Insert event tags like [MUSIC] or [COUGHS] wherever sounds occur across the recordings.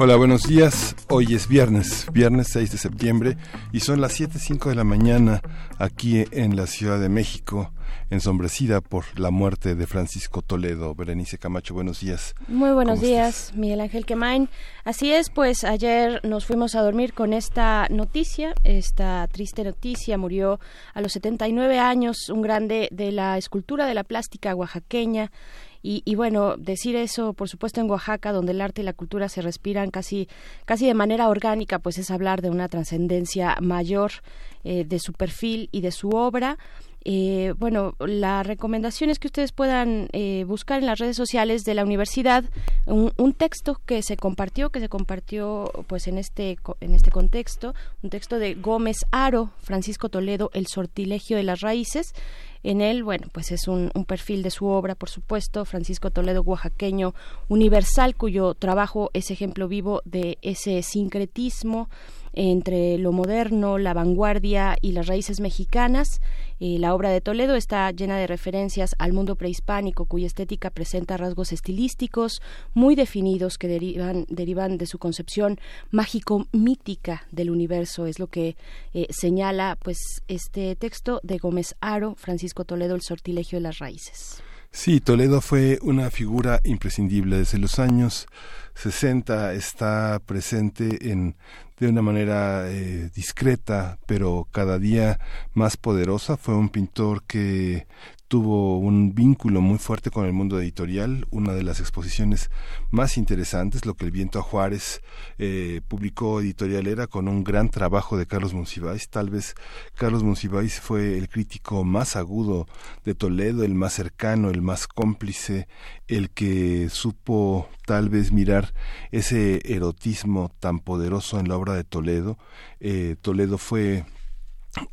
Hola, buenos días. Hoy es viernes, viernes 6 de septiembre, y son las 7.05 de la mañana aquí en la Ciudad de México, ensombrecida por la muerte de Francisco Toledo. Berenice Camacho, buenos días. Muy buenos días, Miguel Ángel Quemain. Así es, pues ayer nos fuimos a dormir con esta noticia, esta triste noticia. Murió a los 79 años un grande de la escultura de la plástica oaxaqueña. Y, bueno, decir eso, por supuesto, en Oaxaca, donde el arte y la cultura se respiran casi, casi de manera orgánica, pues es hablar de una trascendencia mayor eh, de su perfil y de su obra. Eh, bueno, la recomendación es que ustedes puedan eh, buscar en las redes sociales de la universidad un, un, texto que se compartió, que se compartió pues en este, en este contexto, un texto de Gómez Aro, Francisco Toledo, El sortilegio de las raíces, en él, bueno, pues es un, perfil de su obra, por supuesto, Francisco Toledo, oaxaqueño universal, cuyo trabajo es ejemplo vivo de ese sincretismo entre lo moderno, la vanguardia y las raíces mexicanas. Eh, la obra de Toledo está llena de referencias al mundo prehispánico, cuya estética presenta rasgos estilísticos muy definidos que derivan, derivan de su concepción mágico-mítica del universo. Es lo que eh, señala pues este texto de Gómez Aro, Francisco Toledo, El sortilegio de las raíces. Sí, Toledo fue una figura imprescindible desde los años 60 está presente en de una manera eh, discreta, pero cada día más poderosa. Fue un pintor que tuvo un vínculo muy fuerte con el mundo editorial, una de las exposiciones más interesantes, lo que el viento a Juárez eh, publicó editorial era con un gran trabajo de Carlos Monsiváis, tal vez Carlos Monsiváis fue el crítico más agudo de Toledo, el más cercano, el más cómplice, el que supo tal vez mirar ese erotismo tan poderoso en la obra de Toledo. Eh, Toledo fue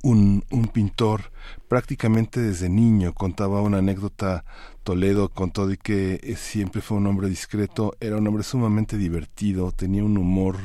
un, un pintor prácticamente desde niño contaba una anécdota Toledo con todo que eh, siempre fue un hombre discreto, era un hombre sumamente divertido, tenía un humor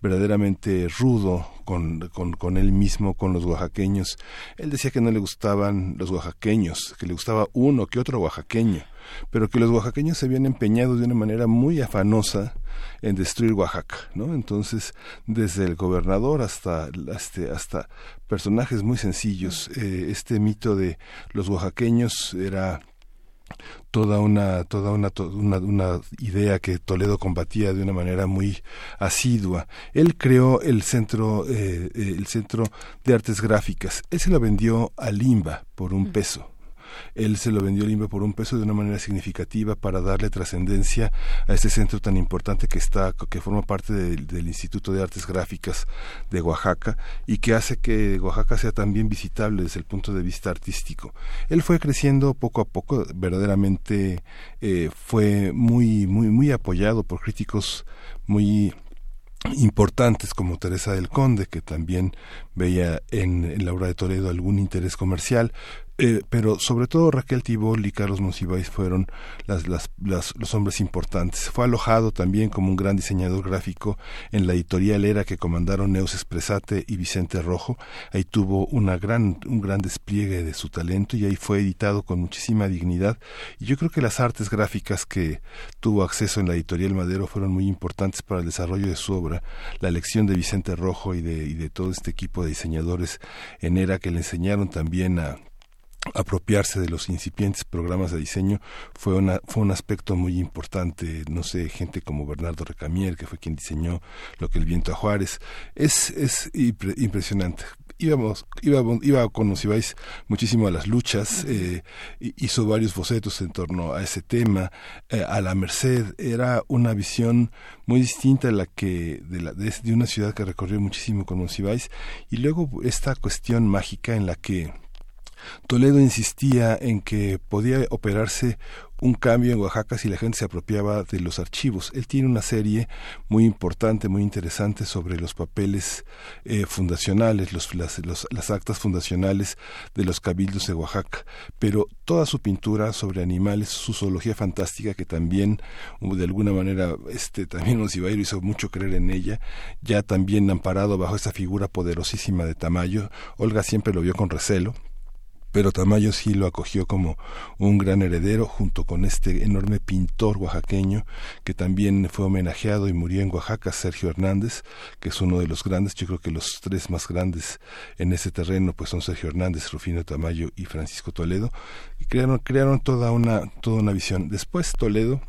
verdaderamente rudo con, con, con, él mismo, con los oaxaqueños. Él decía que no le gustaban los oaxaqueños, que le gustaba uno que otro oaxaqueño, pero que los oaxaqueños se habían empeñado de una manera muy afanosa en destruir Oaxaca, ¿no? Entonces, desde el gobernador hasta, este, hasta personajes muy sencillos, eh, este mito de los oaxaqueños era toda una toda una, una, idea que Toledo combatía de una manera muy asidua. Él creó el centro eh, el centro de artes gráficas. Él se lo vendió a Limba por un peso él se lo vendió Limba por un peso de una manera significativa para darle trascendencia a este centro tan importante que está, que forma parte del Instituto de Artes Gráficas de Oaxaca y que hace que Oaxaca sea también visitable desde el punto de vista artístico. Él fue creciendo poco a poco, verdaderamente eh, fue muy, muy, muy apoyado por críticos muy importantes como Teresa del Conde, que también veía en, en, la obra de Toledo algún interés comercial, eh, pero sobre todo Raquel Tibol y Carlos Monsiváis fueron las, las, los hombres importantes. Fue alojado también como un gran diseñador gráfico en la editorial Era que comandaron Neus Espresate y Vicente Rojo. Ahí tuvo una gran, un gran despliegue de su talento y ahí fue editado con muchísima dignidad. Y yo creo que las artes gráficas que tuvo acceso en la editorial Madero fueron muy importantes para el desarrollo de su obra. La elección de Vicente Rojo y de, y de todo este equipo de diseñadores en Era que le enseñaron también a apropiarse de los incipientes programas de diseño fue una fue un aspecto muy importante no sé gente como Bernardo Recamier que fue quien diseñó lo que el viento a Juárez. Es es impresionante. Íbamos iba iba con Monsiváis muchísimo a las luchas eh, hizo varios bocetos en torno a ese tema eh, a la Merced. Era una visión muy distinta a la que de, la, de, de una ciudad que recorrió muchísimo con Monsiváis y luego esta cuestión mágica en la que Toledo insistía en que podía operarse un cambio en Oaxaca si la gente se apropiaba de los archivos. Él tiene una serie muy importante, muy interesante sobre los papeles eh, fundacionales, los, las, actas fundacionales de los cabildos de Oaxaca, pero toda su pintura sobre animales, su zoología fantástica que también de alguna manera este también Monsivairo hizo mucho creer en ella, ya también amparado bajo esa figura poderosísima de Tamayo. Olga siempre lo vio con recelo, pero Tamayo sí lo acogió como un gran heredero junto con este enorme pintor oaxaqueño que también fue homenajeado y murió en Oaxaca, Sergio Hernández, que es uno de los grandes, yo creo que los tres más grandes en ese terreno pues son Sergio Hernández, Rufino Tamayo y Francisco Toledo, y crearon, crearon toda una, toda una visión. Después Toledo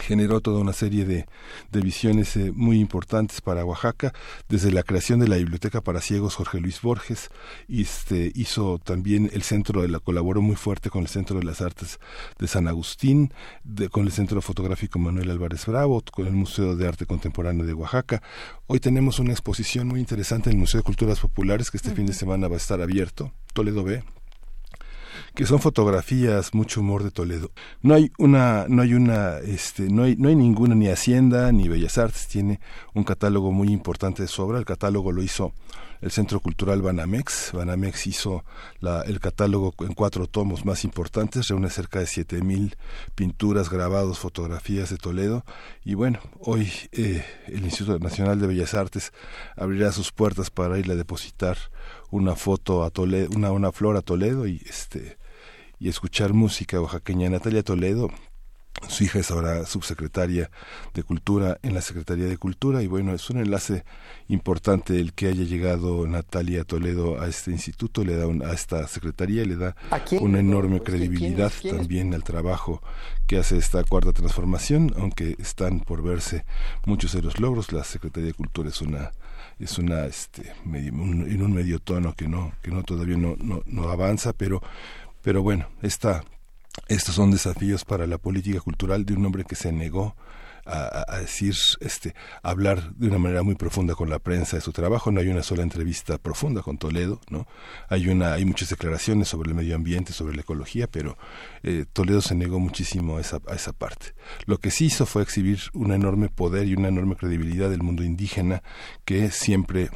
generó toda una serie de, de visiones eh, muy importantes para Oaxaca, desde la creación de la Biblioteca para Ciegos Jorge Luis Borges, este, hizo también el centro de la, colaboró muy fuerte con el Centro de las Artes de San Agustín, con el Centro Fotográfico Manuel Álvarez Bravo, con el Museo de Arte Contemporáneo de Oaxaca. Hoy tenemos una exposición muy interesante en el Museo de Culturas Populares que este fin de semana va a estar abierto, Toledo B, que son fotografías, mucho humor de Toledo. No hay una, no hay una, este, no hay, no hay ninguna ni Hacienda ni Bellas Artes tiene un catálogo muy importante de su obra. El catálogo lo hizo el Centro Cultural Banamex. Banamex hizo la, el catálogo en cuatro tomos más importantes, reúne cerca de siete mil pinturas, grabados, fotografías de Toledo. Y bueno, hoy eh, el Instituto Nacional de Bellas Artes abrirá sus puertas para irle a depositar una foto a Toledo, una, una flor a Toledo y este y escuchar música oaxaqueña. Natalia Toledo, su hija es ahora subsecretaria de Cultura en la Secretaría de Cultura y bueno, es un enlace importante el que haya llegado Natalia Toledo a este instituto, le da a esta secretaría, le da una enorme credibilidad también al trabajo que hace esta cuarta transformación, aunque están por verse muchos de los logros, la Secretaría de Cultura es una es una este en un medio tono que no que no todavía no, no, no avanza, pero pero bueno, esta, estos son desafíos para la política cultural de un hombre que se negó a, decir, este, hablar de una manera muy profunda con la prensa de su trabajo. No hay una sola entrevista profunda con Toledo, ¿no? Hay una, hay muchas declaraciones sobre el medio ambiente, sobre la ecología, pero eh, Toledo se negó muchísimo a esa, a esa parte. Lo que sí hizo fue exhibir un enorme poder y una enorme credibilidad del mundo indígena que siempre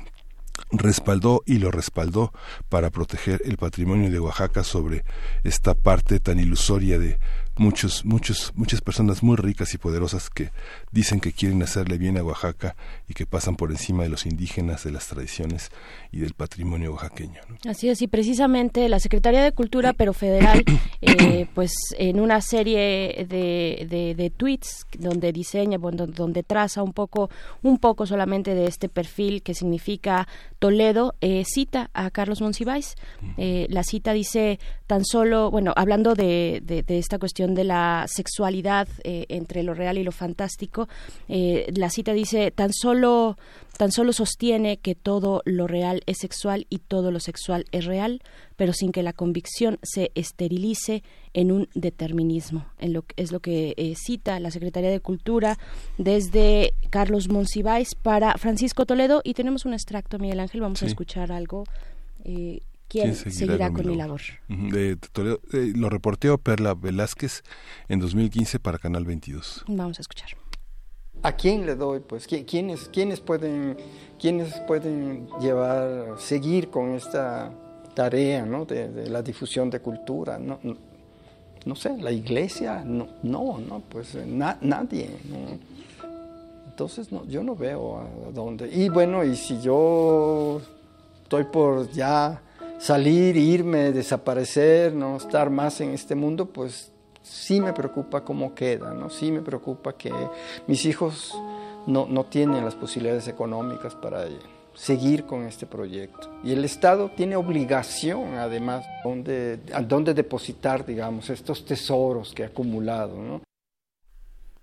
respaldó y lo respaldó para proteger el patrimonio de Oaxaca sobre esta parte tan ilusoria de muchos, muchos, muchas personas muy ricas y poderosas que dicen que quieren hacerle bien a Oaxaca y que pasan por encima de los indígenas, de las tradiciones y del patrimonio oaxaqueño. Así es, y precisamente la Secretaría de Cultura, pero federal, [COUGHS] eh, pues en una serie de, de, de tweets donde diseña, donde, donde, traza un poco, un poco solamente de este perfil que significa Toledo, eh, cita a Carlos Monsiváis. Eh, la cita dice tan solo, bueno, hablando de, de, de esta cuestión de la sexualidad eh, entre lo real y lo fantástico. Eh, la cita dice, tan solo, tan solo sostiene que todo lo real es sexual y todo lo sexual es real, pero sin que la convicción se esterilice en un determinismo. En lo, es lo que eh, cita la Secretaría de Cultura desde Carlos Monsiváis para Francisco Toledo y tenemos un extracto, Miguel Ángel, vamos a escuchar algo. ¿Quién, seguirá, con, mi labor? lo reporteó Perla Velázquez en 2015 para Canal 22. Vamos a escuchar. ¿A quién le doy? Pues, ¿quiénes, quiénes, pueden, quiénes pueden llevar, seguir con esta tarea ¿no? de, la difusión de cultura? No, no, sé, la iglesia, no, no, no pues nadie. Entonces, no, yo no veo a dónde. Y bueno, y si yo estoy por ya salir, irme, desaparecer, no estar más en este mundo, pues sí me preocupa cómo queda, ¿no? Sí me preocupa que mis hijos no, no tienen las posibilidades económicas para seguir con este proyecto. Y el Estado tiene obligación, además, donde, dónde depositar, digamos, estos tesoros que ha acumulado, ¿no?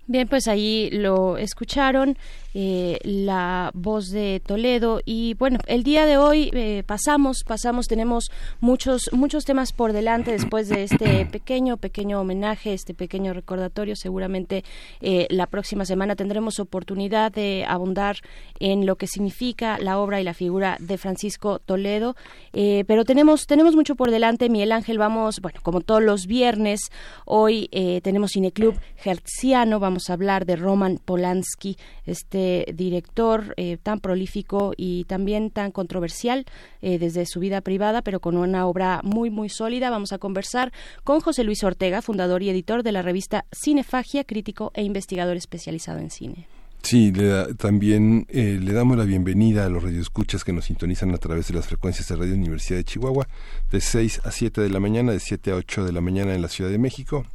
Bien, pues ahí lo escucharon. Eh, la voz de Toledo y bueno el día de hoy eh, pasamos pasamos tenemos muchos muchos temas por delante después de este [COUGHS] pequeño pequeño homenaje este pequeño recordatorio seguramente eh, la próxima semana tendremos oportunidad de abundar en lo que significa la obra y la figura de Francisco Toledo pero tenemos tenemos mucho por delante Miguel Ángel vamos bueno como todos los viernes hoy tenemos cineclub hertziano vamos a hablar de Roman Polanski este director eh, tan prolífico y también tan controversial eh, desde su vida privada, pero con una obra muy, muy sólida. Vamos a conversar con José Luis Ortega, fundador y editor de la revista Cinefagia, crítico e investigador especializado en cine. Sí, también eh, le damos la bienvenida a los radioescuchas que nos sintonizan a través de las frecuencias de Radio Universidad de Chihuahua, de 6 a 7 de la mañana, de 7 a 8 de la mañana en la Ciudad de México,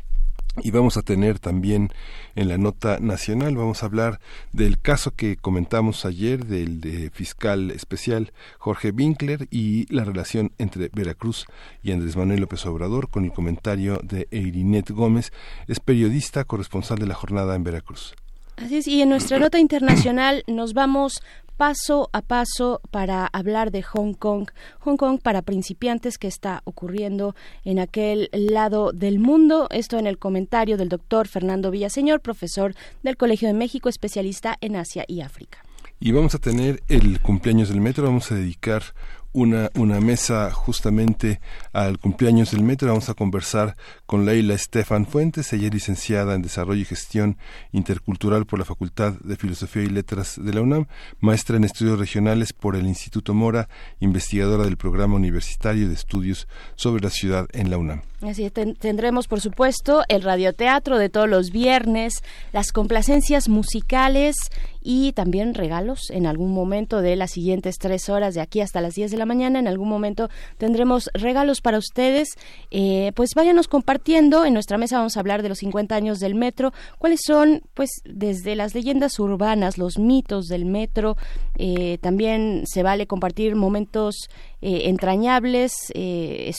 y vamos a tener también en la nota nacional, vamos a hablar del caso que comentamos ayer del fiscal especial Jorge Winkler y la relación entre Veracruz y Andrés Manuel López Obrador con el comentario de Eirinet Gómez, es periodista corresponsal de la jornada en Veracruz. Así es, y en nuestra nota internacional nos vamos paso a paso para hablar de Hong Kong. Hong Kong para principiantes que está ocurriendo en aquel lado del mundo. Esto en el comentario del doctor Fernando Villaseñor, profesor del Colegio de México, especialista en Asia y África. Y vamos a tener el cumpleaños del metro, vamos a dedicar una, una mesa justamente al cumpleaños del metro. Vamos a conversar con Leila Estefan Fuentes, ella es licenciada en Desarrollo y Gestión Intercultural por la Facultad de Filosofía y Letras de la UNAM, maestra en Estudios Regionales por el Instituto Mora, investigadora del Programa Universitario de Estudios sobre la Ciudad en la UNAM. Así tendremos, por supuesto, el radioteatro de todos los viernes, las complacencias musicales y también regalos en algún momento de las siguientes tres horas de aquí hasta las diez de la mañana. En algún momento tendremos regalos para ustedes. Eh, pues váyanos compartiendo. En nuestra mesa vamos a hablar de los 50 años del metro. ¿Cuáles son, pues, desde las leyendas urbanas, los mitos del metro? Eh, también se vale compartir momentos eh, entrañables, eh,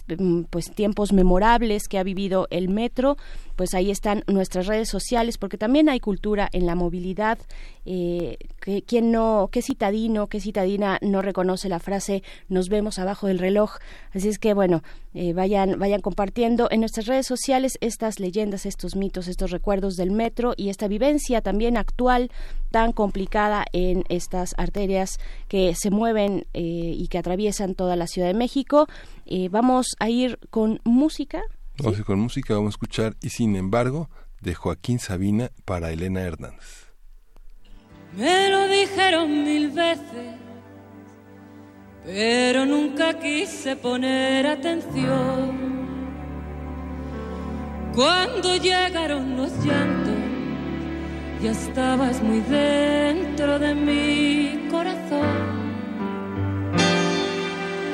pues tiempos memorables que ha vivido el metro, pues ahí están nuestras redes sociales, porque también hay cultura en la movilidad. Eh, ¿Quién no, qué citadino, qué citadina no reconoce la frase nos vemos abajo del reloj? Así es que, bueno, eh, vayan, vayan compartiendo en nuestras redes sociales estas leyendas, estos mitos, estos recuerdos del metro y esta vivencia también actual tan complicada en estas arterias que se mueven eh, y que atraviesan toda la Ciudad de México. Vamos a ir con música. Vamos con música, vamos a escuchar y sin embargo de Joaquín Sabina para Elena Hernández. Me lo dijeron mil veces, pero nunca quise poner atención. Cuando llegaron los llantos, ya estabas muy dentro de mi corazón.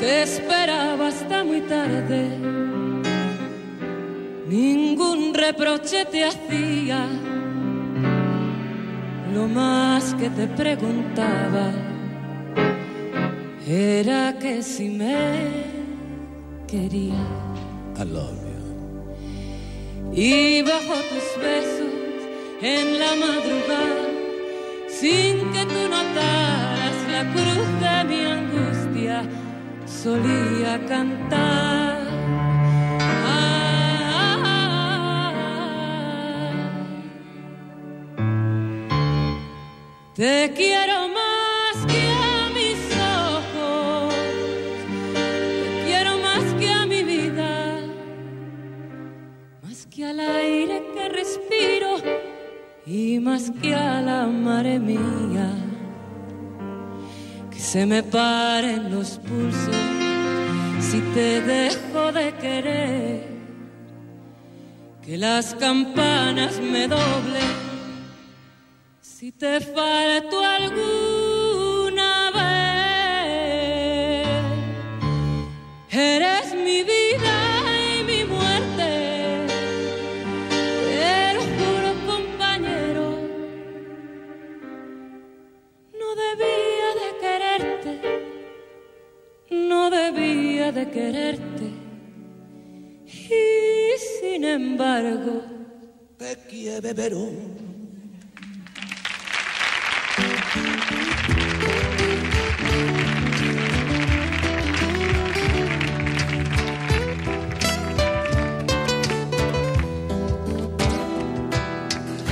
Te esperaba hasta muy tarde, ningún reproche te hacía. Lo más que te preguntaba era que si me quería. I love you. Y bajo tus besos en la madrugada, sin que tú notaras la cruz de mi angustia, solía cantar. Te quiero más que a mis ojos, te quiero más que a mi vida, más que al aire que respiro y más que a la madre mía, que se me paren los pulsos si te dejo de querer, que las campanas me doblen si te falto alguna vez. Eres mi vida y mi muerte, te lo juro compañero, no debía de quererte, no debía de quererte, y sin embargo, te quiero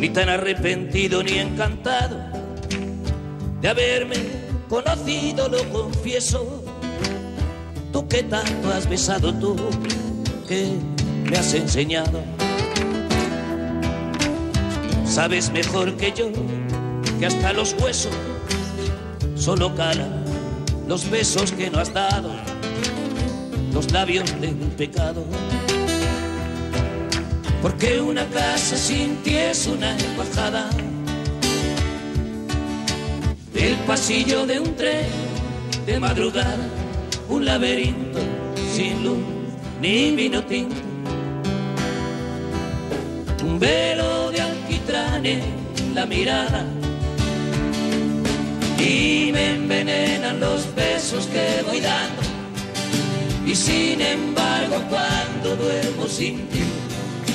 Ni tan arrepentido ni encantado de haberme conocido, lo confieso. Tú que tanto has besado, tú que me has enseñado. Sabes mejor que yo que hasta los huesos solo calan los besos que no has dado, los labios del pecado. Porque una casa sin ti es una embajada, el pasillo de un tren de madrugada, un laberinto sin luz ni vino un velo de alquitrán en la mirada. Y me envenenan los besos que voy dando. Y sin embargo cuando duermo sin ti,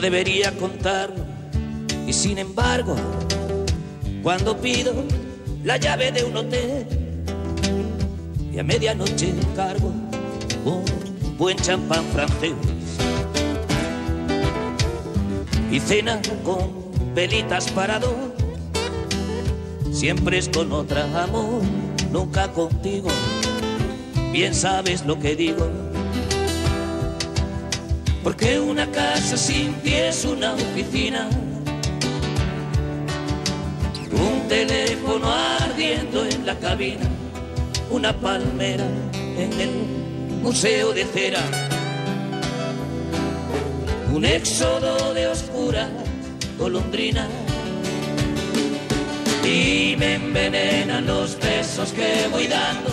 Debería contarlo y sin embargo, cuando pido la llave de un hotel y a medianoche cargo un buen champán francés. Y cena con velitas para dos, siempre es con otra amor, nunca contigo, bien sabes lo que digo. Porque una casa sin ti es una oficina. Un teléfono ardiendo en la cabina. Una palmera en el museo de cera. Un éxodo de oscuras golondrinas. Y me envenenan los besos que voy dando.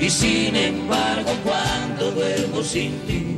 Y sin embargo cuando duermo sin ti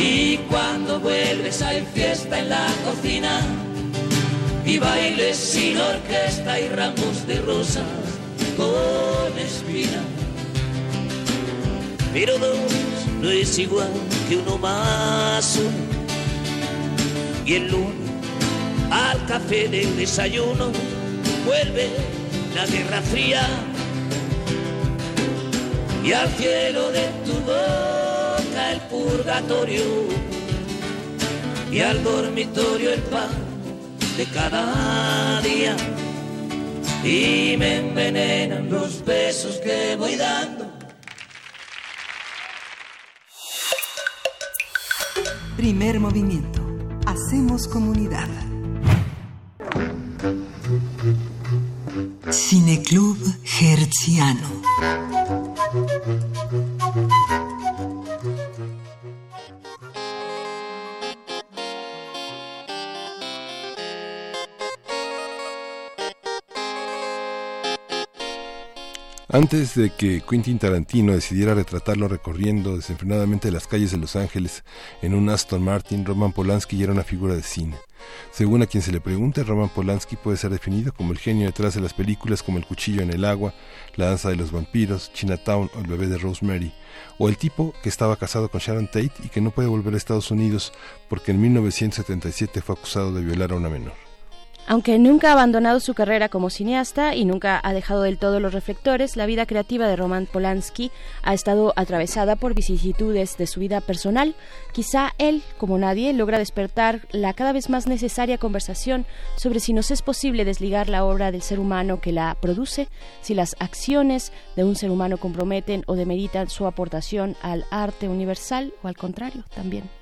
y cuando vuelves hay fiesta en la cocina y bailes sin orquesta y ramos de rosas con espina. Pero dos no es igual que uno más uno. Y el lunes al café del desayuno vuelve la guerra fría y al cielo de tu el purgatorio y al dormitorio el pan de cada día y me envenenan los besos que voy dando. Primer movimiento. Hacemos comunidad. Cineclub Hertziano. Antes de que Quentin Tarantino decidiera retratarlo recorriendo desenfrenadamente las calles de Los Ángeles en un Aston Martin, Roman Polanski era una figura de cine. Según a quien se le pregunte, Roman Polanski puede ser definido como el genio detrás de las películas como El cuchillo en el agua, La danza de los vampiros, Chinatown o El bebé de Rosemary, o el tipo que estaba casado con Sharon Tate y que no puede volver a Estados Unidos porque en 1977 fue acusado de violar a una menor. Aunque nunca ha abandonado su carrera como cineasta y nunca ha dejado del todo los reflectores, la vida creativa de Roman Polanski ha estado atravesada por vicisitudes de su vida personal. Quizá él, como nadie, logra despertar la cada vez más necesaria conversación sobre si nos es posible desligar la obra del ser humano que la produce, si las acciones de un ser humano comprometen o demeritan su aportación al arte universal o al contrario también.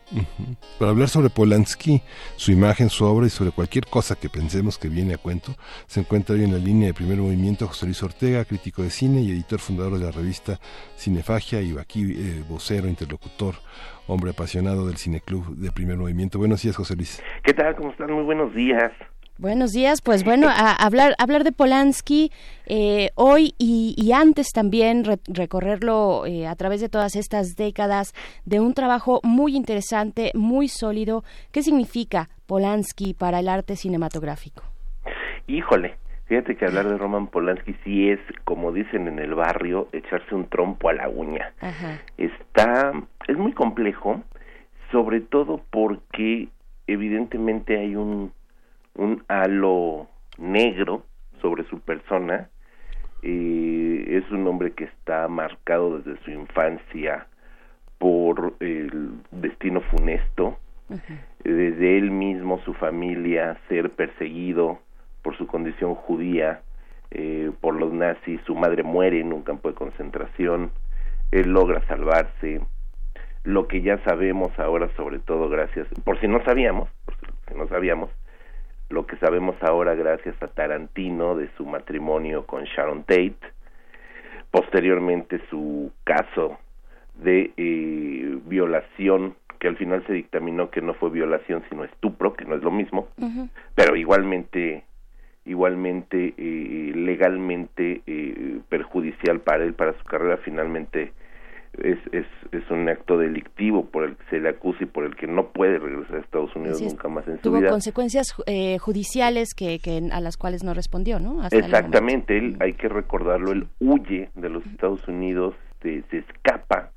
Para hablar sobre Polanski, su imagen, su obra y sobre cualquier cosa que pensemos que viene a cuento, se encuentra hoy en la línea de primer movimiento José Luis Ortega, crítico de cine y editor fundador de la revista Cinefagia y aquí eh, vocero, interlocutor, hombre apasionado del Cineclub de primer movimiento. Buenos días, José Luis. ¿Qué tal? ¿Cómo están? Muy buenos días. Buenos días, pues bueno, a hablar, hablar de Polanski eh, hoy y, antes también recorrerlo eh, a través de todas estas décadas de un trabajo muy interesante, muy sólido. ¿Qué significa Polanski para el arte cinematográfico? Híjole, fíjate que hablar de Roman Polanski sí es, como dicen en el barrio, echarse un trompo a la uña. Está, es muy complejo, sobre todo porque evidentemente hay un un halo negro sobre su persona. Eh, es un hombre que está marcado desde su infancia por el destino funesto, desde él mismo, su familia, ser perseguido por su condición judía, eh, por los nazis, su madre muere en un campo de concentración, él logra salvarse, lo que ya sabemos ahora, sobre todo gracias, por si no sabíamos, por si no sabíamos, lo que sabemos ahora gracias a Tarantino de su matrimonio con Sharon Tate, posteriormente su caso de eh, violación, que al final se dictaminó que no fue violación sino estupro, que no es lo mismo, pero igualmente igualmente eh, legalmente eh, perjudicial para él, para su carrera, finalmente es, es, es un acto delictivo por el que se le acusa y por el que no puede regresar a Estados Unidos nunca más en su vida. Tuvo consecuencias eh, judiciales que, que, a las cuales no respondió, ¿no? Exactamente, él, hay que recordarlo, él huye de los Estados Unidos, se, se escapa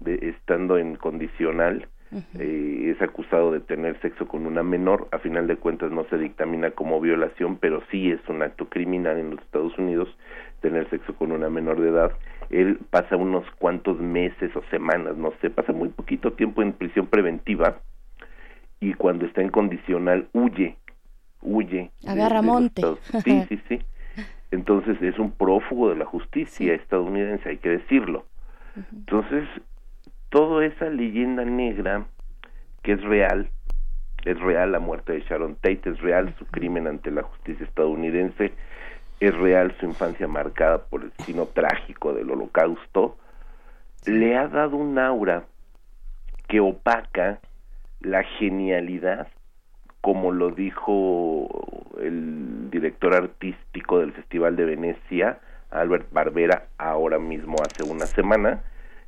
de, estando en condicional, eh, es acusado de tener sexo con una menor, a final de cuentas no se dictamina como violación, pero sí es un acto criminal en los Estados Unidos tener sexo con una menor de edad él pasa unos cuantos meses o semanas, no sé, pasa muy poquito tiempo en prisión preventiva y cuando está en condicional huye, huye. Agarra monte. sí, sí, sí. [LAUGHS] Entonces es un prófugo de la justicia estadounidense, hay que decirlo. Entonces, toda esa leyenda negra que es real, es real la muerte de Sharon Tate, es real su crimen ante la justicia estadounidense, es real su infancia marcada por el destino trágico del holocausto, le ha dado un aura que opaca la genialidad, como lo dijo el director artístico del Festival de Venecia, Albert Barbera, ahora mismo hace una semana,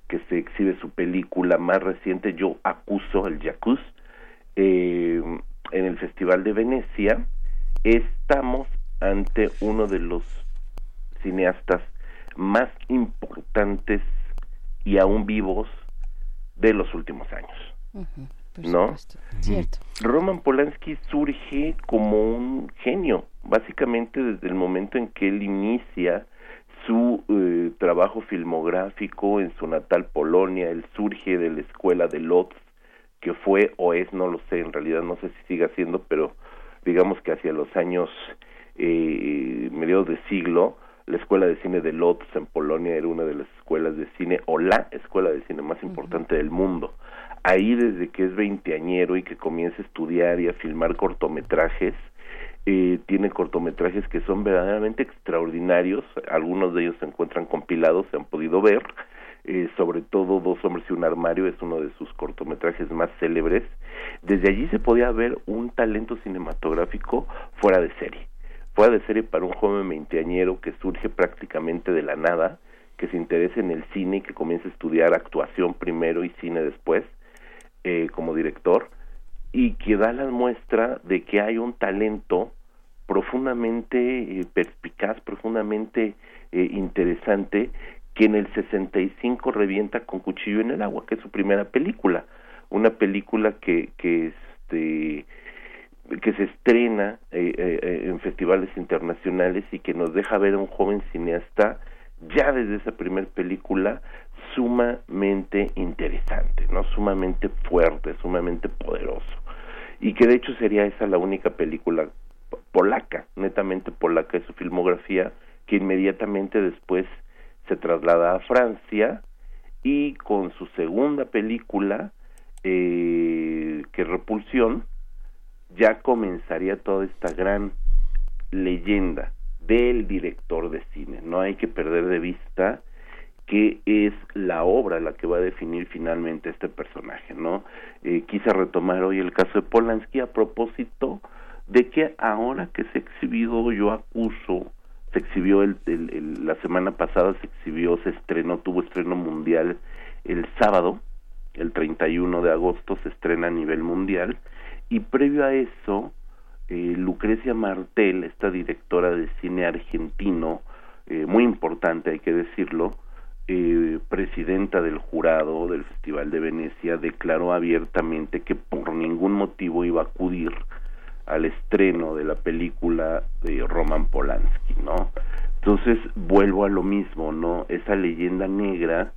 que se exhibe su película más reciente, Yo acuso el Jacuz, eh, en el Festival de Venecia, estamos ante uno de los cineastas más importantes y aún vivos de los últimos años. ¿No? Cierto. Roman Polanski surge como un genio, básicamente desde el momento en que él inicia su eh, trabajo filmográfico en su natal Polonia, él surge de la escuela de Lodz, que fue o es, no lo sé, en realidad no sé si sigue siendo, pero digamos que hacia los años eh, mediados de siglo, la Escuela de Cine de Lodz en Polonia era una de las escuelas de cine o la escuela de cine más importante del mundo. Ahí desde que es veinteañero y que comienza a estudiar y a filmar cortometrajes, eh, tiene cortometrajes que son verdaderamente extraordinarios, algunos de ellos se encuentran compilados, se han podido ver, eh, sobre todo Dos hombres y un armario es uno de sus cortometrajes más célebres. Desde allí se podía ver un talento cinematográfico fuera de serie fuera de serie para un joven veinteañero que surge prácticamente de la nada, que se interesa en el cine y que comienza a estudiar actuación primero y cine después eh, como director y que da la muestra de que hay un talento profundamente eh, perspicaz, profundamente eh, interesante, que en el 65 revienta con Cuchillo en el agua, que es su primera película, una película que que este que se estrena eh, en festivales internacionales y que nos deja ver a un joven cineasta ya desde esa primera película sumamente interesante, no sumamente fuerte, sumamente poderoso. Y que de hecho sería esa la única película polaca, netamente polaca de su filmografía, que inmediatamente después se traslada a Francia y con su segunda película, eh, que Repulsión, ya comenzaría toda esta gran leyenda del director de cine. No hay que perder de vista que es la obra la que va a definir finalmente este personaje, ¿no? Eh, quise retomar hoy el caso de Polanski a propósito de que ahora que se exhibió Yo Acuso, se exhibió el, la semana pasada, se exhibió, se estrenó, tuvo estreno mundial el sábado, el 31 de agosto se estrena a nivel mundial, y previo a eso, eh, Lucrecia Martel, esta directora de cine argentino, eh, muy importante hay que decirlo, eh, presidenta del jurado del Festival de Venecia, declaró abiertamente que por ningún motivo iba a acudir al estreno de la película de Roman Polanski, ¿no? Entonces vuelvo a lo mismo, ¿no? Esa leyenda negra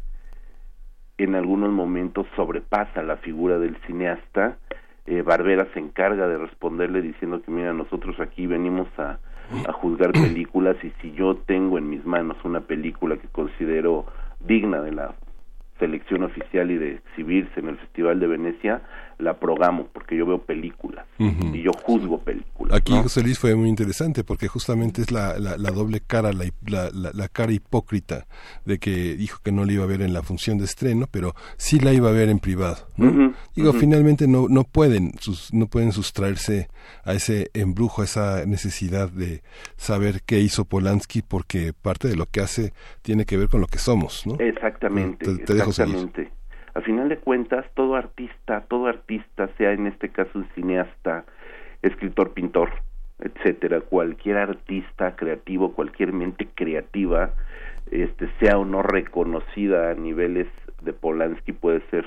en algunos momentos sobrepasa la figura del cineasta. Eh, Barbera se encarga de responderle diciendo que mira, nosotros aquí venimos a, a juzgar [CLEARS THROAT] películas y si yo tengo en mis manos una película que considero digna de la selección oficial y de exhibirse en el Festival de Venecia, la programo porque yo veo películas y yo juzgo películas. Aquí José Luis fue muy interesante porque justamente es la, la, doble cara, la, la, la, cara hipócrita de que dijo que no la iba a ver en la función de estreno, pero sí la iba a ver en privado. Digo, finalmente no, no, pueden, sus, no pueden sustraerse a ese embrujo, a esa necesidad de saber qué hizo Polanski porque parte de lo que hace tiene que ver con lo que somos. ¿no? Exactamente. exactamente. Al final de cuentas, todo artista, todo artista, sea en este caso un cineasta, escritor, pintor, etcétera, cualquier artista creativo, cualquier mente creativa, este sea o no reconocida a niveles de Polanski, puede ser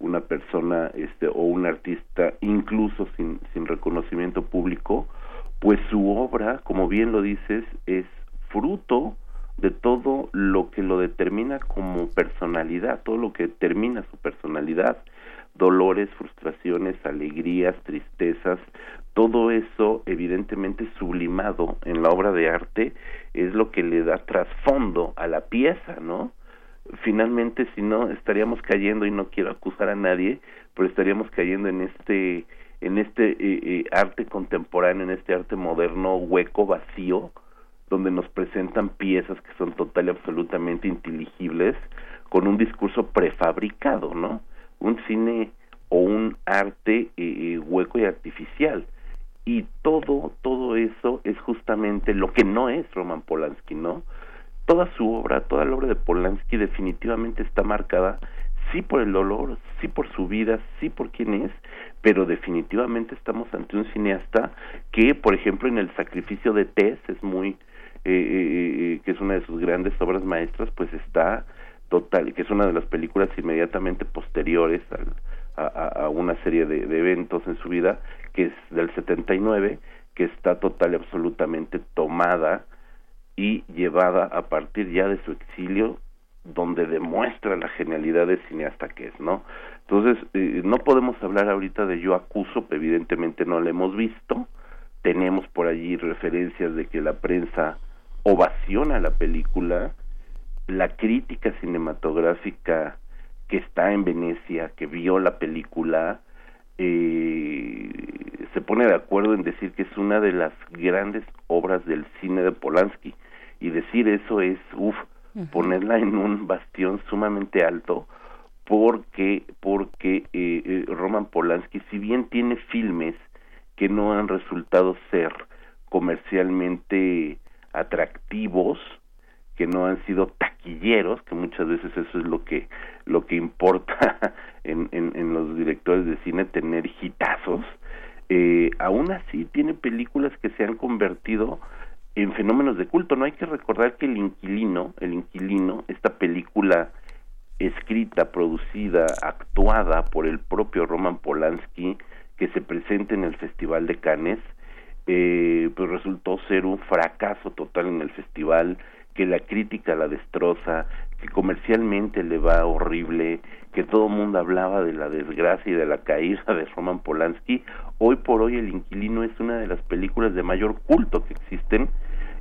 una persona este o un artista incluso sin, sin reconocimiento público, pues su obra, como bien lo dices, es fruto de todo lo que lo determina como personalidad, todo lo que determina su personalidad, dolores, frustraciones, alegrías, tristezas, todo eso evidentemente sublimado en la obra de arte es lo que le da trasfondo a la pieza, ¿no? Finalmente, si no, estaríamos cayendo, y no quiero acusar a nadie, pero estaríamos cayendo en este, en este eh, eh, arte contemporáneo, en este arte moderno hueco, vacío, donde nos presentan piezas que son total y absolutamente inteligibles con un discurso prefabricado, ¿no? Un cine o un arte eh, eh, hueco y artificial. Y todo, todo eso es justamente lo que no es Roman Polanski, ¿no? Toda su obra, toda la obra de Polanski definitivamente está marcada sí por el dolor, sí por su vida, sí por quién es, pero definitivamente estamos ante un cineasta que, por ejemplo, en el sacrificio de Tess es muy eh, eh, eh, que es una de sus grandes obras maestras, pues está total, que es una de las películas inmediatamente posteriores a, a, una serie de, eventos en su vida, que es del 79, que está total y absolutamente tomada y llevada a partir ya de su exilio, donde demuestra la genialidad de cineasta que es, ¿no? Entonces, no podemos hablar ahorita de Yo Acuso, evidentemente no lo hemos visto, tenemos por allí referencias de que la prensa ovaciona la película, la crítica cinematográfica que está en Venecia, que vio la película, eh, se pone de acuerdo en decir que es una de las grandes obras del cine de Polanski. Y decir eso es, uff, ponerla en un bastión sumamente alto, porque, porque eh, eh, Roman Polanski, si bien tiene filmes que no han resultado ser comercialmente atractivos, que no han sido taquilleros, que muchas veces eso es lo que lo que importa [LAUGHS] en, en, los directores de cine tener hitazos. Eh, aún así tiene películas que se han convertido en fenómenos de culto. No hay que recordar que El Inquilino, El Inquilino, esta película escrita, producida, actuada por el propio Roman Polanski, que se presenta en el Festival de Cannes, eh, pues resultó ser un fracaso total en el festival, que la crítica la destroza, que comercialmente le va horrible, que todo el mundo hablaba de la desgracia y de la caída de Roman Polanski. Hoy por hoy El Inquilino es una de las películas de mayor culto que existen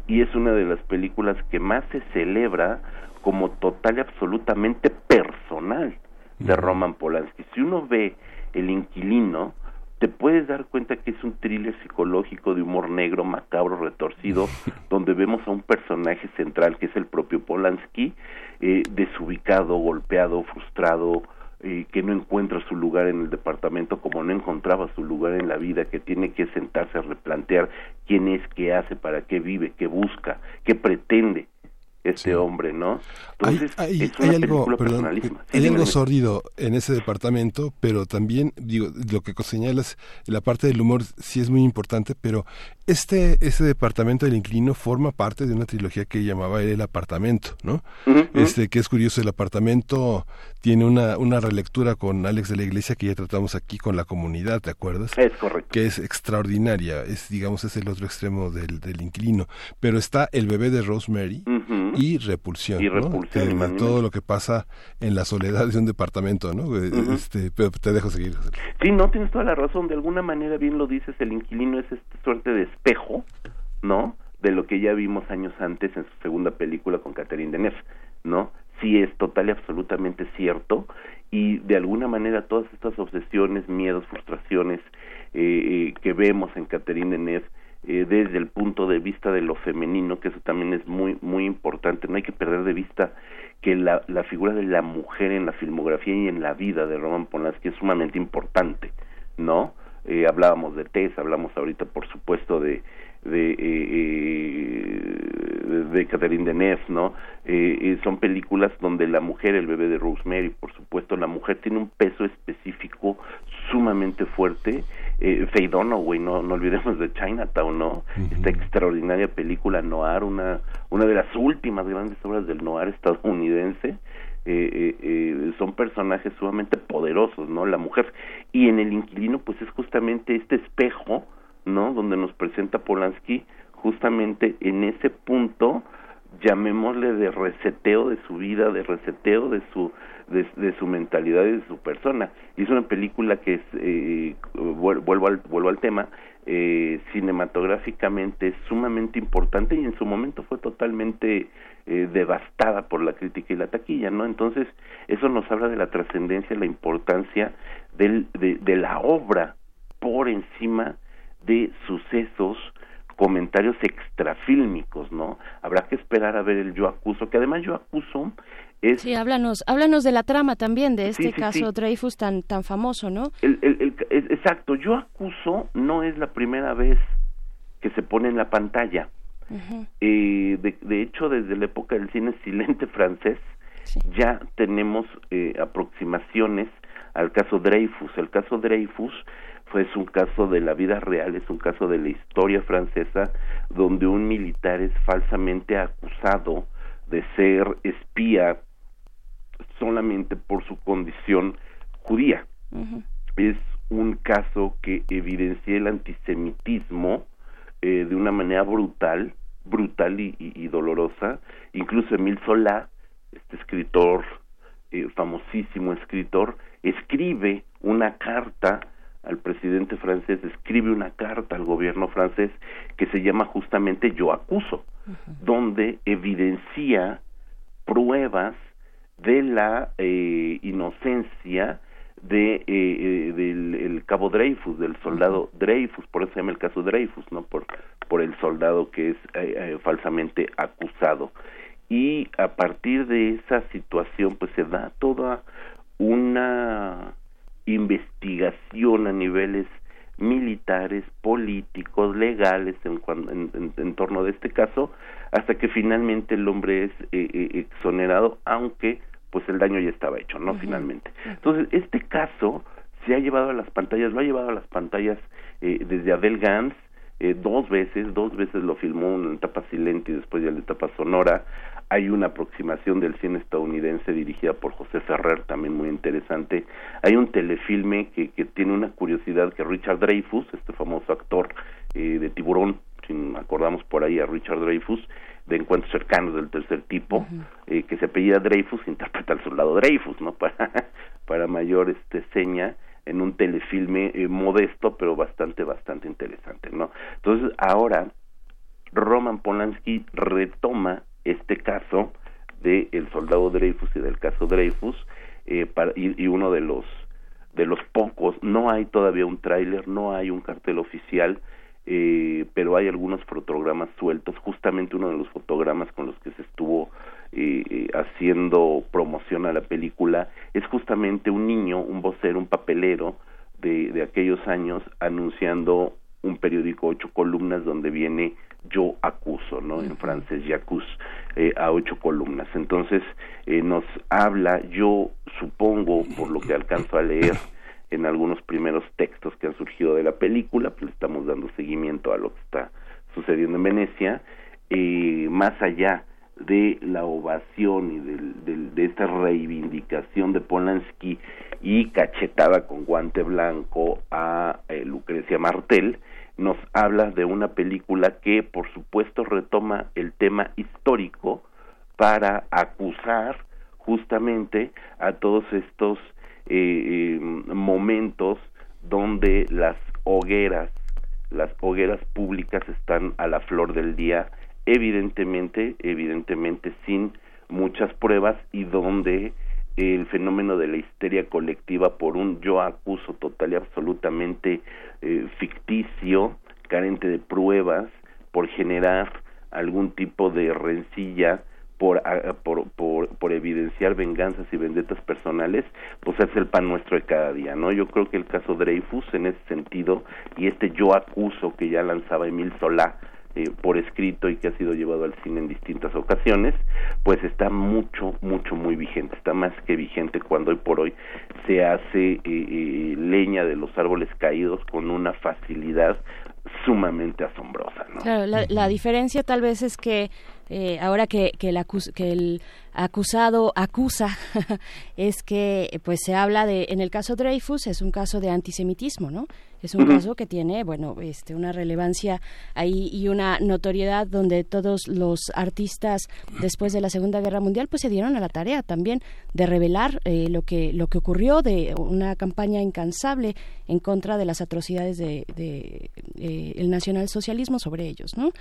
y es una de las películas que más se celebra como total y absolutamente personal de Roman Polanski. Si uno ve El Inquilino, te puedes dar cuenta que es un thriller psicológico de humor negro, macabro, retorcido, [LAUGHS] donde vemos a un personaje central que es el propio Polanski, eh, desubicado, golpeado, frustrado, eh, que no encuentra su lugar en el departamento como no encontraba su lugar en la vida, que tiene que sentarse a replantear quién es, qué hace, para qué vive, qué busca, qué pretende este hombre, ¿no? Entonces, hay, es una algo, perdón, hay algo sórdido en ese departamento, pero también, digo, lo que señalas, la parte del humor sí es muy importante, pero este, ese departamento del inclino forma parte de una trilogía que llamaba El apartamento, ¿no? Este, que es curioso, el apartamento tiene una, una relectura con Alex de la Iglesia que ya tratamos aquí con la comunidad, ¿te acuerdas? Es correcto. Que es extraordinaria, es, digamos, es el otro extremo del, del inclino. Pero está El bebé de Rosemary y Repulsión, y Repulsión todo lo que pasa en la soledad de un departamento, ¿no? Eh, este, pero te dejo seguir. Sí, no, tienes toda la razón. De alguna manera, bien lo dices, el inquilino es esta suerte de espejo, ¿no? De lo que ya vimos años antes en su segunda película con Catherine Deneuve, ¿no? Sí es total y absolutamente cierto y de alguna manera todas estas obsesiones, miedos, frustraciones eh, eh, que vemos en Catherine Deneuve eh, desde el punto de vista de lo femenino, que eso también es muy muy importante. No hay que perder de vista que la, la figura de la mujer en la filmografía y en la vida de Roman Polanski es sumamente importante, ¿no? Eh, hablábamos de Tess, hablamos ahorita por supuesto de de eh, de Catherine Deneuve, ¿no? Eh, son películas donde la mujer, el bebé de Rosemary, por supuesto, la mujer tiene un peso específico sumamente fuerte. Eh, Faye Dunaway, no, no olvidemos de Chinatown, ¿no? Esta extraordinaria película noir, una, una de las últimas grandes obras del noir estadounidense, eh, eh, eh, son personajes sumamente poderosos, ¿no? La mujer. Y en El Inquilino, pues es justamente este espejo, ¿no? Donde nos presenta Polanski justamente en ese punto, llamémosle de reseteo de su vida, de reseteo de su de, su mentalidad y de su persona. Y es una película que es, eh, vuelvo, al, vuelvo al tema, eh, cinematográficamente es sumamente importante y en su momento fue totalmente eh, devastada por la crítica y la taquilla, ¿no? Entonces, eso nos habla de la trascendencia, la importancia del, de, de la obra por encima de sucesos, comentarios extrafílmicos, ¿no? Habrá que esperar a ver el Yo Acuso, que además Yo Acuso es... Sí, háblanos, háblanos de la trama también, de este caso Dreyfus tan, tan famoso, ¿no? El, el, exacto, Yo Acuso no es la primera vez que se pone en la pantalla. Eh, de, hecho, desde la época del cine silente francés, ya tenemos eh, aproximaciones al caso Dreyfus. El caso Dreyfus fue un caso de la vida real, es un caso de la historia francesa, donde un militar es falsamente acusado de ser espía solamente por su condición judía. Es un caso que evidencia el antisemitismo eh, de una manera brutal, brutal y, dolorosa. Incluso Emile Solá, este escritor, eh, famosísimo escritor, escribe una carta al presidente francés, escribe una carta al gobierno francés que se llama justamente Yo acuso, donde evidencia pruebas de la eh, inocencia de eh, eh, del el cabo Dreyfus, del soldado Dreyfus, por eso se llama el caso Dreyfus, no por por el soldado que es falsamente acusado. Y a partir de esa situación, pues se da toda una investigación a niveles militares, políticos, legales en, en, en, torno de este caso, hasta que finalmente el hombre es eh, eh, exonerado, aunque pues el daño ya estaba hecho, ¿no? Finalmente. Entonces, este caso se ha llevado a las pantallas, lo ha llevado a las pantallas eh, desde Adele Gans, eh, dos veces, dos veces lo filmó en etapa silente y después ya en etapa sonora. Hay una aproximación del cine estadounidense dirigida por José Ferrer, también muy interesante. Hay un telefilme que, que tiene una curiosidad que Richard Dreyfus, este famoso actor eh, de Tiburón, si acordamos por ahí a Richard Dreyfus, de encuentros cercanos del tercer tipo, eh, que se apellida Dreyfus, interpreta al soldado Dreyfus, ¿no? [LAUGHS] Para, para mayor este seña en un telefilme eh, modesto, pero bastante, bastante interesante, ¿no? Entonces, ahora Roman Polanski retoma este caso de El Soldado Dreyfus y del caso Dreyfus, eh, para, y, uno de los de los pocos, no hay todavía un tráiler, no hay un cartel oficial, eh, pero hay algunos fotogramas sueltos, justamente uno de los fotogramas con los que se estuvo eh, haciendo promoción a la película es justamente un niño, un vocero, un papelero de, de aquellos años anunciando un periódico ocho columnas donde viene yo acuso, ¿no? En francés, j'accuse, eh, a ocho columnas. Entonces, eh, nos habla, yo supongo, por lo que alcanzo a leer en algunos primeros textos que han surgido de la película, pues le estamos dando seguimiento a lo que está sucediendo en Venecia, eh, más allá de la ovación y de, de, esta reivindicación de Polanski y cachetada con guante blanco a eh, Lucrecia Martel, nos habla de una película que por supuesto retoma el tema histórico para acusar justamente a todos estos eh, eh, momentos donde las hogueras, las hogueras públicas están a la flor del día evidentemente, evidentemente sin muchas pruebas y donde el fenómeno de la histeria colectiva por un yo acuso total y absolutamente eh, ficticio, carente de pruebas, por generar algún tipo de rencilla, por, por, por, por, evidenciar venganzas y vendetas personales, pues es el pan nuestro de cada día, ¿no? Yo creo que el caso Dreyfus en ese sentido y este yo acuso que ya lanzaba Emil Solá eh, por escrito y que ha sido llevado al cine en distintas ocasiones, pues está mucho, mucho, muy vigente, está más que vigente cuando hoy por hoy se hace eh, eh, leña de los árboles caídos con una facilidad sumamente asombrosa. ¿no? Claro, la, la diferencia tal vez es que eh, ahora que, que, el que, el acusado acusa, [LAUGHS] es que pues se habla de, en el caso Dreyfus es un caso de antisemitismo, ¿no? Es un caso que tiene, bueno, este, una relevancia ahí y una notoriedad donde todos los artistas después de la Segunda Guerra Mundial pues se dieron a la tarea también de revelar eh, lo que lo que ocurrió de una campaña incansable en contra de las atrocidades de, de eh, el nacionalsocialismo sobre ellos, ¿no?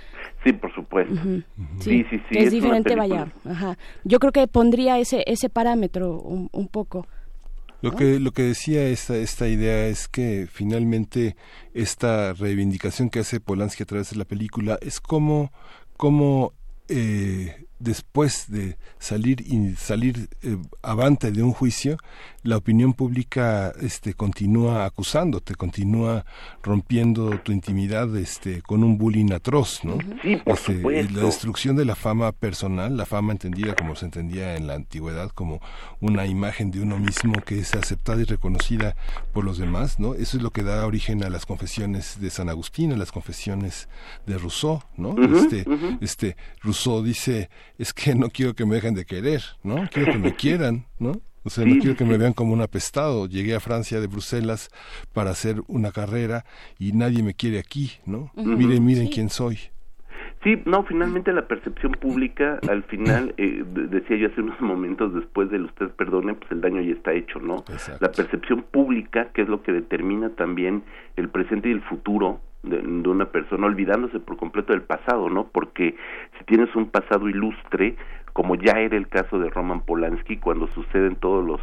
Sí, por supuesto. sí. sí, sí, Es, diferente, vaya. Ajá. Yo creo que pondría ese ese parámetro un, un poco. Lo que, lo que decía esta, esta idea es que finalmente esta reivindicación que hace Polanski a través de la película es como, como eh, después de salir y salir eh, avante de un juicio, la opinión pública este continúa acusándote, continúa rompiendo tu intimidad este con un bullying atroz, ¿no? Sí, por este, supuesto. La destrucción de la fama personal, la fama entendida como se entendía en la antigüedad como una imagen de uno mismo que es aceptada y reconocida por los demás, ¿no? Eso es lo que da origen a las confesiones de San Agustín, a las confesiones de Rousseau, ¿no? este este Rousseau dice, es que no quiero que me dejen de querer, ¿no? Quiero que me [LAUGHS] quieran, ¿no? O sea, no quiero que me vean como un apestado. Llegué a Francia de Bruselas para hacer una carrera y nadie me quiere aquí, ¿no? Miren, miren quién soy. Sí, no, finalmente la percepción pública, al final, eh, decía yo hace unos momentos después del usted perdone, pues el daño ya está hecho, ¿no? La percepción pública, que es lo que determina también el presente y el futuro de, de, una persona, olvidándose por completo del pasado, ¿no? Porque si tienes un pasado ilustre, como ya era el caso de Roman Polanski, cuando suceden todos los,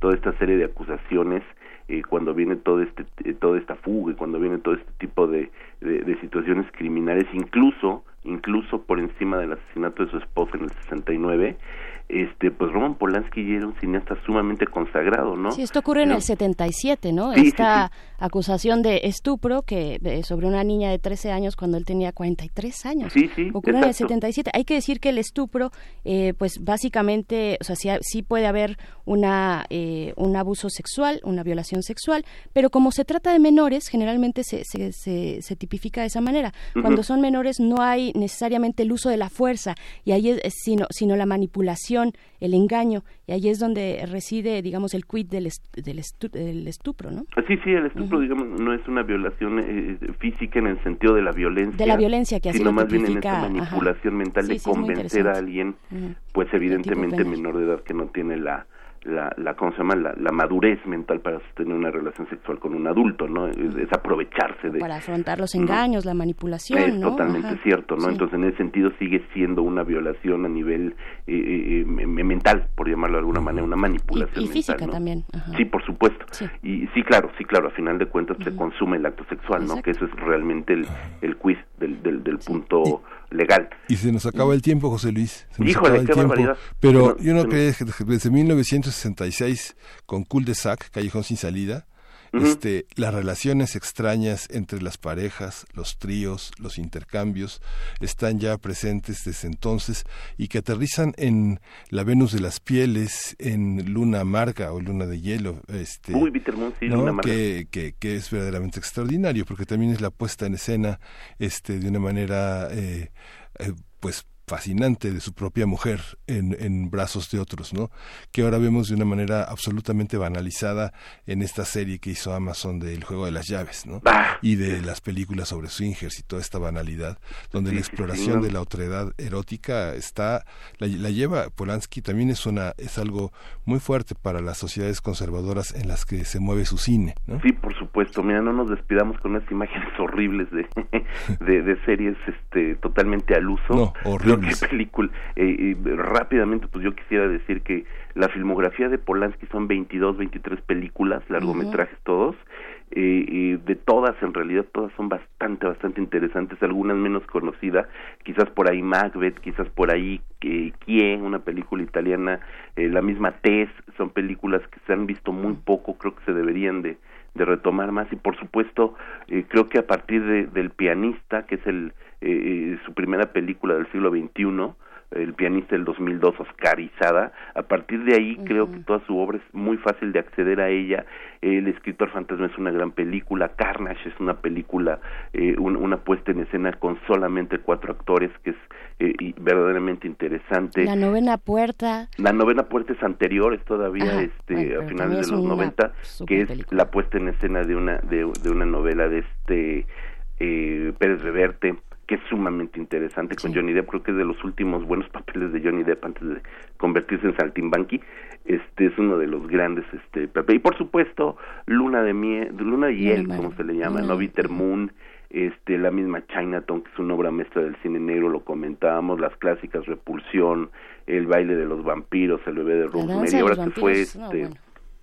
toda esta serie de acusaciones, eh, cuando viene todo este, eh, toda esta fuga cuando viene todo este tipo de, de, de, situaciones criminales, incluso, incluso por encima del asesinato de su esposa en el 69, este, pues Roman Polanski ya era un cineasta sumamente consagrado, ¿no? Sí, esto ocurre en el 77, ¿no? Sí, Esta sí, sí. Acusación de estupro que de- sobre una niña de 13 años cuando él tenía 43 años. Sí, sí, Ocurrió en el exacto. 77. Hay que decir que el estupro, eh, pues básicamente, o sea, sí, puede haber una, eh, un abuso sexual, una violación sexual, pero como se trata de menores, generalmente se, se, se, se tipifica de esa manera. Cuando son menores no hay necesariamente el uso de la fuerza, y ahí es, es sino, sino la manipulación, el engaño, y ahí es donde reside, digamos, el quid del, est- del, estu- del estupro, ¿no? Sí, sí, el estupro, digamos, no es una violación eh, física en el sentido de la violencia. De la violencia que sino más bien en esta ajá. manipulación mental Sí, de sí, convencer a alguien, pues evidentemente menor de edad que no tiene la la, la ¿cómo se llama? La, la madurez mental para sostener una relación sexual con un adulto, ¿no? Es, es aprovecharse de Para afrontar los ¿no? engaños, la manipulación, es ¿no? totalmente Ajá. cierto, ¿no? Sí. Entonces, en ese sentido sigue siendo una violación a nivel eh, eh, eh, mental, por llamarlo de alguna manera, una manipulación Y- y mental, física ¿no? también, ajá. Sí, por supuesto. Sí. Y sí, claro, sí, claro, a final de cuentas se consume el acto sexual, ¿no? Exacto. Que eso es realmente el, el quiz del, del, del punto legal. Y se nos acaba el tiempo, José Luis. Se nos Híjole, acaba el qué tiempo. barbaridad. Pero yo no creo que desde 1966, con Cul de Sac, Callejón sin salida, Este, las relaciones extrañas entre las parejas, los tríos, los intercambios, están ya presentes desde entonces y que aterrizan en la Venus de las pieles, en Luna amarga o Luna de hielo. Este, Uy, Peter Moon, sí, ¿no? una marca. que, que, que es verdaderamente extraordinario, porque también es la puesta en escena este, de una manera eh, eh, pues fascinante de su propia mujer en, en brazos de otros, ¿no? Que ahora vemos de una manera absolutamente banalizada en esta serie que hizo Amazon del juego de las llaves, ¿no? Y de las películas sobre swingers y toda esta banalidad, donde Sí, la sí, sí, exploración ¿no? de la otredad erótica está, la, la lleva Polanski, también es una, es algo muy fuerte para las sociedades conservadoras en las que se mueve su cine, ¿no? Sí, por supuesto. Mira, no nos despidamos con unas imágenes [LAUGHS] horribles de, de, de series este, totalmente al uso. No, Creo [LAUGHS] que película. eh, eh, rápidamente, pues yo quisiera decir que la filmografía de Polanski son 22, 23 películas, largometrajes todos. Eh, de todas, en realidad, todas son bastante, bastante interesantes, algunas menos conocidas, quizás por ahí Macbeth, quizás por ahí eh, Quién, una película italiana, eh, la misma Tess, son películas que se han visto muy poco, creo que se deberían de, de retomar más. Y por supuesto eh, creo que a partir de, del pianista que es el eh, eh, su primera película del siglo XXI el pianista del 2002 Oscarizada a partir de ahí creo que toda su obra es muy fácil de acceder a ella. El escritor fantasma es una gran película Carnage es una película eh, un- una puesta en escena con solamente cuatro actores que es eh, y verdaderamente interesante. La novena puerta. la novena puerta es anterior, es todavía este a finales de los una 90, que es la puesta en escena de una de, de una novela de este eh, Pérez Reverte, que es sumamente interesante con Sí. Johnny Depp, creo que es de los últimos buenos [LAUGHS] papeles de Johnny Depp antes de convertirse en Saltimbanqui. Este es uno de los grandes este papeles. y por supuesto Luna de miel, Luna de hiel, de como se le llama, no Bitter Moon, este la misma Chinatown que es una obra maestra del cine negro lo comentábamos las clásicas Repulsión el baile de los vampiros el bebé de Rosemary ahora que fue no, este bueno.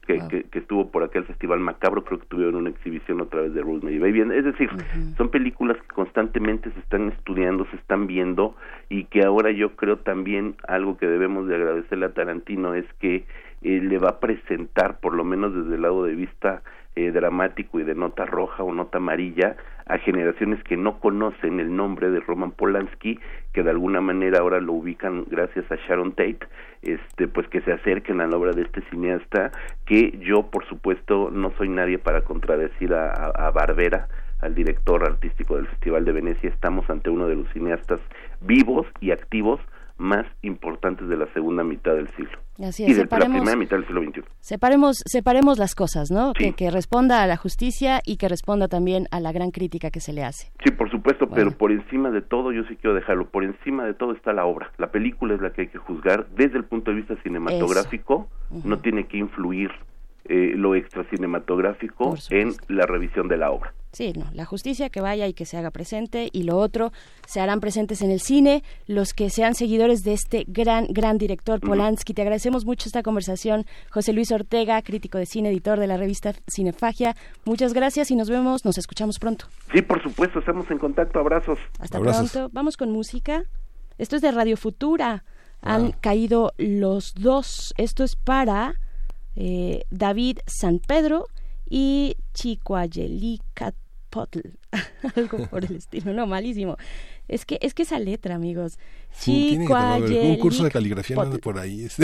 Que, que, que estuvo por aquel festival macabro creo que tuvieron una exhibición otra vez de Rosemary Baby. Es decir son películas que constantemente se están estudiando se están viendo y que ahora yo creo también algo que debemos de agradecerle a Tarantino es que eh, le va a presentar por lo menos desde el lado de vista eh, dramático y de nota roja o nota amarilla a generaciones que no conocen el nombre de Roman Polanski, que de alguna manera ahora lo ubican gracias a Sharon Tate, este, pues que se acerquen a la obra de este cineasta, que yo por supuesto no soy nadie para contradecir a, Barbera, al director artístico del Festival de Venecia, estamos ante uno de los cineastas vivos y activos más importantes de la segunda mitad del siglo Así y es, de la separemos, primera mitad del siglo XXI. separemos, separemos las cosas, ¿no? Sí. Que, que responda a la justicia y que responda también a la gran crítica que se le hace. Sí, por supuesto, Bueno. pero por encima de todo, yo sí quiero dejarlo, por encima de todo está la obra. La película es la que hay que juzgar desde el punto de vista cinematográfico, no tiene que influir eh, lo extracinematográfico en la revisión de la obra. Sí, no, la justicia que vaya y que se haga presente y lo otro se harán presentes en el cine los que sean seguidores de este gran gran director Polanski. Te agradecemos mucho esta conversación, José Luis Ortega, crítico de cine, editor de la revista Cinefagia. Muchas gracias y nos vemos, nos escuchamos pronto. Sí, por supuesto, estamos en contacto, abrazos. Hasta Abrazos. pronto. Vamos con música. Esto es de Radio Futura. Han caído los dos. Esto es para eh, David San Pedro y Chicoayelicatpotl, [LAUGHS] algo por el estilo, no, malísimo. Es que, es que esa letra, amigos. Sí, un curso de caligrafía no por ahí. [LAUGHS]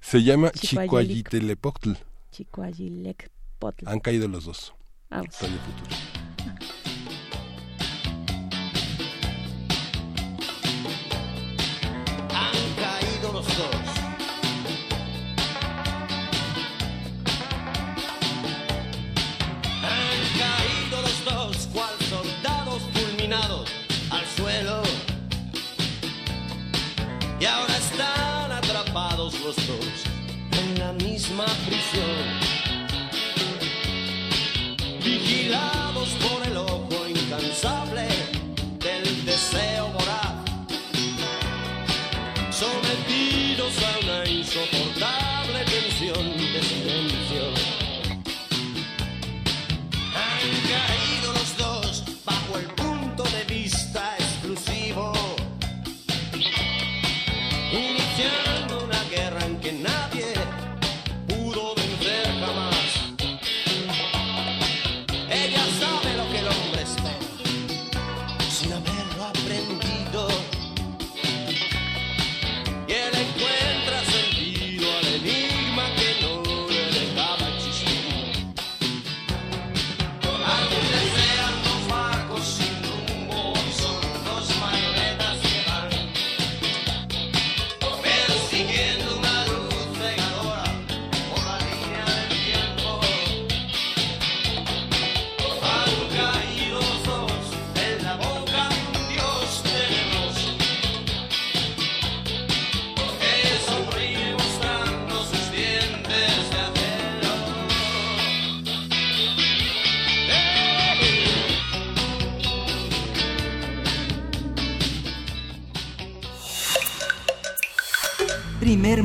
Se llama Chicoayitelepotl. Chicoayilecpotl. Han caído los dos. Vamos. Radio Futuro.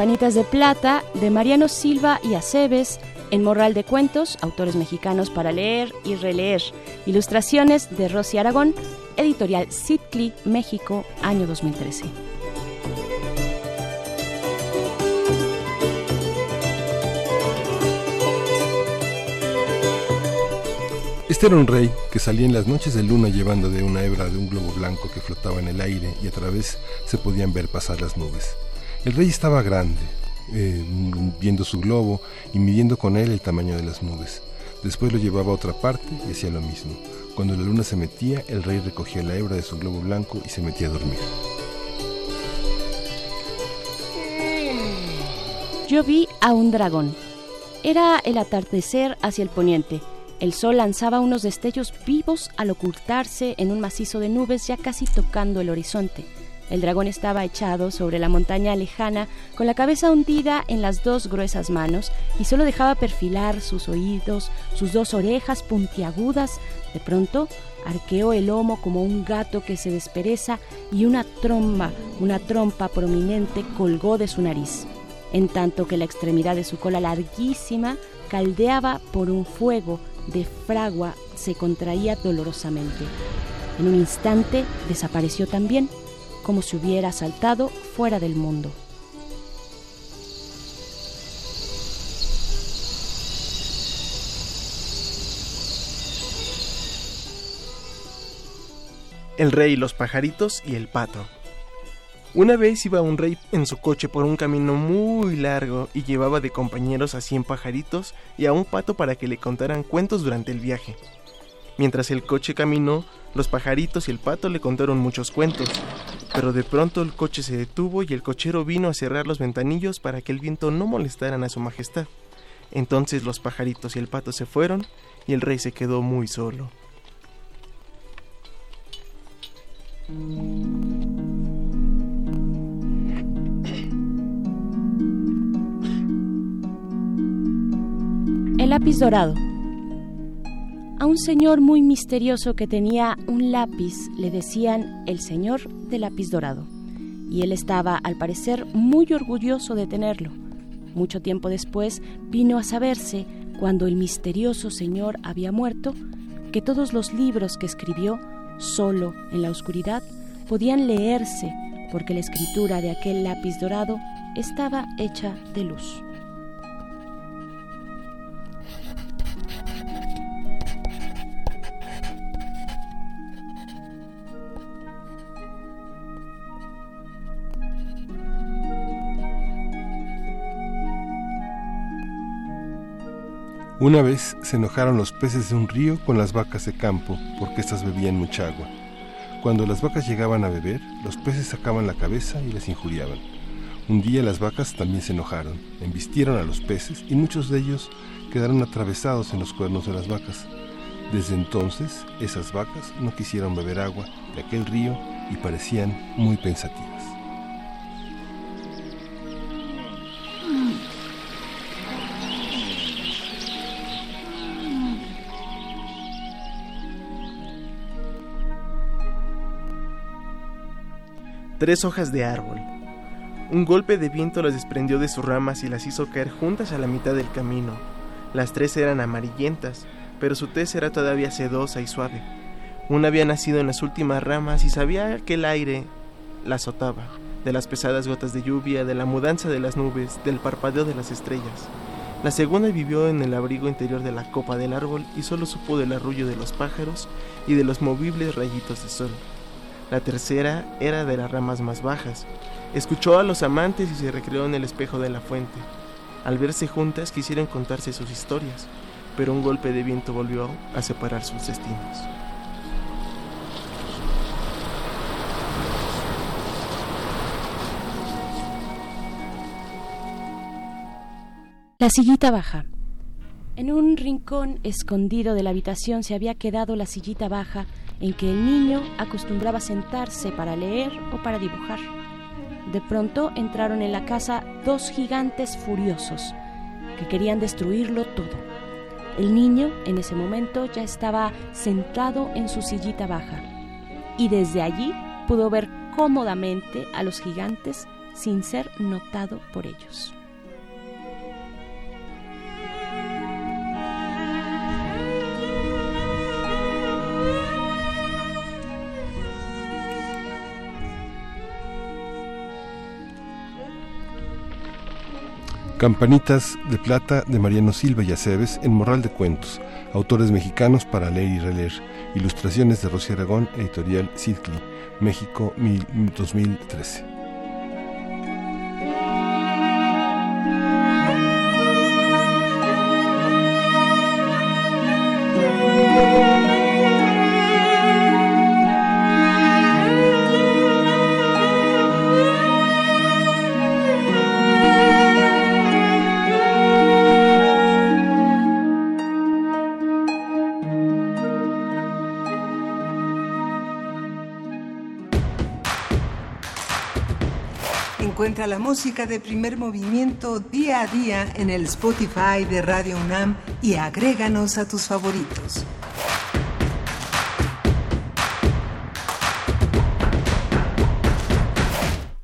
Campanitas de Plata de Mariano Silva y Aceves, en Morral de Cuentos, autores mexicanos para leer y releer. Ilustraciones de Rosy Aragón, editorial Citcli, México, año 2013. Este era un rey que salía en las noches de luna llevando de una hebra de un globo blanco que flotaba en el aire y a través se podían ver pasar las nubes. El rey estaba grande, eh, viendo su globo y midiendo con él el tamaño de las nubes. Después lo llevaba a otra parte y hacía lo mismo. Cuando la luna se metía, el rey recogía la hebra de su globo blanco y se metía a dormir. Yo vi a un dragón. Era el atardecer hacia el poniente. El sol lanzaba unos destellos vivos al ocultarse en un macizo de nubes ya casi tocando el horizonte. El dragón estaba echado sobre la montaña lejana, con la cabeza hundida en las dos gruesas manos, y solo dejaba perfilar sus oídos, sus dos orejas puntiagudas. De pronto, arqueó el lomo como un gato que se despereza y una tromba, una trompa prominente colgó de su nariz, en tanto que la extremidad de su cola larguísima caldeaba por un fuego de fragua se contraía dolorosamente. En un instante desapareció también, como si hubiera saltado fuera del mundo. El rey, los pajaritos y el pato. Una vez iba un rey en su coche por un camino muy largo y llevaba de compañeros a 100 pajaritos y a un pato para que le contaran cuentos durante el viaje. Mientras el coche caminó, los pajaritos y el pato le contaron muchos cuentos. Pero de pronto el coche se detuvo y el cochero vino a cerrar los ventanillos para que el viento no molestaran a su majestad. Entonces los pajaritos y el pato se fueron y el rey se quedó muy solo. El lápiz dorado a un señor muy misterioso que tenía un lápiz le decían el señor del lápiz dorado. Y él estaba, al parecer, muy orgulloso de tenerlo. Mucho tiempo después vino a saberse, cuando el misterioso señor había muerto, que todos los libros que escribió, solo en la oscuridad, podían leerse porque la escritura de aquel lápiz dorado estaba hecha de luz. Una vez se enojaron los peces de un río con las vacas de campo porque éstas bebían mucha agua. Cuando las vacas llegaban a beber, los peces sacaban la cabeza y les injuriaban. Un día las vacas también se enojaron, embistieron a los peces y muchos de ellos quedaron atravesados en los cuernos de las vacas. Desde entonces, esas vacas no quisieron beber agua de aquel río y parecían muy pensativas. Tres hojas de árbol. Un golpe de viento las desprendió de sus ramas y las hizo caer juntas a la mitad del camino. Las tres eran amarillentas, pero su tez era todavía sedosa y suave. Una había nacido en las últimas ramas y sabía que el aire la azotaba, de las pesadas gotas de lluvia, de la mudanza de las nubes, del parpadeo de las estrellas. La segunda vivió en el abrigo interior de la copa del árbol y solo supo del arrullo de los pájaros y de los movibles rayitos de sol. La tercera era de las ramas más bajas. Escuchó a los amantes y se recreó en el espejo de la fuente. Al verse juntas quisieron contarse sus historias, pero un golpe de viento volvió a separar sus destinos. La sillita baja. En un rincón escondido de la habitación se había quedado la sillita baja en que el niño acostumbraba sentarse para leer o para dibujar. De pronto entraron en la casa dos gigantes furiosos que querían destruirlo todo. El niño en ese momento ya estaba sentado en su sillita baja y desde allí pudo ver cómodamente a los gigantes sin ser notado por ellos. Campanitas de Plata de Mariano Silva y Aceves en Morral de Cuentos. Autores mexicanos para leer y releer. Ilustraciones de Rocío Aragón, editorial Sidley, México 2013. La música de primer movimiento día a día en el Spotify de Radio UNAM y agréganos a tus favoritos.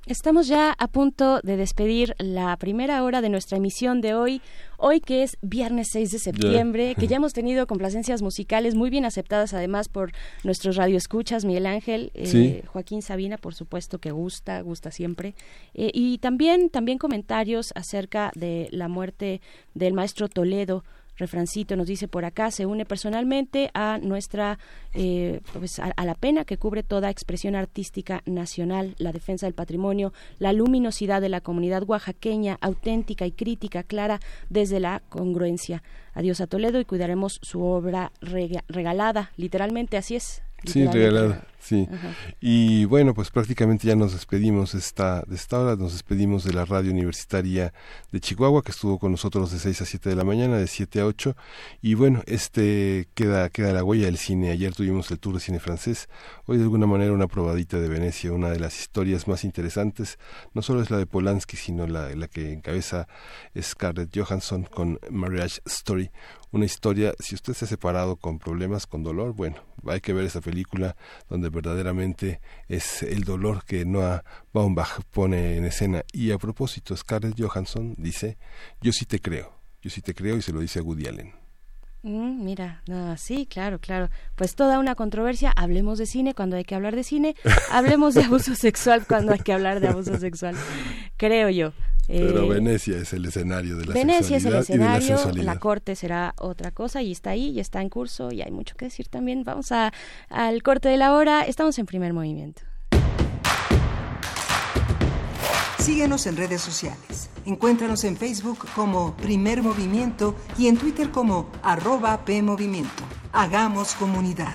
Estamos ya a punto de despedir la primera hora de nuestra emisión de hoy, hoy que es viernes 6 de septiembre, que [LAUGHS] ya hemos tenido complacencias musicales muy bien aceptadas además por nuestros radioescuchas, Miguel Ángel, eh, Sí. Joaquín Sabina, por supuesto que gusta, gusta siempre, Eh, y también, también comentarios acerca de la muerte del maestro Toledo, Refrancito nos dice por acá, se une personalmente a nuestra, eh, pues a, a la pena que cubre toda expresión artística nacional, la defensa del patrimonio, la luminosidad de la comunidad oaxaqueña, auténtica y crítica, clara desde la congruencia. Adiós a Toledo y cuidaremos su obra rega- regalada, literalmente así es. Sí, regalada. Sí. Y bueno, pues prácticamente ya nos despedimos esta, de esta hora, nos despedimos de la radio universitaria de Chihuahua, que estuvo con nosotros de 6 a 7 de la mañana, de 7 a 8. Y bueno, este queda, queda la huella del cine. Ayer tuvimos el tour de cine francés, hoy de alguna manera una probadita de Venecia, una de las historias más interesantes. No solo es la de Polanski, sino la, la que encabeza Scarlett Johansson con Marriage Story, una historia, si usted se ha separado con problemas, con dolor, bueno, hay que ver esa película donde verdaderamente es el dolor que Noah Baumbach pone en escena. Y a propósito, Scarlett Johansson dice, yo sí te creo, yo sí te creo y se lo dice a Woody Allen. Mm, mira, no, sí, claro, claro. Pues toda una controversia. Hablemos de cine cuando hay que hablar de cine. [LAUGHS] Hablemos de abuso sexual cuando hay que hablar de abuso sexual. Creo yo. Pero Eh, Venecia es el escenario de la Venecia es el sexualidad y de la escenario, sensualidad. la corte será otra cosa y está ahí, y está en curso y hay mucho que decir también. Vamos a, al corte de la hora. Estamos en primer movimiento. Síguenos en redes sociales. Encuéntranos en Facebook como Primer Movimiento y en Twitter como arroba PMovimiento. Hagamos comunidad.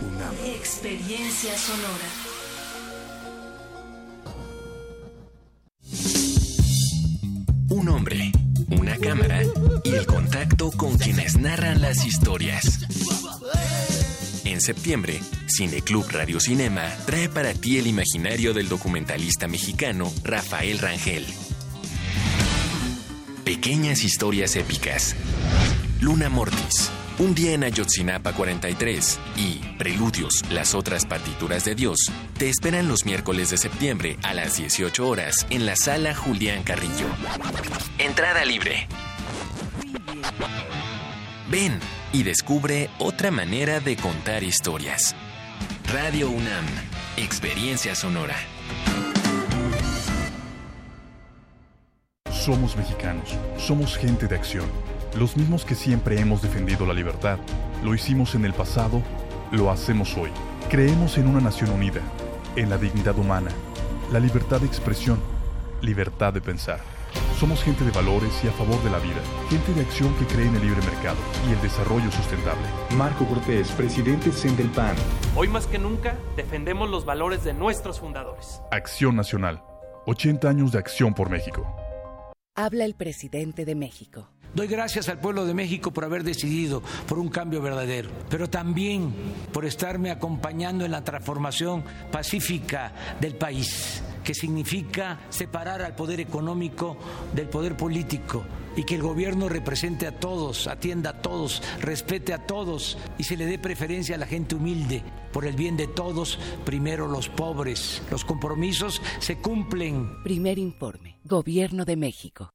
UNAM. Experiencia sonora. Un hombre, una cámara y el contacto con quienes narran las historias. En septiembre, Cineclub Radio Cinema trae para ti el imaginario del documentalista mexicano Rafael Rangel. Pequeñas historias épicas. Luna Mortis. Un día en Ayotzinapa 43 y Preludios, las otras partituras de Dios, te esperan los miércoles de septiembre a las 18 horas en la sala Julián Carrillo. Entrada libre. Ven y descubre otra manera de contar historias. Radio UNAM, experiencia sonora. Somos mexicanos, somos gente de acción, los mismos que siempre hemos defendido la libertad. Lo hicimos en el pasado, lo hacemos hoy. Creemos en una nación unida, en la dignidad humana, la libertad de expresión, libertad de pensar. Somos gente de valores y a favor de la vida, gente de acción que cree en el libre mercado y el desarrollo sustentable. Marco Cortés, presidente Sendelpan. Hoy más que nunca defendemos los valores de nuestros fundadores. Acción Nacional. 80 años de acción por México. Habla el presidente de México. Doy gracias al pueblo de México por haber decidido por un cambio verdadero, pero también por estarme acompañando en la transformación pacífica del país, que significa separar al poder económico del poder político y que el gobierno represente a todos, atienda a todos, respete a todos y se le dé preferencia a la gente humilde. Por el bien de todos, primero los pobres. Los compromisos se cumplen. Primer informe. Gobierno de México.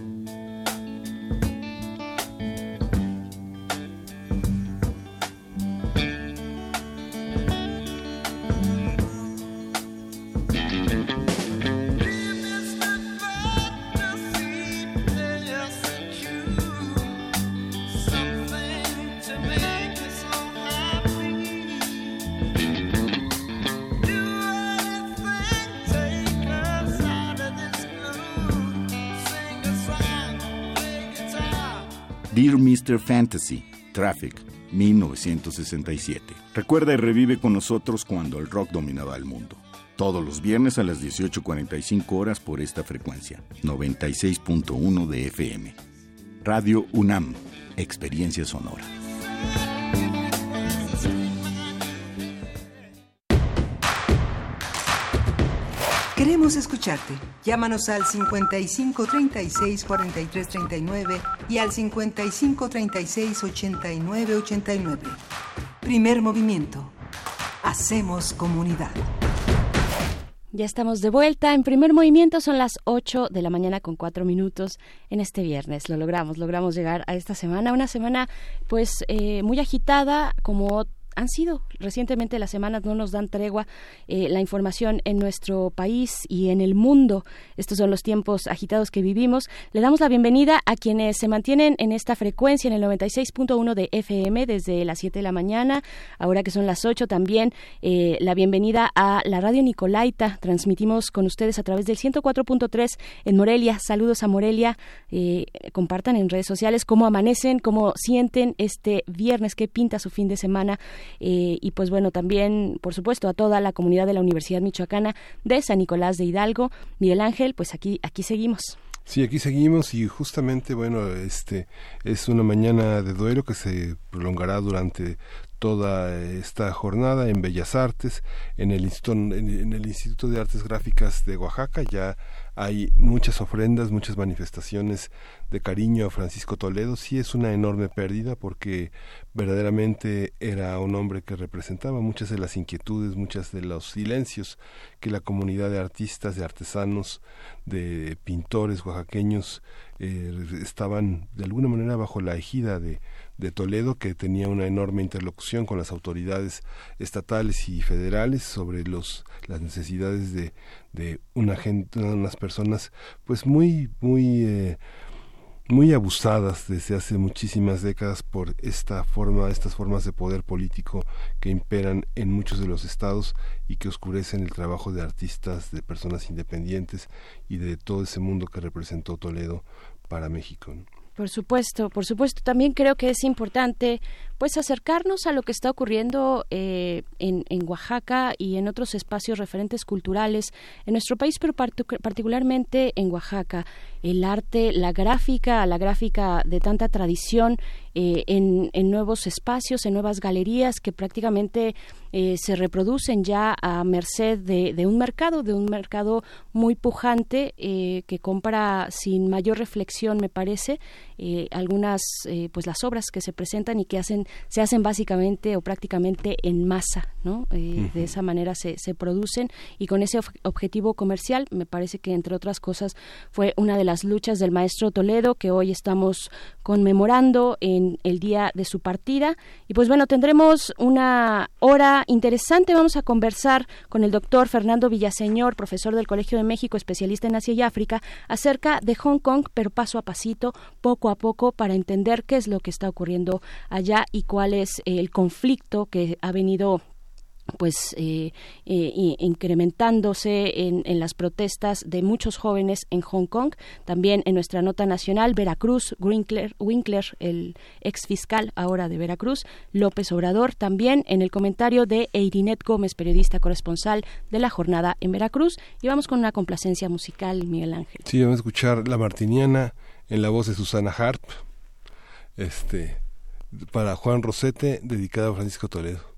Mr. Fantasy, Traffic, 1967. Recuerda y revive con nosotros cuando el rock dominaba el mundo. Todos los viernes a las 18.45 horas por esta frecuencia, 96.1 de FM. Radio UNAM, Experiencia Sonora. Queremos escucharte. Llámanos al 55 36 43 39 y al 55 36 89 89. Primer movimiento. Hacemos comunidad. Ya estamos de vuelta. En primer movimiento son las 8 de la mañana con 4 minutos en este viernes. Lo logramos, logramos llegar a esta semana. Una semana pues eh, muy agitada como han sido. Recientemente las semanas no nos dan tregua eh, la información en nuestro país y en el mundo. Estos son los tiempos agitados que vivimos. Le damos la bienvenida a quienes se mantienen en esta frecuencia en el 96.1 de FM desde las 7 de la mañana ahora que son las 8 también. Eh, la bienvenida a la radio Nicolaita. Transmitimos con ustedes a través del 104.3 en Morelia. Saludos a Morelia. Eh, compartan en redes sociales cómo amanecen cómo sienten este viernes que pinta su fin de semana eh, y pues bueno, también, por supuesto, a toda la comunidad de la Universidad Michoacana de San Nicolás de Hidalgo. Miguel Ángel, pues aquí, aquí seguimos. Sí, aquí seguimos y justamente, bueno, este es una mañana de duelo que se prolongará durante toda esta jornada en Bellas Artes, en el, en el Instituto de Artes Gráficas de Oaxaca. Ya hay muchas ofrendas, muchas manifestaciones de cariño a Francisco Toledo. Sí es una enorme pérdida porque verdaderamente era un hombre que representaba muchas de las inquietudes, muchas de los silencios que la comunidad de artistas, de artesanos, de pintores oaxaqueños eh, estaban de alguna manera bajo la ejida de, de Toledo, que tenía una enorme interlocución con las autoridades estatales y federales sobre los, las necesidades de, de una gente, unas personas pues muy, muy eh, muy abusadas desde hace muchísimas décadas por esta forma, estas formas de poder político que imperan en muchos de los estados y que oscurecen el trabajo de artistas, de personas independientes y de todo ese mundo que representó Toledo para México. Por supuesto, por supuesto. También creo que es importante pues acercarnos a lo que está ocurriendo eh, en, en, Oaxaca y en otros espacios referentes culturales en nuestro país, pero particularmente en Oaxaca. El arte, la gráfica, la gráfica de tanta tradición eh, en, en, nuevos espacios, en nuevas galerías que prácticamente eh, se reproducen ya a merced de, de, un mercado, de un mercado muy pujante eh, que compra sin mayor reflexión, me parece, eh, algunas, eh, pues las obras que se presentan y que hacen, se hacen básicamente o prácticamente en masa, ¿no? Eh, de esa manera se, se producen y con ese objetivo comercial, me parece que entre otras cosas fue una de las luchas del maestro Toledo que hoy estamos conmemorando en el día de su partida. Y pues bueno, tendremos una hora interesante. Vamos a conversar con el doctor Fernando Villaseñor, profesor del Colegio de México, especialista en Asia y África, acerca de Hong Kong, pero paso a pasito, poco a poco, para entender qué es lo que está ocurriendo allá y cuál es el conflicto que ha venido pues eh, eh, incrementándose en, en, las protestas de muchos jóvenes en Hong Kong. También en nuestra nota nacional, Veracruz, Winkler, el ex fiscal ahora de Veracruz, López Obrador. También en el comentario de Eirinet Gómez, periodista corresponsal de la jornada en Veracruz. Y vamos con una complacencia musical, Miguel Ángel. Sí, vamos a escuchar La Martiniana en la voz de Susana Harp. Este, para Juan Rosete, dedicada a Francisco Toledo.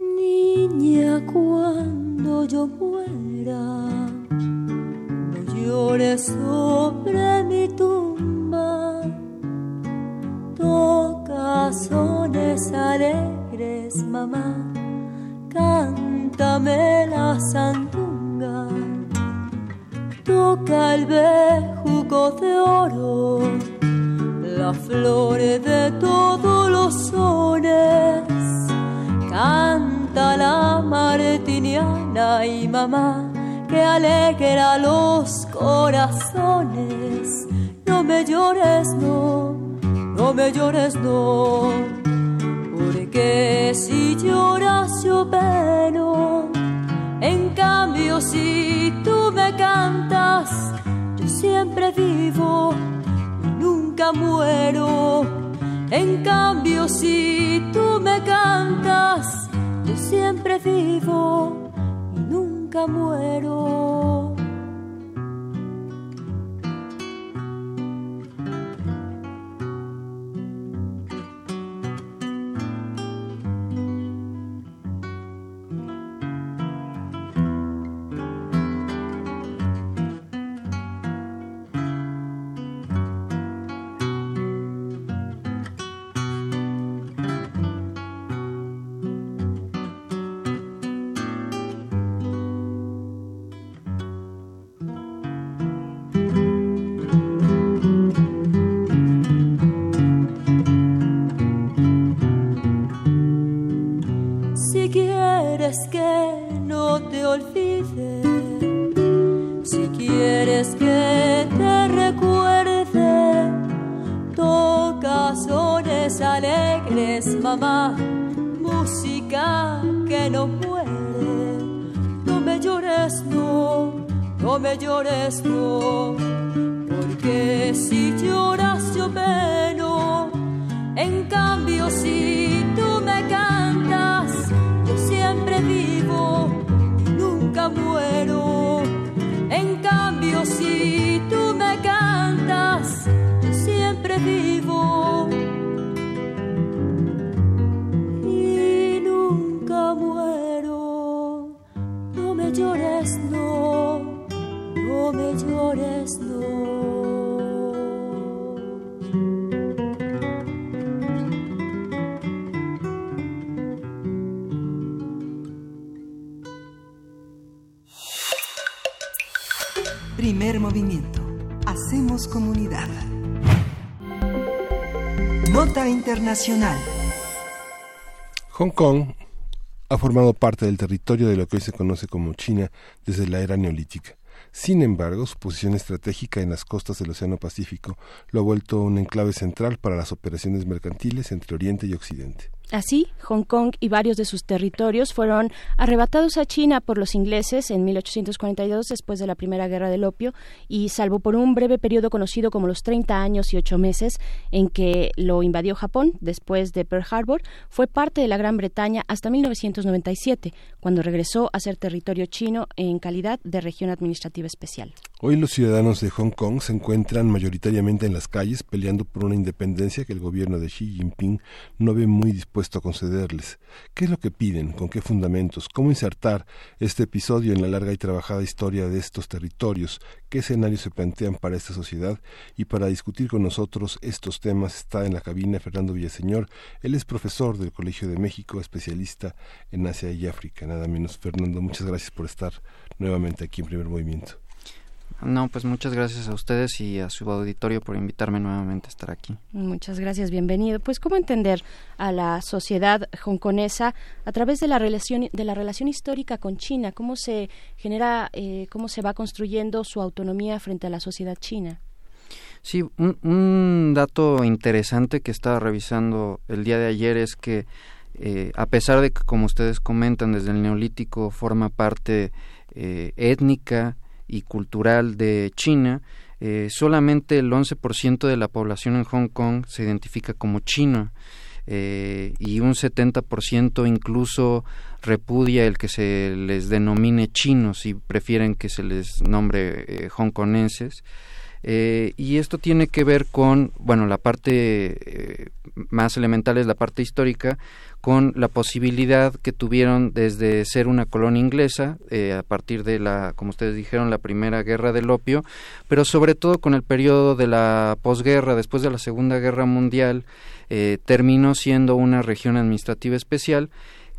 Niña, cuando yo muera, no llores sobre mi tumba. Toca sones alegres, mamá, cántame la sandunga. Toca el bejuco de oro, la flor de todos los sones. Canta la martiniana y mamá que alegra los corazones. No me llores, no, no me llores, no, si lloras yo peno. En cambio, si tú me cantas, yo siempre vivo y nunca muero. En cambio, si tú me cantas, yo siempre vivo y nunca muero. Formado parte del territorio de lo que hoy se conoce como China desde la era neolítica. Sin embargo, su posición estratégica en las costas del Océano Pacífico lo ha vuelto un enclave central para las operaciones mercantiles entre Oriente y Occidente. Así, Hong Kong y varios de sus territorios fueron arrebatados a China por los ingleses en 1842 después de la Primera Guerra del Opio y salvo por un breve periodo conocido como los 30 años y 8 meses en que lo invadió Japón después de Pearl Harbor, fue parte de la Gran Bretaña hasta 1997, cuando regresó a ser territorio chino en calidad de región administrativa especial. Hoy los ciudadanos de Hong Kong se encuentran mayoritariamente en las calles peleando por una independencia que el gobierno de Xi Jinping no ve muy dispuesto a concederles. ¿Qué es lo que piden? ¿Con qué fundamentos? ¿Cómo insertar este episodio en la larga y trabajada historia de estos territorios? ¿Qué escenarios se plantean para esta sociedad? Y para discutir con nosotros estos temas está en la cabina Fernando Villaseñor. Él es profesor del Colegio de México, especialista en Asia y África. Nada menos. Fernando, muchas gracias por estar nuevamente aquí en Primer Movimiento. No, pues muchas gracias a ustedes y a su auditorio por invitarme nuevamente a estar aquí. Muchas gracias, bienvenido. Pues cómo entender a la sociedad hongkonesa a través de la relación de la relación histórica con China, cómo se genera, eh, cómo se va construyendo su autonomía frente a la sociedad china. Sí, un, un dato interesante que estaba revisando el día de ayer es que eh, a pesar de que, como ustedes comentan, desde el neolítico forma parte eh, étnica y cultural de China, eh, solamente el 11% de la población en Hong Kong se identifica como chino eh, y un 70% incluso repudia el que se les denomine chinos y prefieren que se les nombre eh, hongkonenses. Eh, y esto tiene que ver con, bueno, la parte eh, más elemental es la parte histórica, con la posibilidad que tuvieron desde ser una colonia inglesa, eh, a partir de la, como ustedes dijeron, la primera guerra del opio, pero sobre todo con el periodo de la posguerra, después de la Segunda Guerra Mundial, terminó siendo una región administrativa especial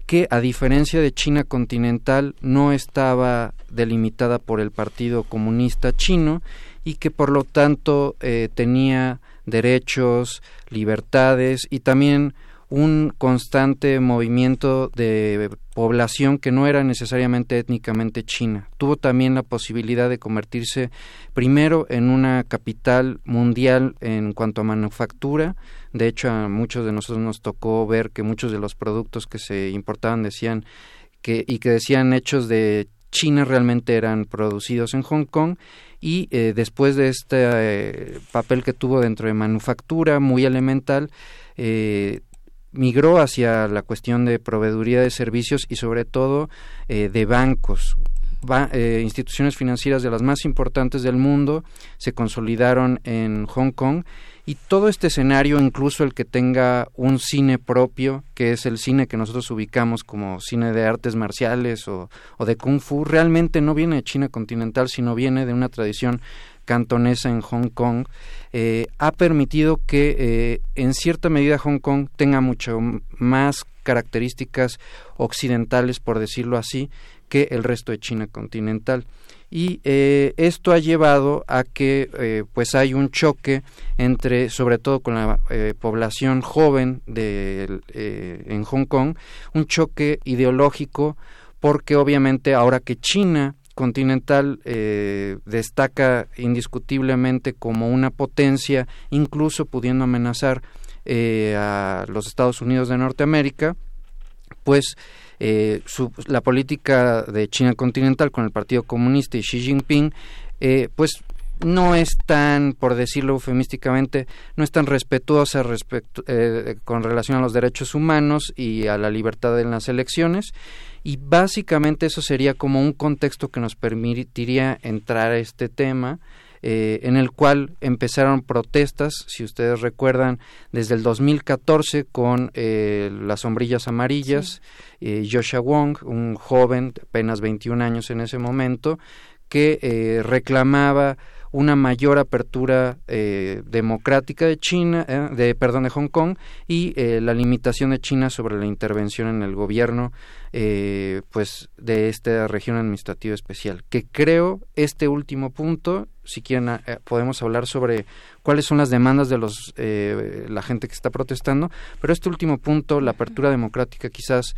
que a diferencia de China continental no estaba delimitada por el Partido Comunista Chino y que por lo tanto eh, tenía derechos, libertades y también un constante movimiento de población que no era necesariamente étnicamente china. Tuvo también la posibilidad de convertirse primero en una capital mundial en cuanto a manufactura. De hecho, a muchos de nosotros nos tocó ver que muchos de los productos que se importaban decían que y que decían hechos de China realmente eran producidos en Hong Kong y eh, después de este eh, papel que tuvo dentro de manufactura muy elemental eh, migró hacia la cuestión de proveeduría de servicios y sobre todo eh, de bancos. Ba eh, instituciones financieras de las más importantes del mundo se consolidaron en Hong Kong y todo este escenario, incluso el que tenga un cine propio, que es el cine que nosotros ubicamos como cine de artes marciales o, de kung fu, realmente no viene de China continental, sino viene de una tradición cantonesa en Hong Kong, eh, ha permitido que eh, en cierta medida Hong Kong tenga mucho más características occidentales, por decirlo así, que el resto de China continental. Y eh, esto ha llevado a que eh, pues hay un choque entre sobre todo con la eh, población joven de, en Hong Kong un choque ideológico porque obviamente ahora que China continental destaca indiscutiblemente como una potencia incluso pudiendo amenazar a los Estados Unidos de Norteamérica pues eh, la política de China continental con el Partido Comunista y Xi Jinping, eh, pues no es tan, por decirlo eufemísticamente, no es tan respetuosa respecto, eh, con relación a los derechos humanos y a la libertad en las elecciones. Y básicamente eso sería como un contexto que nos permitiría entrar a este tema eh, en el cual empezaron protestas, si ustedes recuerdan, desde el 2014 con eh, las sombrillas amarillas, eh, Joshua Wong, un joven, apenas 21 años en ese momento, que reclamaba una mayor apertura eh, democrática de China, eh, de perdón de Hong Kong y eh, la limitación de China sobre la intervención en el gobierno, pues de esta región administrativa especial. Que creo este último punto, si quieren podemos hablar sobre cuáles son las demandas de los la gente que está protestando, pero este último punto, la apertura democrática, quizás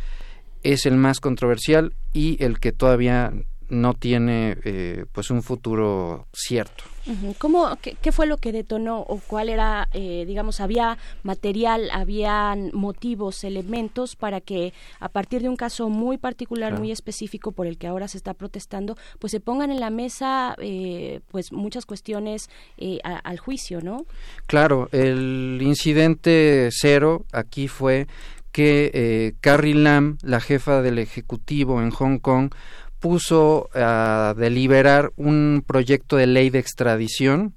es el más controversial y el que todavía no tiene eh, pues un futuro cierto. ¿Cómo, qué, fue lo que detonó o cuál era, eh, digamos, había material, habían motivos, elementos para que a partir de un caso muy particular, muy específico por el que ahora se está protestando, pues se pongan en la mesa eh, pues muchas cuestiones al juicio, ¿no? Claro, el incidente cero aquí fue que Carrie Lam, la jefa del Ejecutivo en Hong Kong, puso a deliberar un proyecto de ley de extradición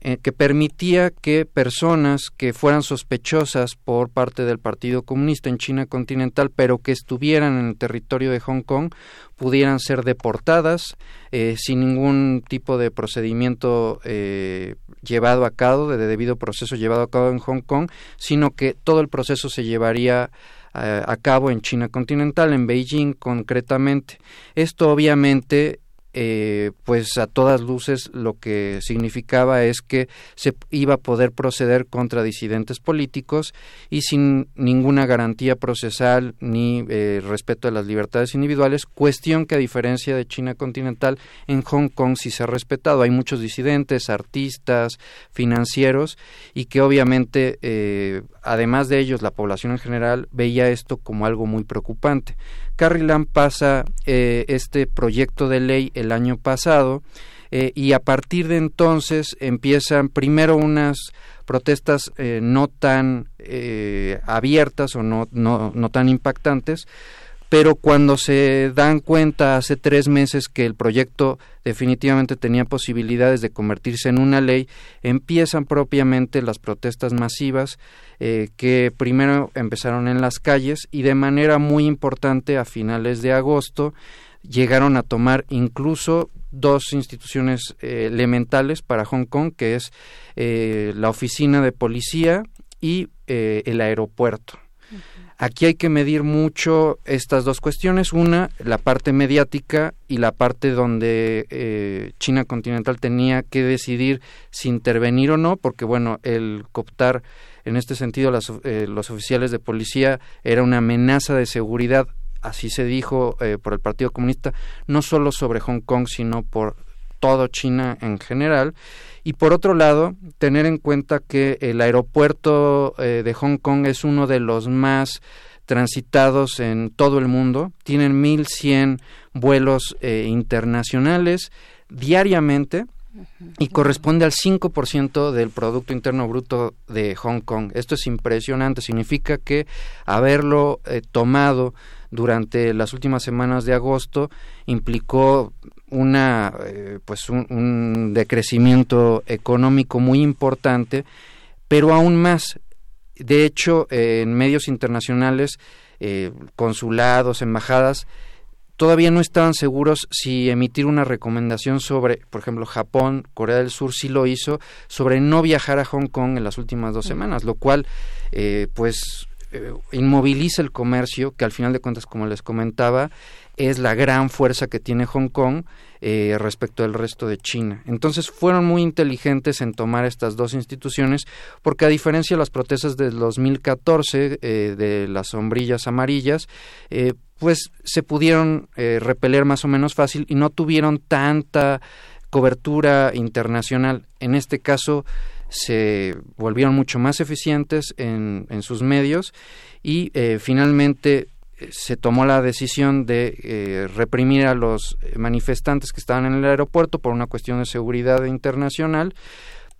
eh, que permitía que personas que fueran sospechosas por parte del Partido Comunista en China continental, pero que estuvieran en el territorio de Hong Kong, pudieran ser deportadas eh, sin ningún tipo de procedimiento eh, llevado a cabo, de debido proceso llevado a cabo en Hong Kong, sino que todo el proceso se llevaría a cabo en China continental, en Beijing concretamente. Esto obviamente eh, pues a todas luces lo que significaba es que se iba a poder proceder contra disidentes políticos y sin ninguna garantía procesal ni eh, respeto de las libertades individuales, cuestión que a diferencia de China continental, en Hong Kong sí se ha respetado. Hay muchos disidentes, artistas, financieros y que obviamente, eh, además de ellos, la población en general veía esto como algo muy preocupante. Carrie Lam pasa eh, este proyecto de ley el año pasado eh, y a partir de entonces empiezan primero unas protestas eh, no tan abiertas o no, no, no tan impactantes, pero cuando se dan cuenta hace tres meses que el proyecto definitivamente tenía posibilidades de convertirse en una ley, empiezan propiamente las protestas masivas eh, que primero empezaron en las calles y de manera muy importante a finales de agosto llegaron a tomar incluso dos instituciones eh, elementales para Hong Kong, que es eh, la oficina de policía y el aeropuerto. Aquí hay que medir mucho estas dos cuestiones. Una, la parte mediática y la parte donde eh, China continental tenía que decidir si intervenir o no, porque bueno, el cooptar en este sentido eh, los oficiales de policía era una amenaza de seguridad, así se dijo eh, por el Partido Comunista, no solo sobre Hong Kong, sino por todo China en general. Y por otro lado, tener en cuenta que el aeropuerto eh, de Hong Kong es uno de los más transitados en todo el mundo. Tienen 1.100 vuelos eh, internacionales diariamente y corresponde al 5% del Producto Interno Bruto de Hong Kong. Esto es impresionante, significa que haberlo eh, tomado durante las últimas semanas de agosto implicó una eh, pues un, decrecimiento económico muy importante pero aún más. De hecho en medios internacionales eh, consulados embajadas todavía no estaban seguros si emitir una recomendación sobre, por ejemplo, Japón, Corea del Sur sí lo hizo, sobre no viajar a Hong Kong en las últimas dos semanas, lo cual, eh, pues, eh, inmoviliza el comercio, que al final de cuentas, como les comentaba, es la gran fuerza que tiene Hong Kong eh, respecto del resto de China. Entonces fueron muy inteligentes en tomar estas dos instituciones porque a diferencia de las protestas del 2014 eh, de las sombrillas amarillas, eh, pues se pudieron eh, repeler más o menos fácil y no tuvieron tanta cobertura internacional. En este caso se volvieron mucho más eficientes en, sus medios y eh, finalmente se tomó la decisión de eh, reprimir a los manifestantes que estaban en el aeropuerto por una cuestión de seguridad internacional,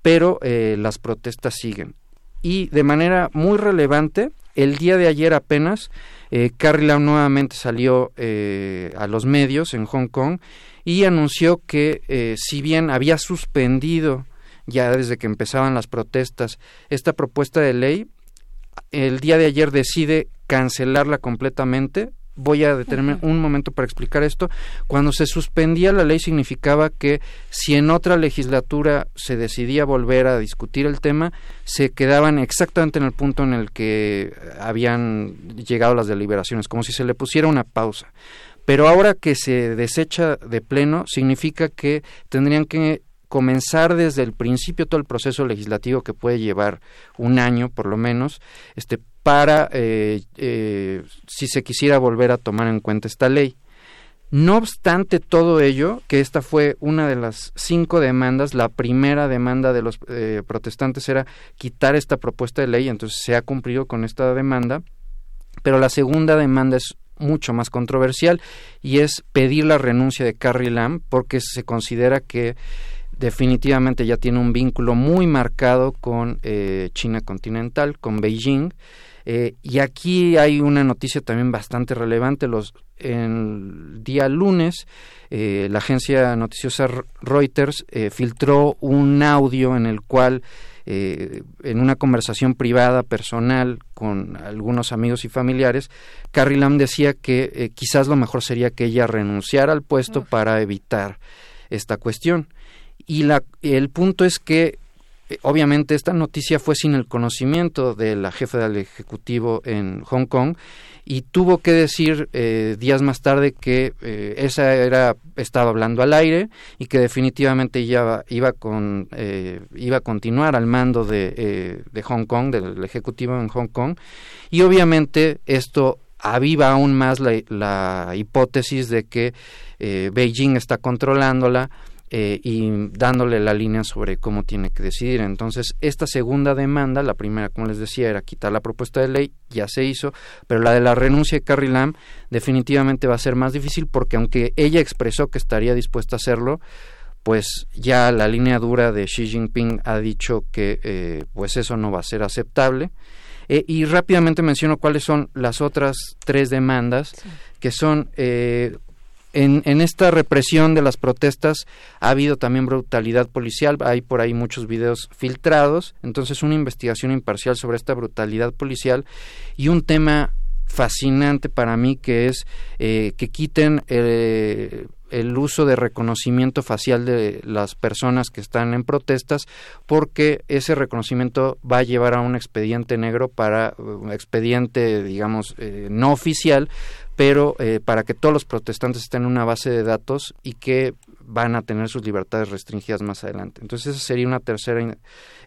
pero eh, las protestas siguen. Y de manera muy relevante, el día de ayer apenas, eh, Carrie Lam nuevamente salió eh, a los medios en Hong Kong y anunció que eh, si bien había suspendido ya desde que empezaban las protestas esta propuesta de ley, el día de ayer decide cancelarla completamente. Voy a detenerme un momento para explicar esto. Cuando se suspendía la ley significaba que si en otra legislatura se decidía volver a discutir el tema, se quedaban exactamente en el punto en el que habían llegado las deliberaciones, como si se le pusiera una pausa. Pero ahora que se desecha de pleno, significa que tendrían que comenzar desde el principio todo el proceso legislativo que puede llevar un año por lo menos este para eh, eh, si se quisiera volver a tomar en cuenta esta ley no obstante todo ello, que esta fue una de las cinco demandas, la primera demanda de los eh, protestantes era quitar esta propuesta de ley, entonces se ha cumplido con esta demanda, pero la segunda demanda es mucho más controversial y es pedir la renuncia de Carrie Lam porque se considera que definitivamente ya tiene un vínculo muy marcado con eh, China continental, con Beijing. Eh, y aquí hay una noticia también bastante relevante. Los, en el día lunes, eh, la agencia noticiosa Reuters eh, filtró un audio en el cual, eh, en una conversación privada, personal, con algunos amigos y familiares, Carrie Lam decía que eh, quizás lo mejor sería que ella renunciara al puesto para evitar esta cuestión. Y la, el punto es que obviamente esta noticia fue sin el conocimiento de la jefa del Ejecutivo en Hong Kong y tuvo que decir eh, días más tarde que eh, esa era estaba hablando al aire y que definitivamente ella iba con eh, iba a continuar al mando de, eh, de Hong Kong del ejecutivo en Hong Kong. Y obviamente esto aviva aún más la, hipótesis de que eh, Beijing está controlándola eh, y dándole la línea sobre cómo tiene que decidir. Entonces, esta segunda demanda, la primera, como les decía, era quitar la propuesta de ley, ya se hizo, pero la de la renuncia de Carrie Lam definitivamente va a ser más difícil porque aunque ella expresó que estaría dispuesta a hacerlo, pues ya la línea dura de Xi Jinping ha dicho que eh, pues eso no va a ser aceptable. Eh, y rápidamente menciono cuáles son las otras tres demandas, que son eh, en, esta represión de las protestas ha habido también brutalidad policial, hay por ahí muchos videos filtrados, entonces una investigación imparcial sobre esta brutalidad policial y un tema fascinante para mí que es eh, que quiten eh, el uso de reconocimiento facial de las personas que están en protestas porque ese reconocimiento va a llevar a un expediente negro para un expediente digamos eh, no oficial pero eh, para que todos los protestantes estén en una base de datos y que van a tener sus libertades restringidas más adelante. Entonces esa sería una tercera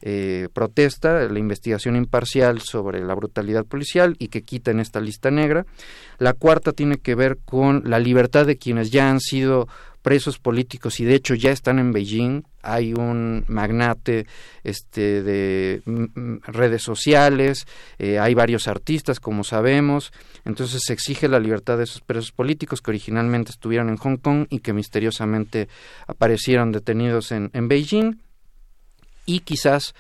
eh, protesta, la investigación imparcial sobre la brutalidad policial y que quiten esta lista negra. La cuarta tiene que ver con la libertad de quienes ya han sido presos políticos y de hecho ya están en Beijing. Hay un magnate este, de redes sociales, eh, hay varios artistas, como sabemos. Entonces se exige la libertad de esos presos políticos que originalmente estuvieron en Hong Kong y que misteriosamente aparecieron detenidos en, en Beijing. Y quizás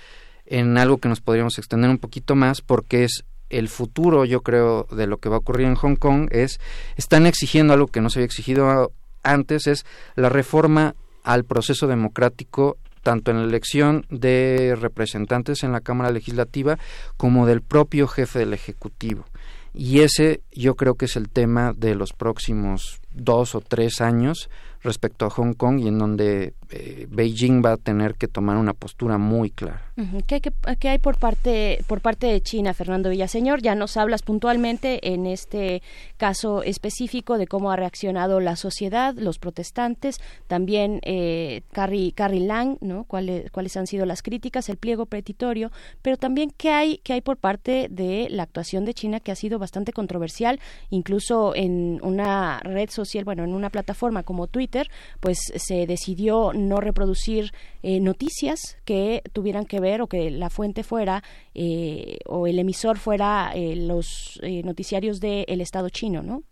en algo que nos podríamos extender un poquito más porque es el futuro, yo creo, de lo que va a ocurrir en Hong Kong es, están exigiendo algo que no se había exigido antes, es la reforma al proceso democrático tanto en la elección de representantes en la Cámara Legislativa como del propio jefe del Ejecutivo. Y ese yo creo que es el tema de los próximos dos o tres años respecto a Hong Kong y en donde eh, Beijing va a tener que tomar una postura muy clara. ¿Qué, qué- qué hay por parte por parte de China, Fernando Villaseñor? Ya nos hablas puntualmente en este caso específico de cómo ha reaccionado la sociedad, los protestantes, también eh, Carrie, Carrie Lang, ¿no? ¿Cuáles, cuáles han sido las críticas, el pliego petitorio, pero también qué hay qué hay por parte de la actuación de China que ha sido bastante controversial, incluso en una red social, bueno, en una plataforma como Twitter, pues se decidió no reproducir eh, noticias que tuvieran que ver o que la fuente fuera eh, o el emisor fuera eh, los eh, noticiarios del Estado chino, ¿no?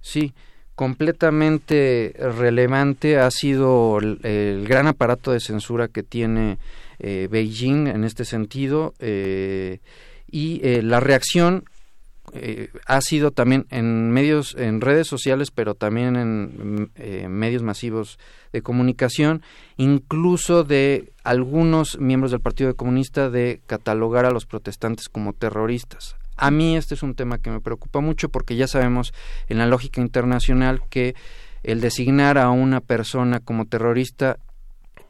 Sí, completamente relevante ha sido el, el gran aparato de censura que tiene eh, Beijing en este sentido eh, y la reacción eh, ha sido también en medios, en redes sociales, pero también en eh, medios masivos de comunicación, incluso de algunos miembros del Partido Comunista de catalogar a los protestantes como terroristas. A mí este es un tema que me preocupa mucho porque ya sabemos en la lógica internacional que el designar a una persona como terrorista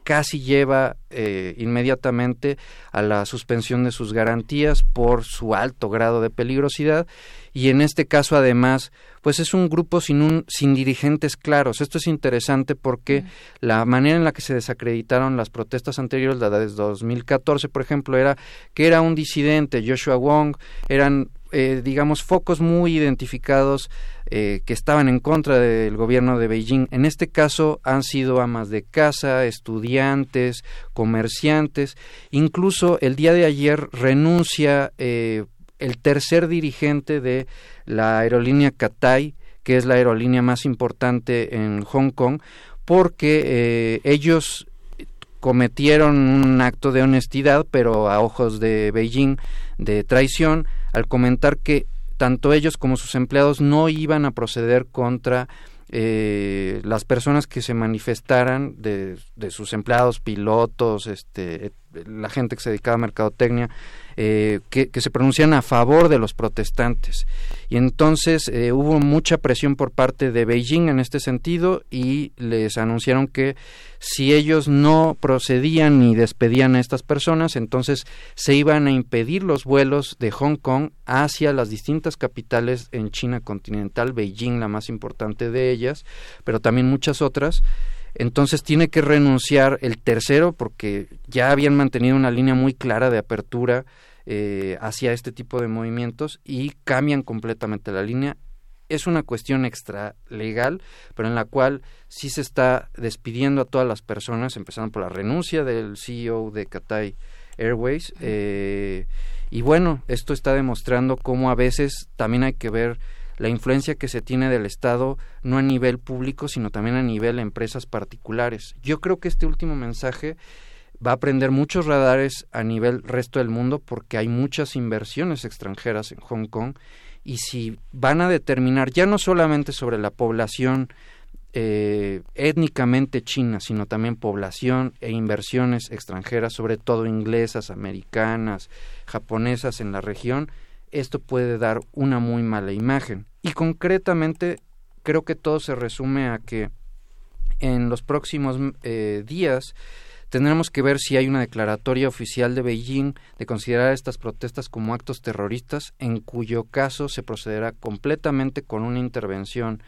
casi lleva eh, inmediatamente a la suspensión de sus garantías por su alto grado de peligrosidad. Y en este caso además pues es un grupo sin un sin dirigentes claros. Esto es interesante porque la manera en la que se desacreditaron las protestas anteriores la de 2014 por ejemplo era que era un disidente Joshua Wong eran eh, digamos, focos muy identificados eh, que estaban en contra del gobierno de Beijing. En este caso han sido amas de casa, estudiantes, comerciantes. Incluso el día de ayer renuncia eh, el tercer dirigente de la aerolínea Cathay, que es la aerolínea más importante en Hong Kong, porque eh, ellos cometieron un acto de honestidad, pero a ojos de Beijing, de traición, al comentar que tanto ellos como sus empleados no iban a proceder contra eh, las personas que se manifestaran de, de sus empleados, pilotos, este, la gente que se dedicaba a mercadotecnia, eh, que, se pronuncian a favor de los protestantes. Y entonces eh, hubo mucha presión por parte de Beijing en este sentido y les anunciaron que si ellos no procedían ni despedían a estas personas, entonces se iban a impedir los vuelos de Hong Kong hacia las distintas capitales en China continental, Beijing la más importante de ellas, pero también muchas otras. Entonces tiene que renunciar el tercero porque ya habían mantenido una línea muy clara de apertura eh, hacia este tipo de movimientos y cambian completamente la línea. Es una cuestión extra legal, pero en la cual sí se está despidiendo a todas las personas, empezando por la renuncia del CEO de Cathay Airways. Eh, y bueno, esto está demostrando cómo a veces también hay que ver la influencia que se tiene del Estado no a nivel público, sino también a nivel de empresas particulares. Yo creo que este último mensaje va a prender muchos radares a nivel resto del mundo porque hay muchas inversiones extranjeras en Hong Kong y si van a determinar ya no solamente sobre la población eh, étnicamente china, sino también población e inversiones extranjeras, sobre todo inglesas, americanas, japonesas en la región, esto puede dar una muy mala imagen. Y concretamente creo que todo se resume a que en los próximos eh, días tendremos que ver si hay una declaratoria oficial de Beijing de considerar estas protestas como actos terroristas, en cuyo caso se procederá completamente con una intervención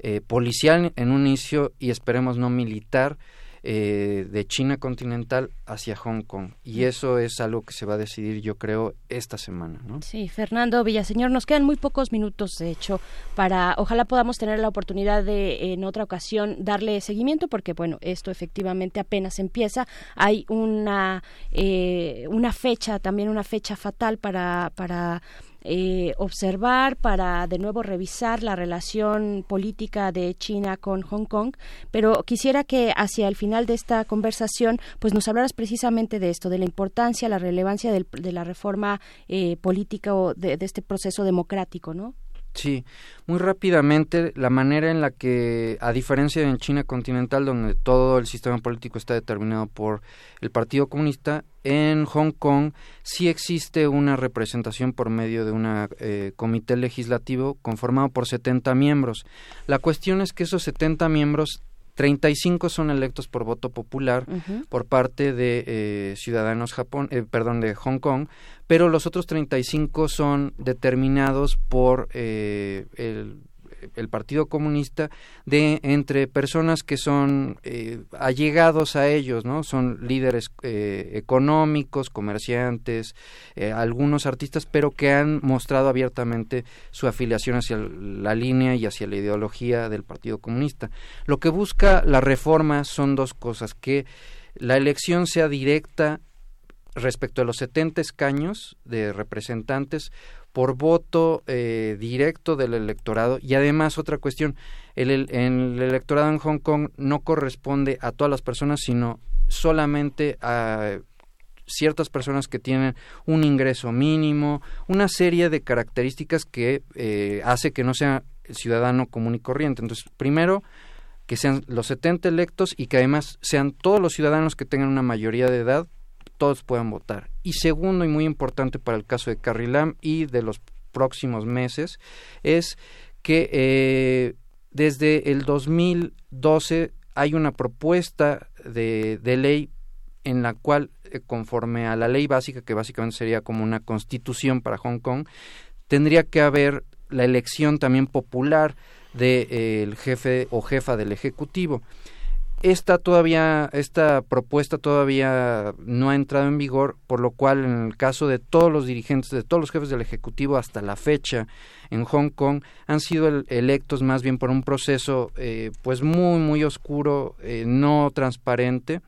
eh, policial en un inicio y esperemos no militar eh, de China continental hacia Hong Kong. Y eso es algo que se va a decidir, yo creo, esta semana. ¿no? Sí, Fernando Villaseñor, nos quedan muy pocos minutos, de hecho, para ojalá podamos tener la oportunidad de en otra ocasión darle seguimiento, porque bueno, esto efectivamente apenas empieza. Hay una eh, una fecha, también una fecha fatal para para eh, observar, para de nuevo revisar la relación política de China con Hong Kong, pero quisiera que hacia el final de esta conversación pues nos hablaras precisamente de esto, de la importancia, la relevancia del, de la reforma eh, política o de, de, este proceso democrático, ¿no? Sí, muy rápidamente, la manera en la que, a diferencia de en China continental, donde todo el sistema político está determinado por el Partido Comunista, en Hong Kong sí existe una representación por medio de un comité legislativo conformado por 70 miembros. La cuestión es que esos 70 miembros 35 son electos por voto popular por parte de eh, ciudadanos Japón, eh, perdón, de Hong Kong, pero los otros 35 son determinados por eh, el el Partido Comunista de entre personas que son eh, allegados a ellos, ¿no? Son líderes eh, económicos, comerciantes, eh, algunos artistas, pero que han mostrado abiertamente su afiliación hacia la línea y hacia la ideología del Partido Comunista. Lo que busca la reforma son dos cosas, que la elección sea directa respecto a los 70 escaños de representantes por voto eh, directo del electorado y además otra cuestión, el, el, electorado en Hong Kong no corresponde a todas las personas, sino solamente a ciertas personas que tienen un ingreso mínimo, una serie de características que eh, hace que no sea ciudadano común y corriente. Entonces, primero, que sean los 70 electos y que además sean todos los ciudadanos que tengan una mayoría de edad todos puedan votar. Y segundo, y muy importante para el caso de Carrie Lam y de los próximos meses, es que eh, desde el 2012 hay una propuesta de, de ley en la cual, eh, conforme a la ley básica, que básicamente sería como una constitución para Hong Kong, tendría que haber la elección también popular del de, eh, jefe o jefa del Ejecutivo esta todavía esta propuesta todavía no ha entrado en vigor por lo cual en el caso de todos los dirigentes de todos los jefes del ejecutivo hasta la fecha en Hong Kong han sido electos más bien por un proceso eh, pues muy muy oscuro eh, no transparente.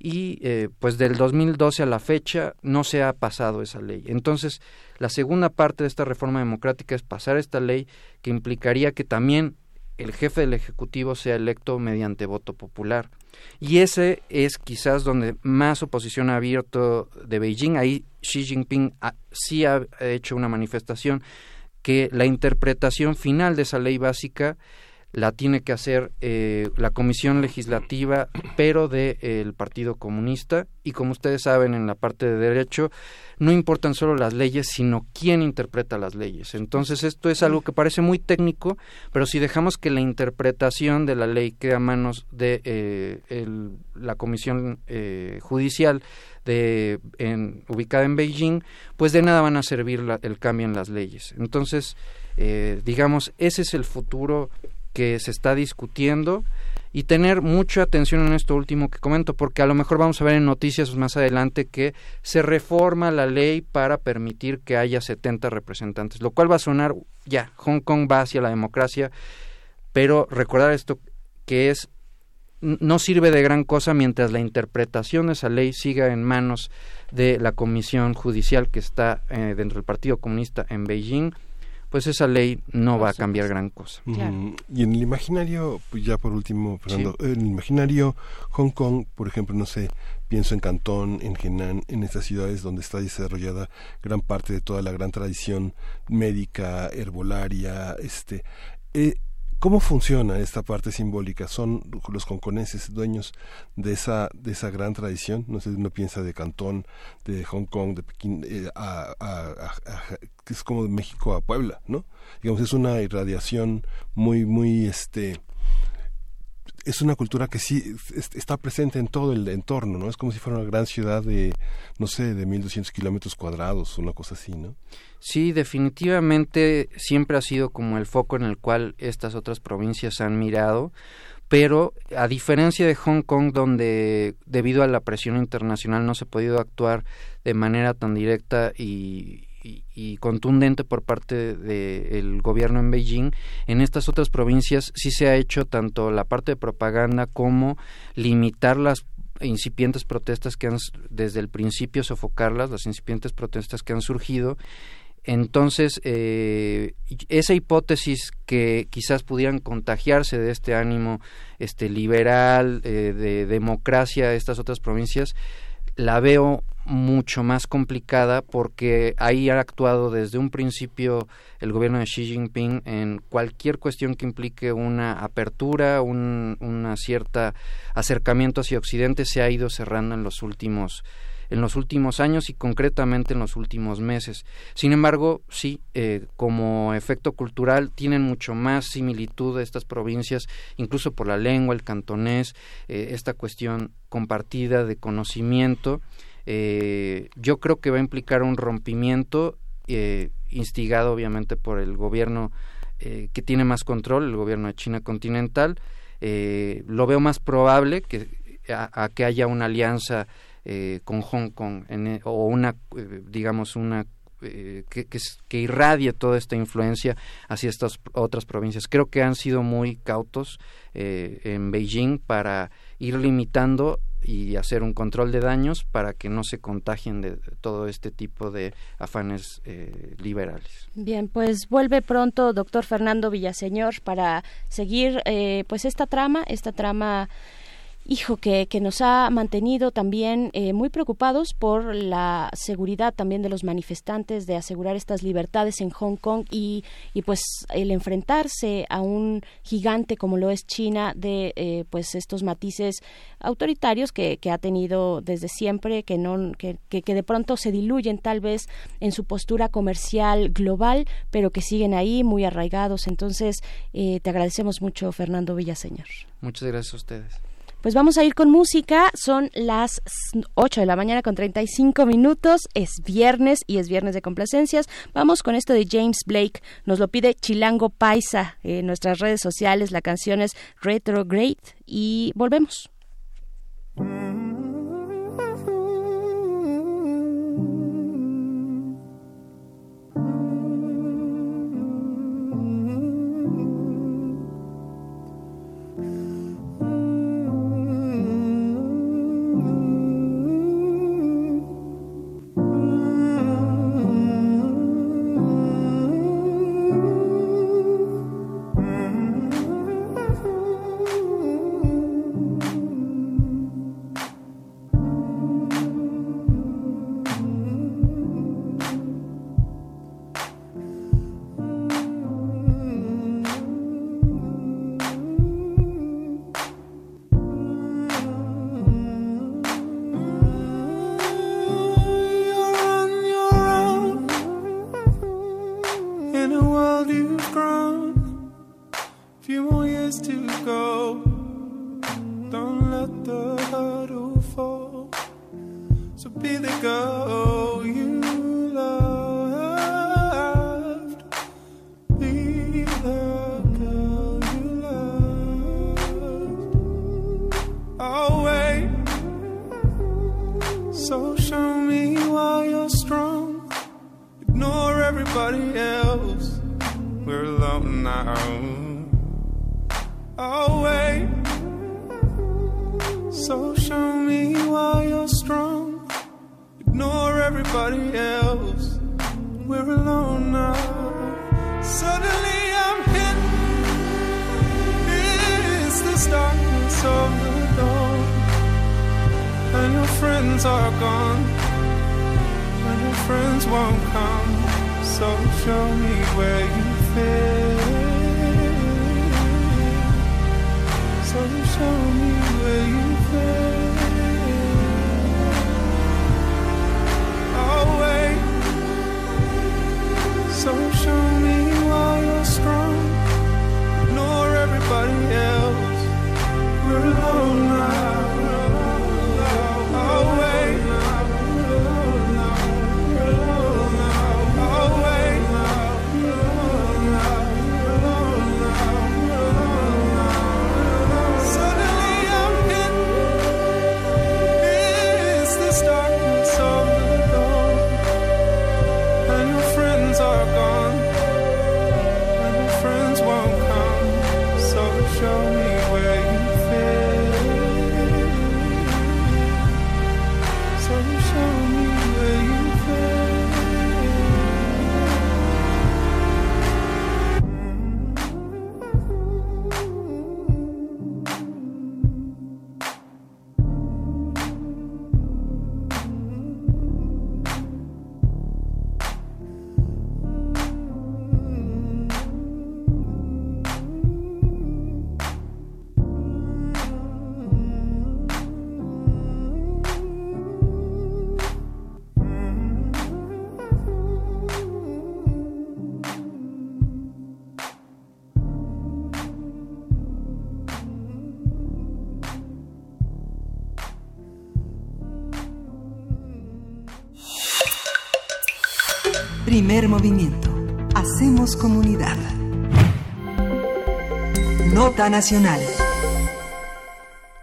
Y eh, pues del 2012 a la fecha no se ha pasado esa ley. Entonces la segunda parte de esta reforma democrática es pasar esta ley que implicaría que también el jefe del Ejecutivo sea electo mediante voto popular. Y ese es quizás donde más oposición ha abierto de Beijing. Ahí Xi Jinping sí ha hecho una manifestación que la interpretación final de esa ley básica la tiene que hacer eh, la comisión legislativa, pero del de, Partido Comunista. Y como ustedes saben, en la parte de derecho no importan solo las leyes, sino quién interpreta las leyes. Entonces, esto es algo que parece muy técnico, pero si dejamos que la interpretación de la ley quede a manos de eh, la comisión eh, judicial de, en, ubicada en Beijing, pues de nada van a servir el cambio en las leyes. Entonces, digamos, ese es el futuro que se está discutiendo y tener mucha atención en esto último que comento, porque a lo mejor vamos a ver en noticias más adelante que se reforma la ley para permitir que haya 70 representantes, lo cual va a sonar, ya, Hong Kong va hacia la democracia, pero recordar esto que es no sirve de gran cosa mientras la interpretación de esa ley siga en manos de la comisión judicial que está eh, dentro del Partido Comunista en Beijing pues esa ley no va a cambiar gran cosa. Y en el imaginario, pues ya por último, Fernando, en el imaginario Hong Kong, por ejemplo, no sé, pienso en Cantón, en Henan, en estas ciudades donde está desarrollada gran parte de toda la gran tradición médica, herbolaria, este, eh, ¿Cómo funciona esta parte simbólica? ¿Son los conconeses dueños de esa, de esa gran tradición? No sé, uno piensa de Cantón, de Hong Kong, de Pekín, eh, a, que es como de México a Puebla, ¿no? Digamos, es una irradiación muy, muy, este, es una cultura que sí está presente en todo el entorno, ¿no? Es como si fuera una gran ciudad de, no sé, de 1200 kilómetros cuadrados, una cosa así, ¿no? Sí, definitivamente siempre ha sido como el foco en el cual estas otras provincias han mirado, pero a diferencia de Hong Kong, donde debido a la presión internacional no se ha podido actuar de manera tan directa y, contundente por parte del gobierno en Beijing, en estas otras provincias sí se ha hecho tanto la parte de propaganda como limitar las incipientes protestas que han desde el principio sofocarlas, las incipientes protestas que han surgido. Entonces, eh, esa hipótesis que quizás pudieran contagiarse de este ánimo este liberal, eh, de democracia, estas otras provincias, la veo mucho más complicada porque ahí ha actuado desde un principio el gobierno de Xi Jinping en cualquier cuestión que implique una apertura, un una cierta acercamiento hacia Occidente se ha ido cerrando en los últimos en los últimos años y concretamente en los últimos meses. Sin embargo, sí, eh, como efecto cultural tienen mucho más similitud estas provincias, incluso por la lengua, el cantonés, eh, esta cuestión compartida de conocimiento. Eh, yo creo que va a implicar un rompimiento instigado obviamente por el gobierno que tiene más control, el gobierno de China continental. lo veo más probable que que haya una alianza eh, con Hong Kong e, o una, eh, digamos, una eh, que, que, irradie toda esta influencia hacia estas otras provincias. Creo que han sido muy cautos en Beijing para ir limitando y hacer un control de daños para que no se contagien de todo este tipo de afanes liberales. Bien, pues vuelve pronto doctor Fernando Villaseñor para seguir pues esta trama, esta trama hijo, que, que nos ha mantenido también eh, muy preocupados por la seguridad también de los manifestantes, de asegurar estas libertades en Hong Kong y, y pues el enfrentarse a un gigante como lo es China de eh, pues estos matices autoritarios que, que ha tenido desde siempre, que, no, que, que, de pronto se diluyen tal vez en su postura comercial global, pero que siguen ahí muy arraigados. Entonces, eh, te agradecemos mucho, Fernando Villaseñor. Muchas gracias a ustedes. Pues vamos a ir con música. Son las 8 de la mañana con 35 minutos. Es viernes y es viernes de complacencias. Vamos con esto de James Blake. Nos lo pide Chilango Paisa en nuestras redes sociales. La canción es Retrograde y volvemos. Hacemos comunidad. Nota Nacional.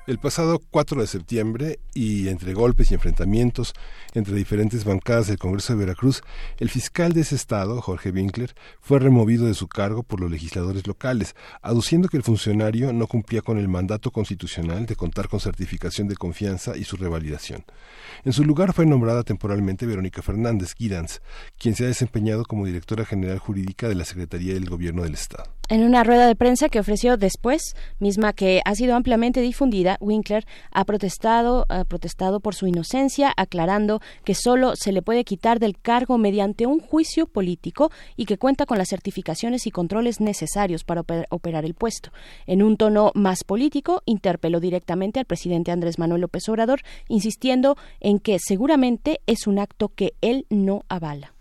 El pasado 4 de septiembre, y entre golpes y enfrentamientos entre diferentes bancadas del Congreso de Veracruz, el fiscal de ese estado, Jorge Winkler, fue removido de su cargo por los legisladores locales, aduciendo que el funcionario no cumplía con el mandato constitucional de contar con certificación de confianza y su revalidación. En su lugar fue nombrada temporalmente Verónica Fernández Guidans, quien se ha desempeñado como directora general jurídica de la Secretaría del Gobierno del Estado. En una rueda de prensa que ofreció después, misma que ha sido ampliamente difundida, Winkler ha protestado, ha protestado por su inocencia, aclarando que solo se le puede quitar del cargo mediante un juicio político y que cuenta con las certificaciones y controles necesarios para oper- operar el puesto. En un tono más político, interpeló directamente al presidente Andrés Manuel López Obrador, insistiendo en que seguramente es un acto que él no avala.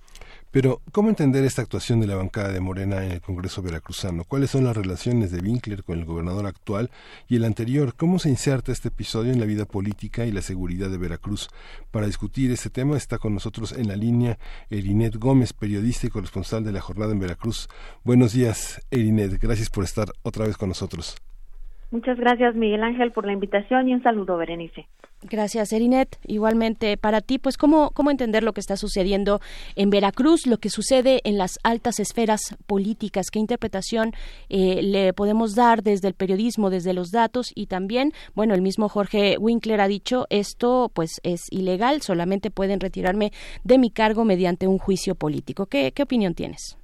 Pero, ¿cómo entender esta actuación de la bancada de Morena en el Congreso veracruzano? ¿Cuáles son las relaciones de Winkler con el gobernador actual y el anterior? ¿Cómo se inserta este episodio en la vida política y la seguridad de Veracruz? Para discutir este tema está con nosotros en la línea Erinet Gómez, periodista y corresponsal de la jornada en Veracruz. Buenos días, Erinet. Gracias por estar otra vez con nosotros. Muchas gracias, Miguel Ángel, por la invitación y un saludo, Berenice. Gracias, Erinet. Igualmente para ti, pues cómo, cómo entender lo que está sucediendo en Veracruz, lo que sucede en las altas esferas políticas, qué interpretación eh, le podemos dar desde el periodismo, desde los datos y también, bueno, el mismo Jorge Winkler ha dicho esto, pues es ilegal, solamente pueden retirarme de mi cargo mediante un juicio político. ¿Qué, qué opinión tienes?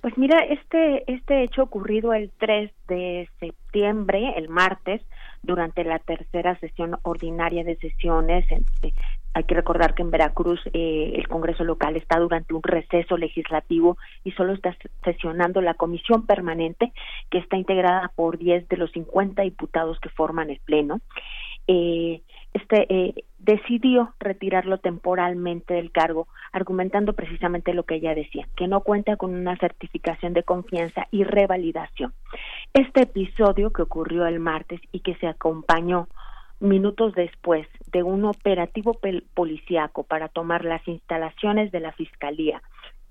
Pues mira, este, este hecho ocurrido el 3 de septiembre, el martes, durante la tercera sesión ordinaria de sesiones. este, hay que recordar que en Veracruz eh, el Congreso local está durante un receso legislativo y solo está sesionando la comisión permanente que está integrada por 10 de los 50 diputados que forman el Pleno. Eh, este eh, decidió retirarlo temporalmente del cargo, argumentando precisamente lo que ella decía, que no cuenta con una certificación de confianza y revalidación. Este episodio que ocurrió el martes y que se acompañó minutos después de un operativo policíaco para tomar las instalaciones de la fiscalía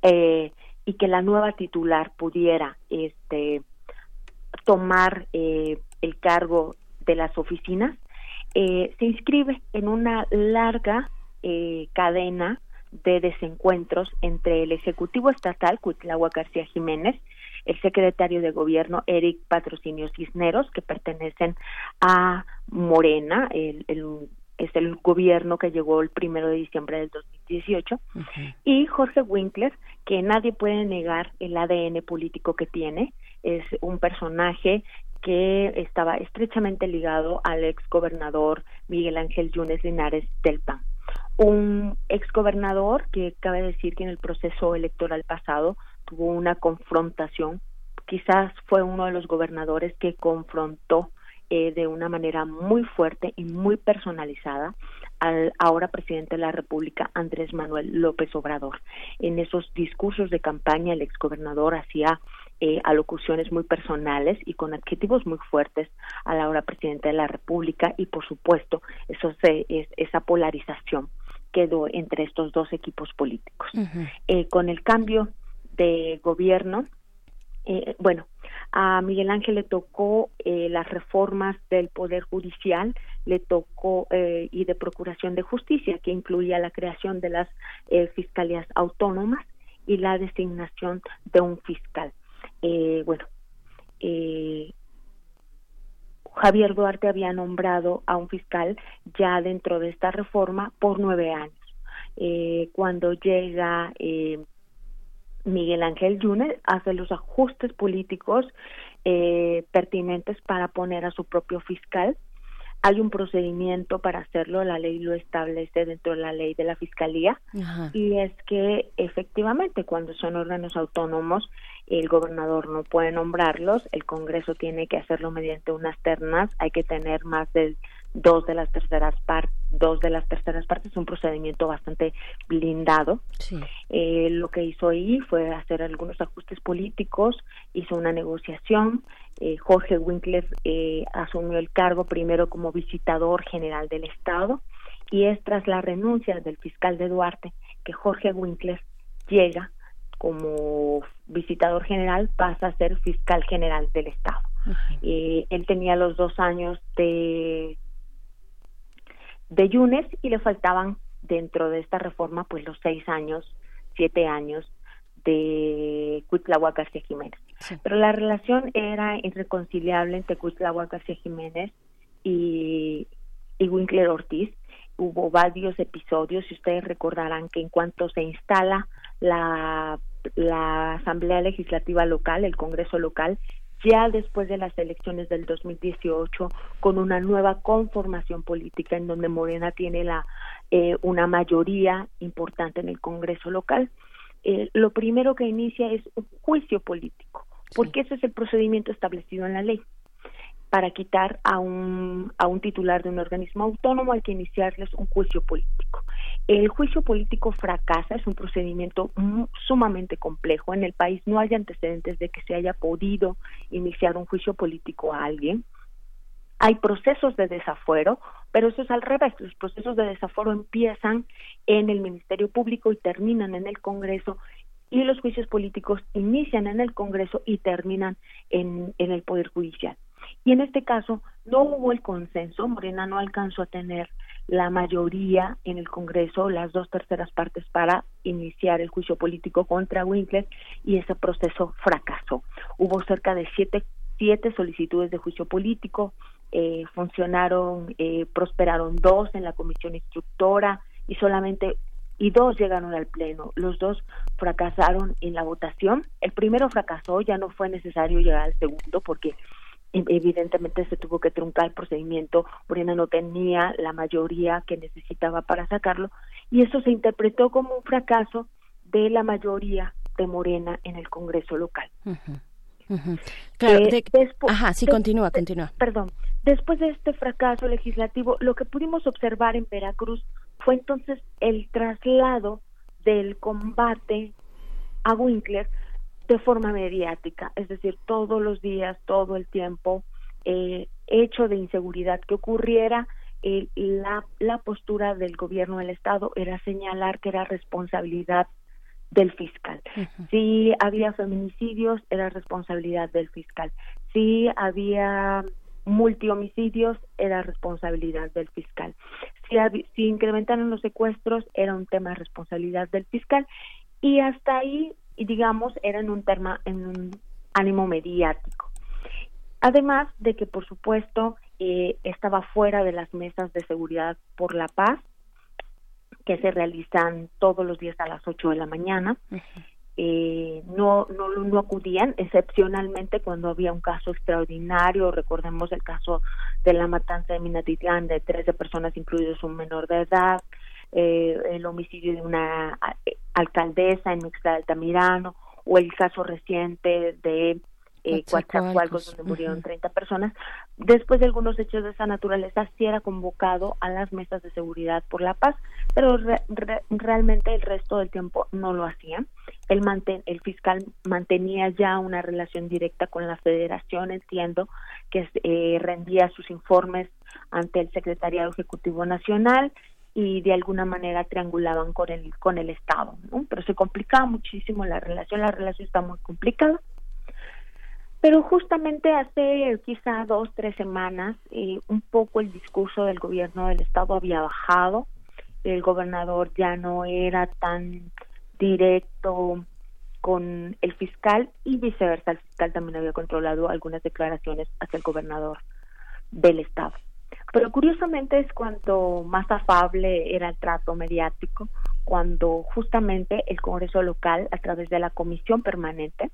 eh, y que la nueva titular pudiera este tomar eh, el cargo de las oficinas eh, se inscribe en una larga eh, cadena de desencuentros entre el Ejecutivo Estatal, Cuitláhuac García Jiménez, el secretario de Gobierno, Eric Patrocinio Cisneros, que pertenecen a Morena, el- es el gobierno que llegó el primero de diciembre del 2018, y Jorge Winkler, que nadie puede negar el ADN político que tiene, es un personaje que estaba estrechamente ligado al ex gobernador Miguel Ángel Yunes Linares del PAN. Un ex gobernador que cabe decir que en el proceso electoral pasado tuvo una confrontación, quizás fue uno de los gobernadores que confrontó eh, de una manera muy fuerte y muy personalizada al ahora presidente de la República, Andrés Manuel López Obrador. En esos discursos de campaña, el exgobernador hacía eh, alocuciones muy personales y con adjetivos muy fuertes a la ahora presidente de la República y, por supuesto, eso se, es, esa polarización quedó entre estos dos equipos políticos. Eh, con el cambio de gobierno, eh, bueno, a Miguel Ángel le tocó eh, las reformas del Poder Judicial, le tocó eh, y de Procuración de Justicia, que incluía la creación de las eh, fiscalías autónomas y la designación de un fiscal. Eh, bueno, eh, Javier Duarte había nombrado a un fiscal ya dentro de esta reforma por nueve años. Cuando llega Miguel Ángel Yunes, hace los ajustes políticos eh, pertinentes para poner a su propio fiscal. Hay un procedimiento para hacerlo, la ley lo establece dentro de la ley de la fiscalía y es que efectivamente cuando son órganos autónomos el gobernador no puede nombrarlos, el Congreso tiene que hacerlo mediante unas ternas, hay que tener más de dos de las terceras partes, dos de las terceras partes, un procedimiento bastante blindado. Eh, lo que hizo ahí fue hacer algunos ajustes políticos, hizo una negociación. Eh, Jorge Winkler eh, asumió el cargo primero como visitador general del Estado y es tras la renuncia del fiscal de Duarte que Jorge Winkler llega como visitador general pasa a ser fiscal general del Estado. Eh, él tenía los dos años de de Yunes y le faltaban dentro de esta reforma pues los seis años, siete años de Cuitláhuac García Jiménez. Pero la relación era irreconciliable entre Cuitláhuac García Jiménez y, y Winkler Ortiz. Hubo varios episodios y ustedes recordarán que en cuanto se instala la, la Asamblea Legislativa Local, el Congreso Local, ya después de las elecciones del 2018 con una nueva conformación política en donde Morena tiene la eh, una mayoría importante en el Congreso local, eh, lo primero que inicia es un juicio político, porque ese es el procedimiento establecido en la ley para quitar a un, a un titular de un organismo autónomo hay que iniciarles un juicio político. El juicio político fracasa, es un procedimiento sumamente complejo. En el país no hay antecedentes de que se haya podido iniciar un juicio político a alguien. Hay procesos de desafuero, pero eso es al revés. Los procesos de desafuero empiezan en el Ministerio Público y terminan en el Congreso y los juicios políticos inician en el Congreso y terminan en, en el Poder Judicial. Y en este caso no hubo el consenso, Morena no alcanzó a tener la mayoría en el Congreso, las dos terceras partes para iniciar el juicio político contra Winkler y ese proceso fracasó. Hubo cerca de siete, siete solicitudes de juicio político, eh, funcionaron, eh, prosperaron dos en la comisión instructora y solamente y dos llegaron al pleno. Los dos fracasaron en la votación. El primero fracasó, ya no fue necesario llegar al segundo porque evidentemente se tuvo que truncar el procedimiento, Morena no tenía la mayoría que necesitaba para sacarlo y eso se interpretó como un fracaso de la mayoría de Morena en el Congreso local. Claro, eh, ajá, sí, continúa, continúa. Perdón, después de este fracaso legislativo, lo que pudimos observar en Veracruz fue entonces el traslado del combate a Winkler de forma mediática, es decir, todos los días, todo el tiempo, eh, hecho de inseguridad que ocurriera, eh, la, la postura del gobierno del Estado era señalar que era responsabilidad del fiscal. Si había feminicidios, era responsabilidad del fiscal. Si había multihomicidios, era responsabilidad del fiscal. Si, si incrementaron los secuestros, era un tema de responsabilidad del fiscal. Y hasta ahí y digamos era en un tema en un ánimo mediático. Además de que por supuesto eh, estaba fuera de las mesas de seguridad por la paz que se realizan todos los días a las 8 de la mañana. Eh, no, no, no acudían excepcionalmente cuando había un caso extraordinario. Recordemos el caso de la matanza de Minatitlán de 13 personas incluidos un menor de edad eh, el homicidio de una eh, alcaldesa en Mixta de Altamirano o el caso reciente de eh, donde murieron 30 personas. Después de algunos hechos de esa naturaleza, sí era convocado a las mesas de seguridad por la paz, pero realmente el resto del tiempo no lo hacían. El, el fiscal mantenía ya una relación directa con la federación, entiendo que eh, rendía sus informes ante el Secretariado Ejecutivo Nacional y de alguna manera triangulaban con el con el Estado, ¿no? Pero se complicaba muchísimo la relación, la relación está muy complicada. Pero justamente hace quizá dos, tres semanas, eh, un poco el discurso del gobierno del Estado había bajado, el gobernador ya no era tan directo con el fiscal y viceversa, el fiscal también había controlado algunas declaraciones hacia el gobernador del Estado. Pero curiosamente es cuando más afable era el trato mediático, cuando justamente el Congreso local, a través de la comisión permanente,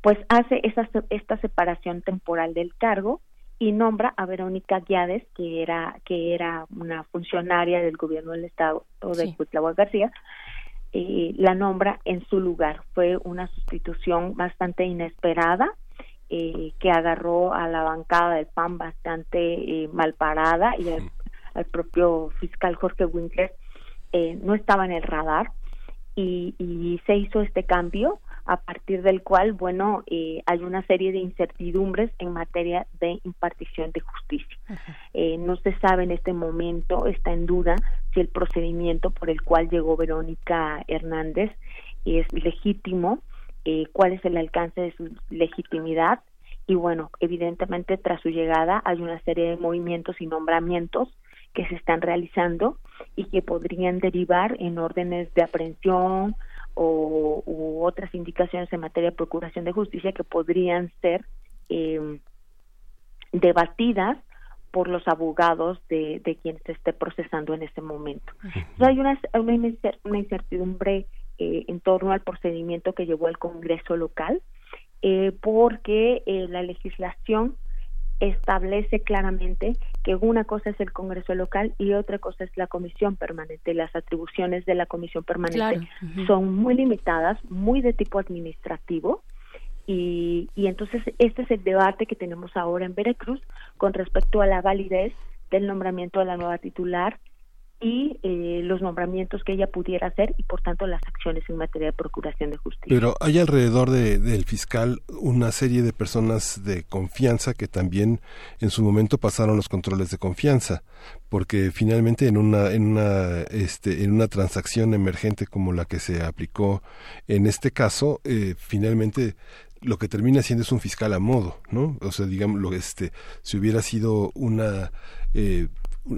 pues hace esa, esta separación temporal del cargo y nombra a Verónica Guiades, que era, que era una funcionaria del gobierno del estado de Cuitláhuac García, y la nombra en su lugar. Fue una sustitución bastante inesperada, eh, que agarró a la bancada del PAN bastante eh, mal parada y al, propio fiscal Jorge Winkler eh, no estaba en el radar y, y, se hizo este cambio a partir del cual, bueno, eh, hay una serie de incertidumbres en materia de impartición de justicia. no se sabe en este momento, está en duda si el procedimiento por el cual llegó Verónica Hernández es legítimo, eh, cuál es el alcance de su legitimidad y bueno, evidentemente tras su llegada hay una serie de movimientos y nombramientos que se están realizando y que podrían derivar en órdenes de aprehensión o u otras indicaciones en materia de procuración de justicia que podrían ser eh, debatidas por los abogados de, de quien se esté procesando en ese momento. Entonces, hay una, una incertidumbre eh, en torno al procedimiento que llevó el Congreso local, eh, porque eh, la legislación establece claramente que una cosa es el Congreso local y otra cosa es la Comisión Permanente. Las atribuciones de la Comisión Permanente Claro, son muy limitadas, muy de tipo administrativo, y, y entonces este es el debate que tenemos ahora en Veracruz con respecto a la validez del nombramiento de la nueva titular y eh, los nombramientos que ella pudiera hacer y por tanto las acciones en materia de procuración de justicia. Pero hay alrededor de- del fiscal una serie de personas de confianza que también en su momento pasaron los controles de confianza, porque finalmente en una en una este en una transacción emergente como la que se aplicó en este caso, eh, finalmente lo que termina siendo es un fiscal a modo, ¿no? O sea, digamos, este, si hubiera sido una eh,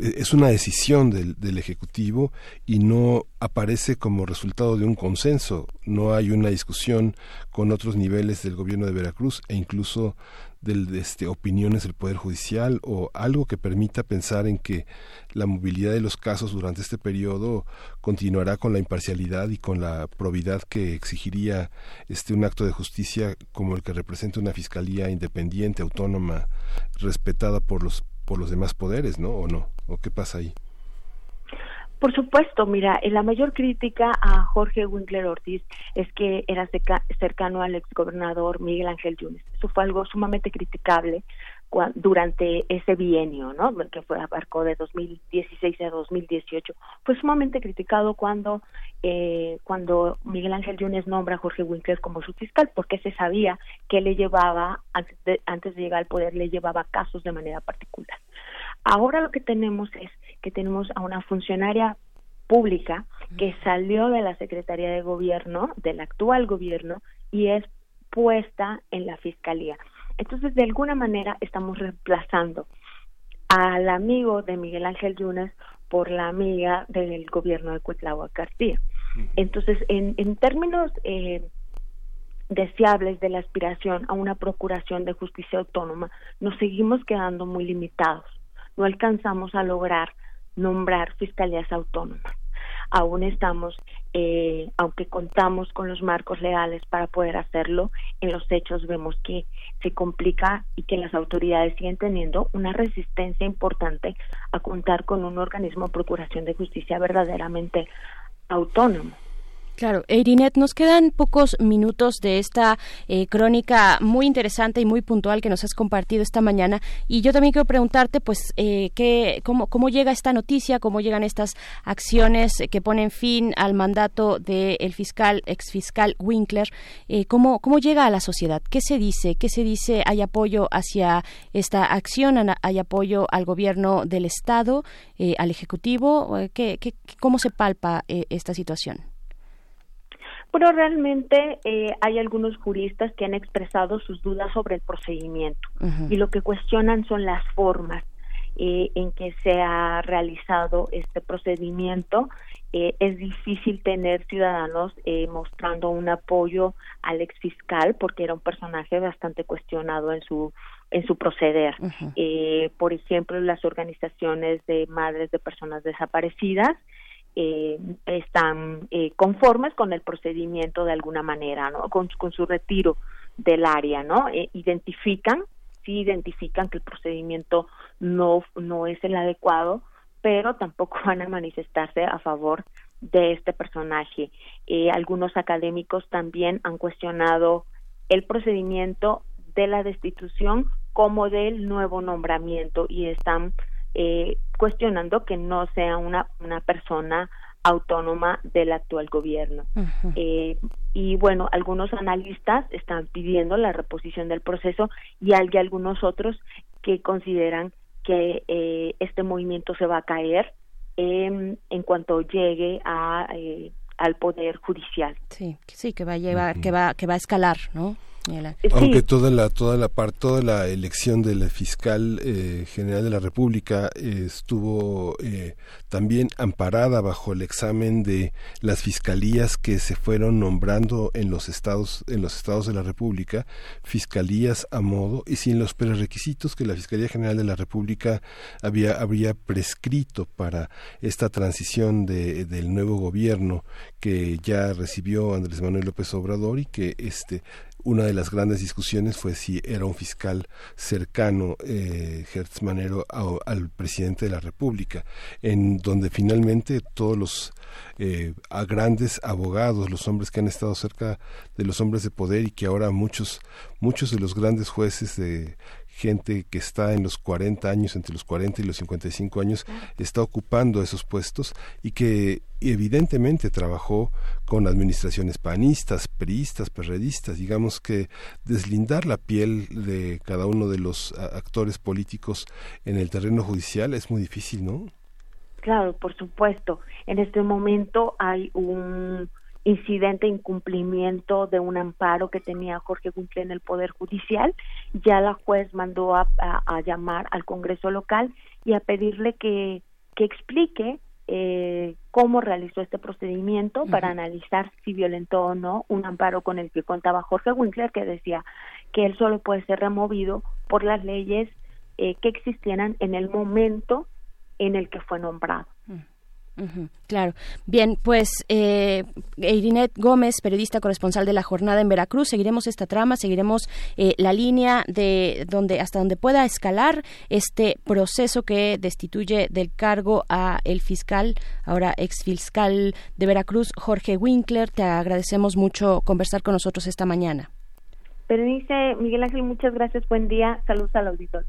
es una decisión del, del ejecutivo y no aparece como resultado de un consenso. No hay una discusión con otros niveles del gobierno de Veracruz e incluso del, de este, opiniones del Poder Judicial o algo que permita pensar en que la movilidad de los casos durante este periodo continuará con la imparcialidad y con la probidad que exigiría este un acto de justicia como el que representa una fiscalía independiente, autónoma, respetada por los por los demás poderes, ¿no? ¿O no? ¿O qué pasa ahí? Por supuesto, mira, eh, la mayor crítica a Jorge Winkler Ortiz es que era cerca- cercano al exgobernador Miguel Ángel Yunes. Eso fue algo sumamente criticable durante ese bienio, ¿no? Que fue abarcó de 2016 a 2018. Fue sumamente criticado cuando eh, cuando Miguel Ángel Yunes nombra a Jorge Winkler como su fiscal, porque se sabía que le llevaba antes de antes de llegar al poder le llevaba casos de manera particular. Ahora lo que tenemos es que tenemos a una funcionaria pública que salió de la Secretaría de Gobierno, del actual gobierno, y es puesta en la Fiscalía. Entonces, de alguna manera, estamos reemplazando al amigo de Miguel Ángel Yunes por la amiga del gobierno de Cuitláhuac García. Entonces, en, en términos eh, deseables de la aspiración a una procuración de justicia autónoma, nos seguimos quedando muy limitados. No alcanzamos a lograr nombrar fiscalías autónomas. Aún estamos, eh, aunque contamos con los marcos legales para poder hacerlo, en los hechos vemos que se complica y que las autoridades siguen teniendo una resistencia importante a contar con un organismo de procuración de justicia verdaderamente autónomo. Claro, Eirinet, nos quedan pocos minutos de esta eh, crónica muy interesante y muy puntual que nos has compartido esta mañana. Y yo también quiero preguntarte, pues, eh, ¿qué, cómo, ¿cómo llega esta noticia, cómo llegan estas acciones que ponen fin al mandato del fiscal, exfiscal Winkler? Eh, ¿cómo, ¿Cómo llega a la sociedad? ¿Qué se dice? ¿Qué se dice? ¿Hay apoyo hacia esta acción? ¿Hay apoyo al gobierno del Estado, eh, al Ejecutivo? ¿Qué, qué, ¿Cómo se palpa esta situación? Pero realmente eh, hay algunos juristas que han expresado sus dudas sobre el procedimiento y lo que cuestionan son las formas eh, en que se ha realizado este procedimiento. Eh, es difícil tener ciudadanos eh, mostrando un apoyo al exfiscal porque era un personaje bastante cuestionado en su en su proceder. Eh, por ejemplo, las organizaciones de madres de personas desaparecidas eh, están eh, conformes con el procedimiento de alguna manera, ¿no? Con, con su retiro del área, ¿no? Eh, identifican, sí identifican que el procedimiento no, no es el adecuado, pero tampoco [LAUGHS] van a manifestarse a favor de este personaje. Eh, algunos académicos también han cuestionado el procedimiento de la destitución como del nuevo nombramiento y están eh, cuestionando que no sea una, una persona autónoma del actual gobierno. Eh, y bueno, algunos analistas están pidiendo la reposición del proceso y hay algunos otros que consideran que eh, este movimiento se va a caer en, en cuanto llegue a, eh, al poder judicial. Sí, sí, que va a llevar, que va, que va a escalar, ¿no? Aunque toda la toda la parte toda la elección del fiscal eh, general de la República eh, estuvo eh, también amparada bajo el examen de las fiscalías que se fueron nombrando en los estados en los estados de la República, fiscalías a modo y sin los prerequisitos que la Fiscalía General de la República había habría prescrito para esta transición de, del nuevo gobierno que ya recibió Andrés Manuel López Obrador y que una de las grandes discusiones fue si era un fiscal cercano eh, Hertz Manero al presidente de la República, en donde finalmente todos los eh, grandes abogados, los hombres que han estado cerca de los hombres de poder y que ahora muchos muchos de los grandes jueces de gente que está en los 40 años, entre los 40 y los 55 años, está ocupando esos puestos y que evidentemente trabajó con administraciones panistas, priistas, perredistas. Digamos que deslindar la piel de cada uno de los actores políticos en el terreno judicial es muy difícil, ¿no? Claro, por supuesto. En este momento hay un incidente incumplimiento de un amparo que tenía Jorge Winkler en el Poder Judicial. Ya la juez mandó a, llamar al Congreso local y a pedirle que, que explique eh, cómo realizó este procedimiento para analizar si violentó o no un amparo con el que contaba Jorge Winkler, que decía que él solo puede ser removido por las leyes eh, que existieran en el momento en el que fue nombrado claro. Bien, pues eh, Gómez, periodista corresponsal de la jornada en Veracruz, seguiremos esta trama, seguiremos eh, la línea de donde hasta donde pueda escalar este proceso que destituye del cargo a el fiscal, ahora ex fiscal de Veracruz, Jorge Winkler. Te agradecemos mucho conversar con nosotros esta mañana. dice Miguel Ángel, muchas gracias, buen día, saludos al auditor.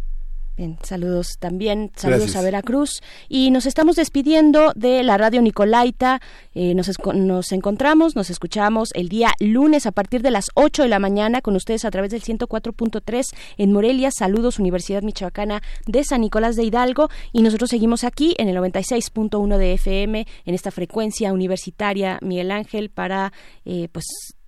Bien, saludos también, saludos a Veracruz. Y nos estamos despidiendo de la radio Nicolaita. Eh, nos, nos encontramos, nos escuchamos el día lunes a partir de las 8 de la mañana con ustedes a través del 104.3 en Morelia. Saludos, Universidad Michoacana de San Nicolás de Hidalgo. Y nosotros seguimos aquí en el 96.1 de FM, en esta frecuencia universitaria, Miguel Ángel, para eh, pues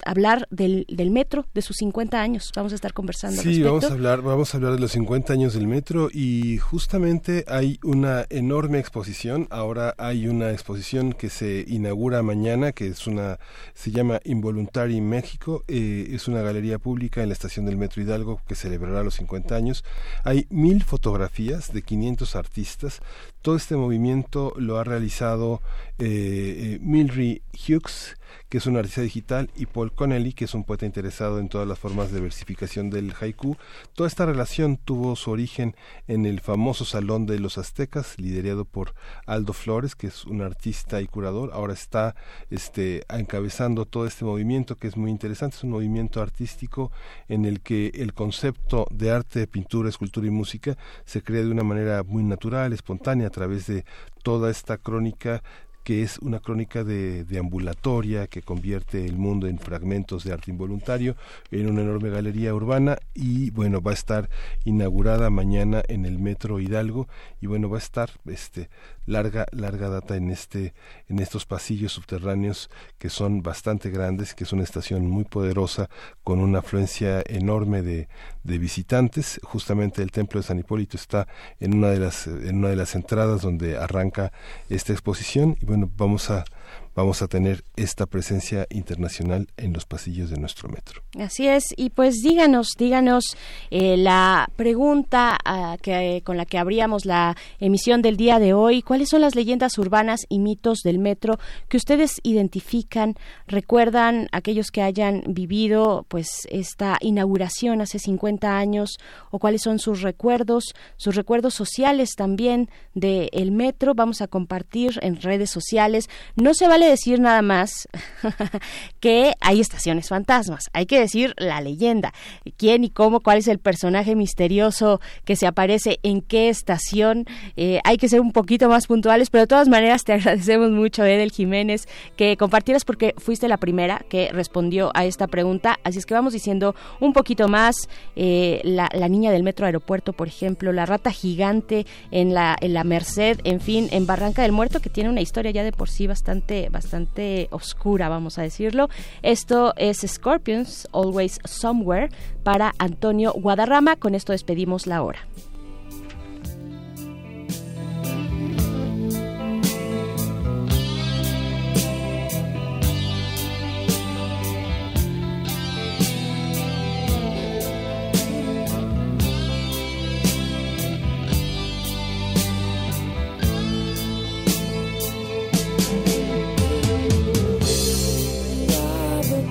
hablar del, del metro, de sus 50 años. Vamos a estar conversando. Sí, vamos a hablar, vamos a hablar de los 50 años del metro y justamente hay una enorme exposición. Ahora hay una exposición que se inaugura mañana, que es una, se llama Involuntary México. Eh, es una galería pública en la estación del metro Hidalgo que celebrará los 50 años. Hay mil fotografías de 500 artistas. Todo este movimiento lo ha realizado eh, eh Milry Hughes que es un artista digital, y Paul Connelly, que es un poeta interesado en todas las formas de versificación del haiku. Toda esta relación tuvo su origen en el famoso Salón de los Aztecas, liderado por Aldo Flores, que es un artista y curador. Ahora está este, encabezando todo este movimiento que es muy interesante. Es un movimiento artístico en el que el concepto de arte, pintura, escultura y música se crea de una manera muy natural, espontánea, a través de toda esta crónica que es una crónica de, de, ambulatoria que convierte el mundo en fragmentos de arte involuntario en una enorme galería urbana. Y bueno va a estar inaugurada mañana en el metro Hidalgo. Y bueno va a estar este larga larga data en este en estos pasillos subterráneos que son bastante grandes que es una estación muy poderosa con una afluencia enorme de, de visitantes. Justamente el templo de San Hipólito está en una de las en una de las entradas donde arranca esta exposición. Y bueno vamos a vamos a tener esta presencia internacional en los pasillos de nuestro metro. Así es, y pues díganos, díganos eh, la pregunta ah, que, con la que abríamos la emisión del día de hoy, ¿cuáles son las leyendas urbanas y mitos del metro que ustedes identifican, recuerdan aquellos que hayan vivido pues esta inauguración hace 50 años o cuáles son sus recuerdos, sus recuerdos sociales también del metro? Vamos a compartir en redes sociales. No se vale decir nada más [LAUGHS] que hay estaciones fantasmas, hay que decir la leyenda, quién y cómo, cuál es el personaje misterioso que se aparece en qué estación, eh, hay que ser un poquito más puntuales, pero de todas maneras te [LAUGHS] agradecemos mucho, Edel Jiménez, que compartieras porque fuiste la primera que respondió a esta pregunta, así es que vamos diciendo un poquito más, eh, la, niña del metro aeropuerto, por ejemplo, la rata gigante en la, en la Merced, en fin, en Barranca del Muerto, que tiene una historia ya de por sí bastante bastante, oscura, vamos a decirlo. Esto es Scorpions, Always Somewhere, para Antonio Guadarrama. Con esto despedimos la hora.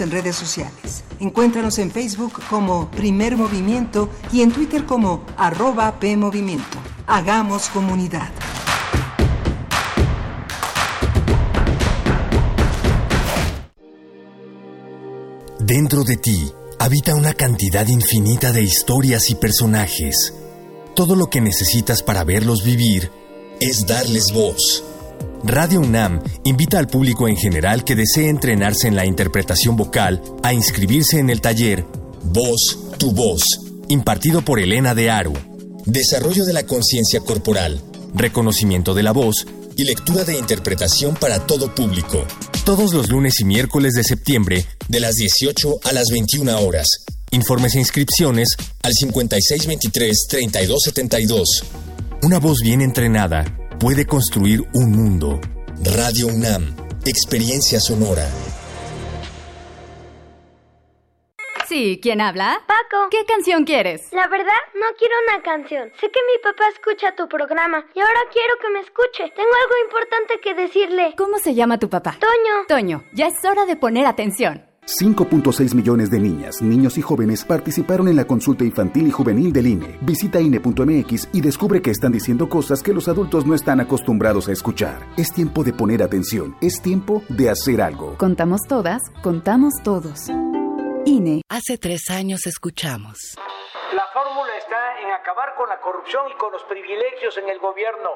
En redes sociales. Encuéntranos en Facebook como Primer Movimiento y en Twitter como arroba PMovimiento. Hagamos comunidad. Dentro de ti habita una cantidad infinita de historias y personajes. Todo lo que necesitas para verlos vivir es darles voz. Radio UNAM invita al público en general que desee entrenarse en la interpretación vocal a inscribirse en el taller Voz, tu voz, impartido por Elena de Aru. Desarrollo de la conciencia corporal, reconocimiento de la voz y lectura de interpretación para todo público. Todos los lunes y miércoles de septiembre, de las 18 a las 21 horas. Informes e inscripciones al 5623-3272. Una voz bien entrenada puede construir un mundo. Radio UNAM, experiencia sonora. Sí, ¿quién habla? Paco. ¿Qué canción quieres? La verdad, no quiero una canción. Sé que mi papá escucha tu programa y ahora quiero que me escuche. Tengo algo importante que decirle. ¿Cómo se llama tu papá? Toño. Toño, ya es hora de poner atención. 5.6 millones de niñas, niños y jóvenes participaron en la consulta infantil y juvenil del INE. Visita INE.mx y descubre que están diciendo cosas que los adultos no están acostumbrados a escuchar. Es tiempo de poner atención. Es tiempo de hacer algo. Contamos todas, contamos todos. INE. Hace tres años escuchamos. La fórmula está en acabar con la corrupción y con los privilegios en el gobierno.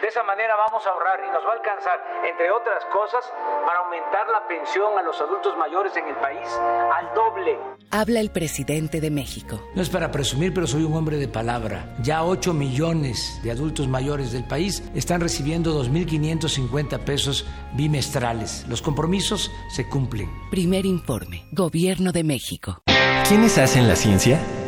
De esa manera vamos a ahorrar y nos va a alcanzar, entre otras cosas, para aumentar la pensión a los adultos mayores en el país al doble. Habla el presidente de México. No es para presumir, pero soy un hombre de palabra. Ya 8 millones de adultos mayores del país están recibiendo 2.550 pesos bimestrales. Los compromisos se cumplen. Primer informe. Gobierno de México. ¿Quiénes hacen la ciencia?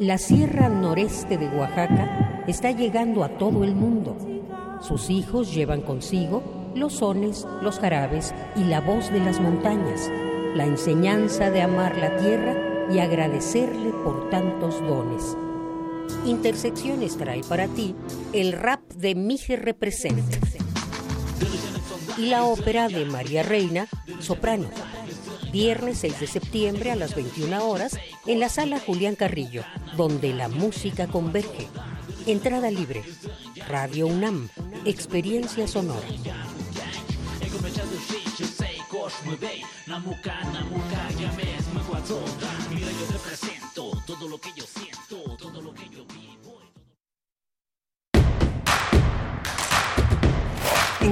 La Sierra Noreste de Oaxaca está llegando a todo el mundo. Sus hijos llevan consigo los sones, los jarabes y la voz de las montañas, la enseñanza de amar la tierra y agradecerle por tantos dones. Intersecciones trae para ti el rap de Mije Represente y la ópera de María Reina, soprano. Viernes 6 de septiembre a las 21 horas en la sala Julián Carrillo, donde la música converge. Entrada libre. Radio UNAM, experiencia sonora.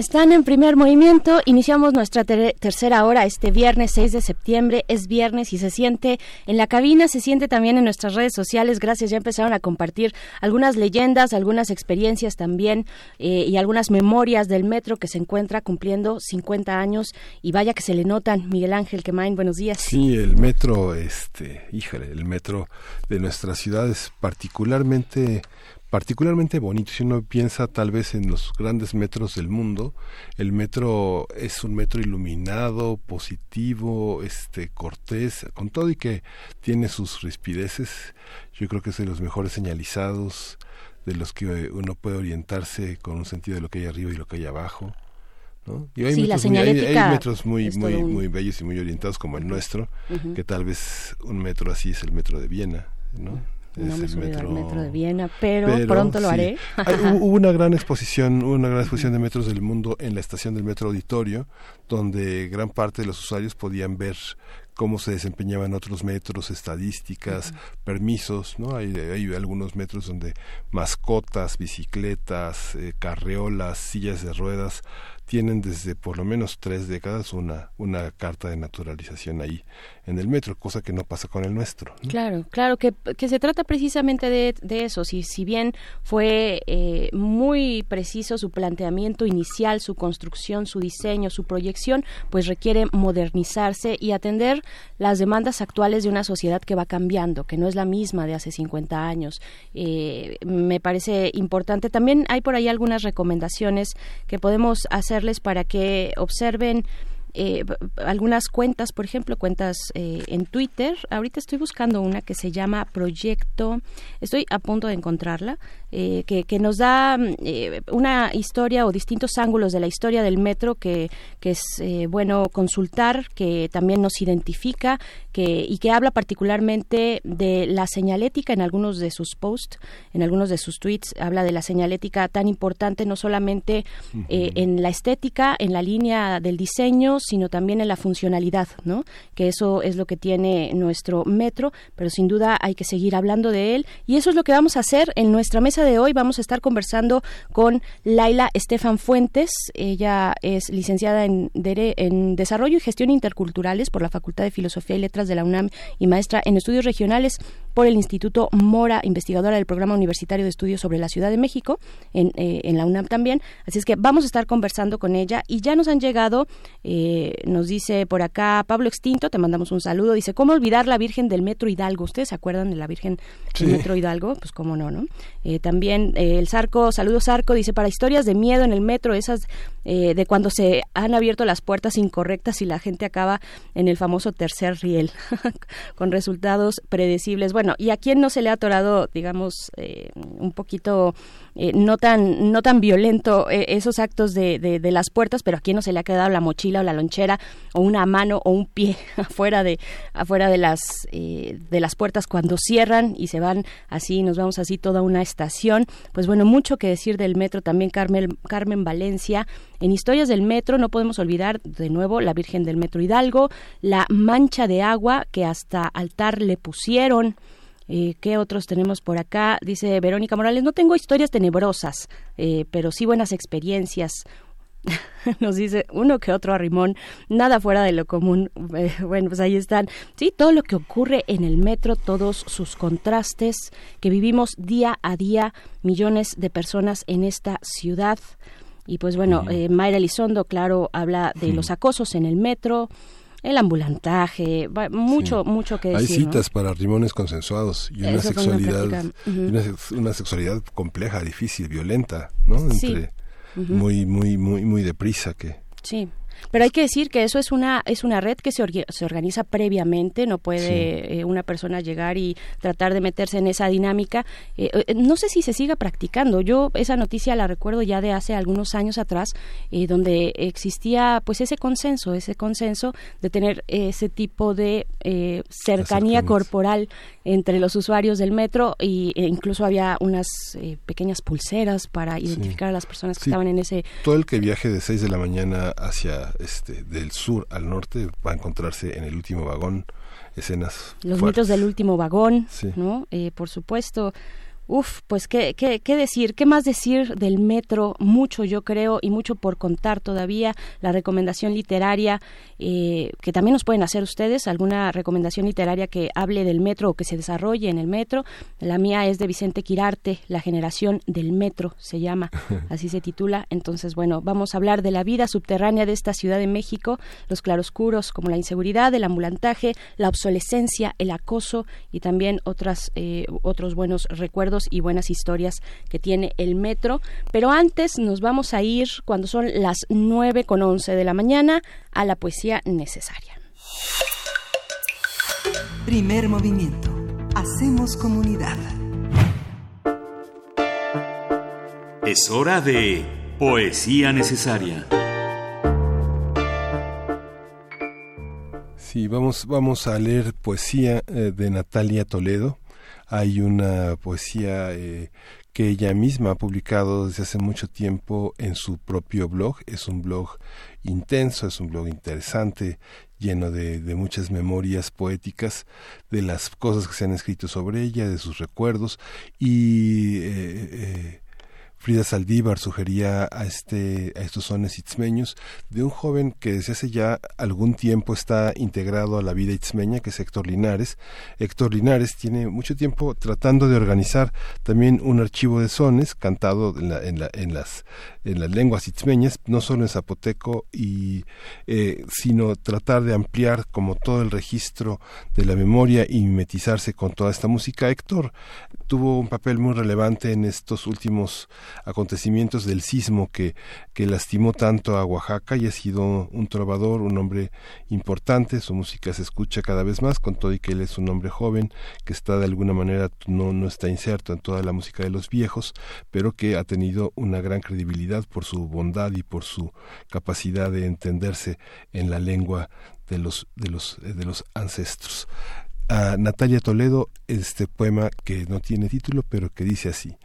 Están en primer movimiento. Iniciamos nuestra tercera hora este viernes 6 de septiembre. Es viernes y se siente en la cabina, se siente también en nuestras redes sociales. Gracias, ya empezaron a compartir algunas leyendas, algunas experiencias también eh, y algunas memorias del metro que se encuentra cumpliendo 50 años. Y vaya que se le notan. Miguel Ángel Quemain, buenos días. Sí, el metro, este, híjole, el metro de nuestra ciudad es particularmente particularmente bonito. Si uno piensa tal vez en los grandes metros del mundo, el metro es un metro iluminado, positivo, este cortés, con todo y que tiene sus rispideces. Yo creo que es de los mejores señalizados, de los que uno puede orientarse con un sentido de lo que hay arriba y lo que hay abajo. ¿no? Y hay, Sí, la metros muy, hay- metros muy, muy, un- muy bellos y muy orientados como el nuestro, que tal vez un metro así es el metro de Viena, ¿no? No Es me el subido al metro de Viena, pero, pronto lo haré. Hay- [LAUGHS] hubo una gran exposición, una gran exposición de metros del mundo en la estación del metro auditorio, donde gran parte de los usuarios podían ver cómo se desempeñaban otros metros, estadísticas, permisos, ¿no? Hay, hay algunos metros donde mascotas, bicicletas, eh, carreolas, sillas de ruedas tienen desde por lo menos tres décadas una, una carta de naturalización ahí en el metro, cosa que no pasa con el nuestro. Claro, claro, que, se trata precisamente de, de eso. Si, si bien fue eh, muy preciso su planteamiento inicial, su construcción, su diseño, su proyección, pues requiere modernizarse y atender las demandas actuales de una sociedad que va cambiando, que no es la misma de hace 50 años. Eh, me parece importante. También hay por ahí algunas recomendaciones que podemos hacerles para que observen eh, algunas cuentas, por ejemplo, cuentas eh, en Twitter. Ahorita estoy buscando una que se llama Proyecto, estoy a punto de encontrarla, eh, que, que nos da mm, eh, una historia o distintos ángulos de la historia del metro que, que es eh, bueno consultar, que también nos identifica que, y que habla particularmente de la señalética en algunos de sus posts, en algunos de sus tweets, habla de la señalética tan importante no solamente eh, en la estética, en la línea del diseño, sino también en la funcionalidad, ¿no? Que eso es lo que tiene nuestro metro, pero sin duda hay que seguir hablando de él y eso es lo que vamos a hacer en nuestra mesa de hoy. Vamos a estar conversando con Laila Estefan Fuentes. Ella es licenciada en, Desarrollo y Gestión Interculturales por la Facultad de Filosofía y Letras de la UNAM y maestra en Estudios Regionales por el Instituto Mora, investigadora del Programa Universitario de Estudios sobre la Ciudad de México, en, eh, en la UNAM también. Así es que vamos a estar conversando con ella y ya nos han llegado, eh, nos dice por acá Pablo Extinto, te mandamos un saludo, dice, ¿cómo olvidar la Virgen del Metro Hidalgo? ¿Ustedes se acuerdan de la Virgen del. Metro Hidalgo? Pues cómo no, ¿no? Eh, también eh, el Zarco, saludos Zarco, dice, para historias de miedo en el metro, esas eh, de cuando se han abierto las puertas incorrectas y la gente acaba en el famoso tercer riel, [LAUGHS] con resultados predecibles. Bueno, ¿y a quién no se le ha atorado, digamos, eh, un poquito eh, no tan no tan violento eh, esos actos de, de, de las puertas, pero a quién no se le ha quedado la mochila o la lonchera o una mano o un pie [LAUGHS] afuera de afuera de las de las puertas cuando cierran y se van así, nos vamos así toda una estación. Pues bueno, mucho que decir del metro también Carmen Carmen Valencia. En historias del metro no podemos olvidar de nuevo la Virgen del Metro Hidalgo, la mancha de agua que hasta altar le pusieron Eh, ¿Qué otros tenemos por acá? Dice Verónica Morales, no tengo historias tenebrosas, eh, pero sí buenas experiencias. [LAUGHS] Nos dice uno que otro arrimón, nada fuera de lo común. [LAUGHS] Eh, bueno, pues ahí están. Sí, todo lo que ocurre en el metro, todos sus contrastes que vivimos día a día, millones de personas en esta ciudad. Y pues bueno, eh, Mayra Elizondo, claro, habla de los acosos en el metro, el ambulantaje, mucho, mucho que Hay decir. ¿no? citas para rimones consensuados y una Eso una sexualidad, plática, y ujú. una, una sexualidad compleja, difícil, violenta, ¿no? Sí. Entre Ujú. muy, muy, muy, muy deprisa que Sí. Pero hay que decir que eso es una es una red que se, se organiza previamente, no puede eh, una persona llegar y tratar de meterse en esa dinámica. Eh, eh, no sé si se siga practicando. Yo esa noticia la recuerdo ya de hace algunos años atrás, eh, donde existía pues ese consenso, ese consenso de tener ese tipo de cercanía corporal entre los usuarios del metro y, e incluso había unas eh, pequeñas pulseras para identificar a las personas que Sí. estaban en ese todo el que viaje de 6 de la mañana hacia este del sur al norte va a encontrarse en el último vagón escenas Los fuertes. mitos del último vagón, Sí. ¿no? Eh, por supuesto. Uf, pues ¿qué, qué, qué decir, qué más decir del metro, mucho yo creo y mucho por contar todavía, la recomendación literaria eh, que también nos pueden hacer ustedes, alguna recomendación literaria que hable del metro o que se desarrolle en el metro, la mía es de Vicente Quirarte, La generación del metro se llama, [LAUGHS] así se titula, entonces bueno, vamos a hablar de la vida subterránea de esta Ciudad de México, los claroscuros como la inseguridad, el ambulantaje, la obsolescencia, el acoso y también otras, eh, otros buenos recuerdos y buenas historias que tiene el metro. Pero antes nos vamos a ir cuando son las nueve con once de la mañana a la poesía necesaria. Primer movimiento. Hacemos comunidad. Es hora de Poesía Necesaria. Sí, vamos, vamos a leer poesía eh, de Natalia Toledo. Hay una poesía eh, que ella misma ha publicado desde hace mucho tiempo en su propio blog. Es un blog intenso, es un blog interesante, lleno de, muchas memorias poéticas, de las cosas que se han escrito sobre ella, de sus recuerdos. Y eh, eh, Frida Saldívar sugería a, este, a estos sones itzmeños de un joven que desde hace ya algún tiempo está integrado a la vida itzmeña, que es Héctor Linares. Héctor Linares tiene mucho tiempo tratando de organizar también un archivo de sones cantado en, la- en, la- en las, en las lenguas itzmeñas, no solo en zapoteco, y, eh, sino tratar de ampliar como todo el registro de la memoria y mimetizarse con toda esta música. Héctor tuvo un papel muy relevante en estos últimos acontecimientos del sismo que, que lastimó tanto a Oaxaca y ha sido un trovador, un hombre importante, su música se escucha cada vez más, con todo y que él es un hombre joven que está de alguna manera, no, no está inserto en toda la música de los viejos, pero que ha tenido una gran credibilidad por su bondad y por su capacidad de entenderse en la lengua de los, de los, eh, de los ancestros. A Natalia Toledo, este poema que no tiene título, pero que dice así.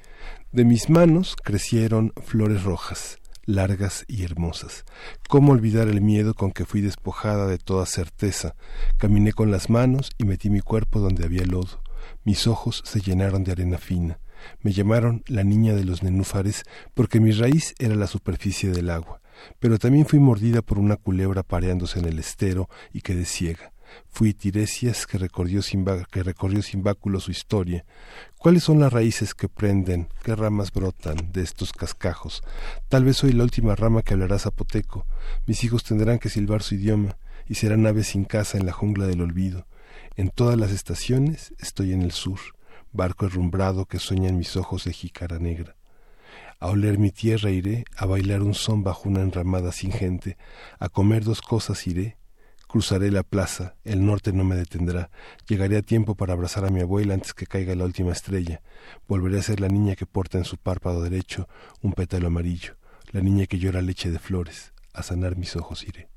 De mis manos crecieron flores rojas, largas y hermosas. ¿Cómo olvidar el miedo con que fui despojada de toda certeza? Caminé con las manos y metí mi cuerpo donde había lodo. Mis ojos se llenaron de arena fina. Me llamaron la niña de los nenúfares porque mi raíz era la superficie del agua. Pero también fui mordida por una culebra pareándose en el estero y quedé ciega. Fui Tiresias que recorrió sin, que recorrió sin báculo su historia. ¿Cuáles son las raíces que prenden? ¿Qué ramas brotan de estos cascajos? Tal vez soy la última rama que hablará zapoteco. Mis hijos tendrán que silbar su idioma y serán aves sin casa en la jungla del olvido. En todas las estaciones estoy en el sur, barco herrumbrado que sueñan mis ojos de jícara negra. A oler mi tierra iré, a bailar un son bajo una enramada sin gente, a comer dos cosas iré, cruzaré la plaza, el norte no me detendrá, llegaré a tiempo para abrazar a mi abuela antes que caiga la última estrella, volveré a ser la niña que porta en su párpado derecho un pétalo amarillo, la niña que llora leche de flores, a sanar mis ojos iré.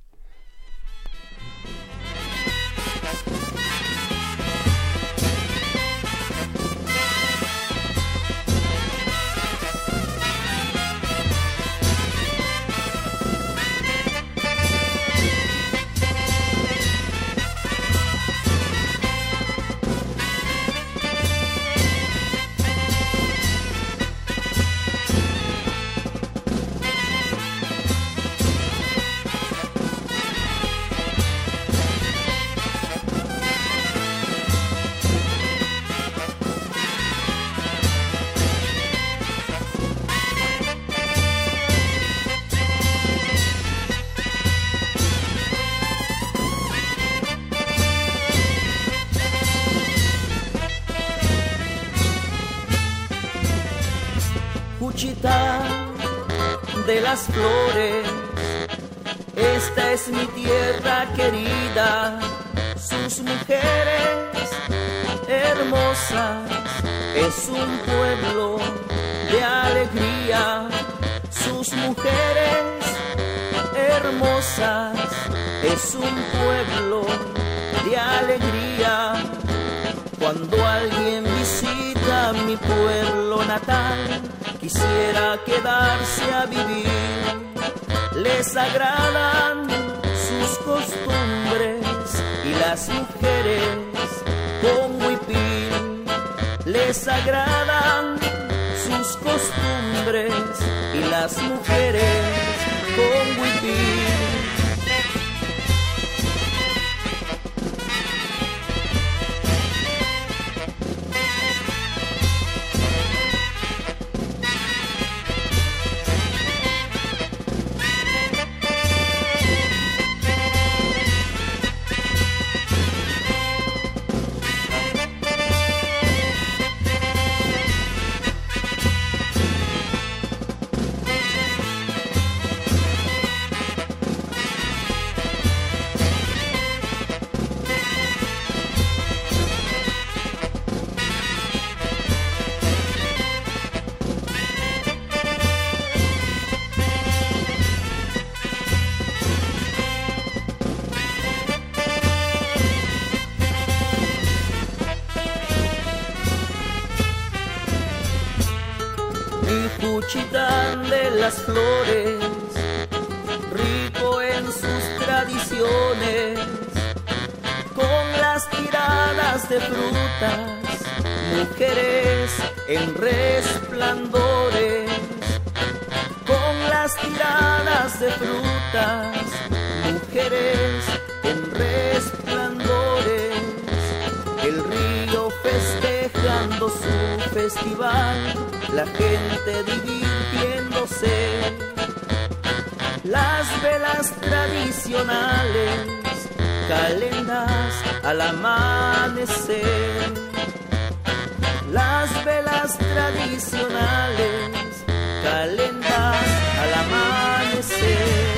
Quisiera quedarse a vivir. Les agradan sus costumbres y las mujeres con huipil. Les agradan sus costumbres y las mujeres con huipil. Festival, la gente divirtiéndose, las velas tradicionales, calendas al amanecer, las velas tradicionales, calendas al amanecer.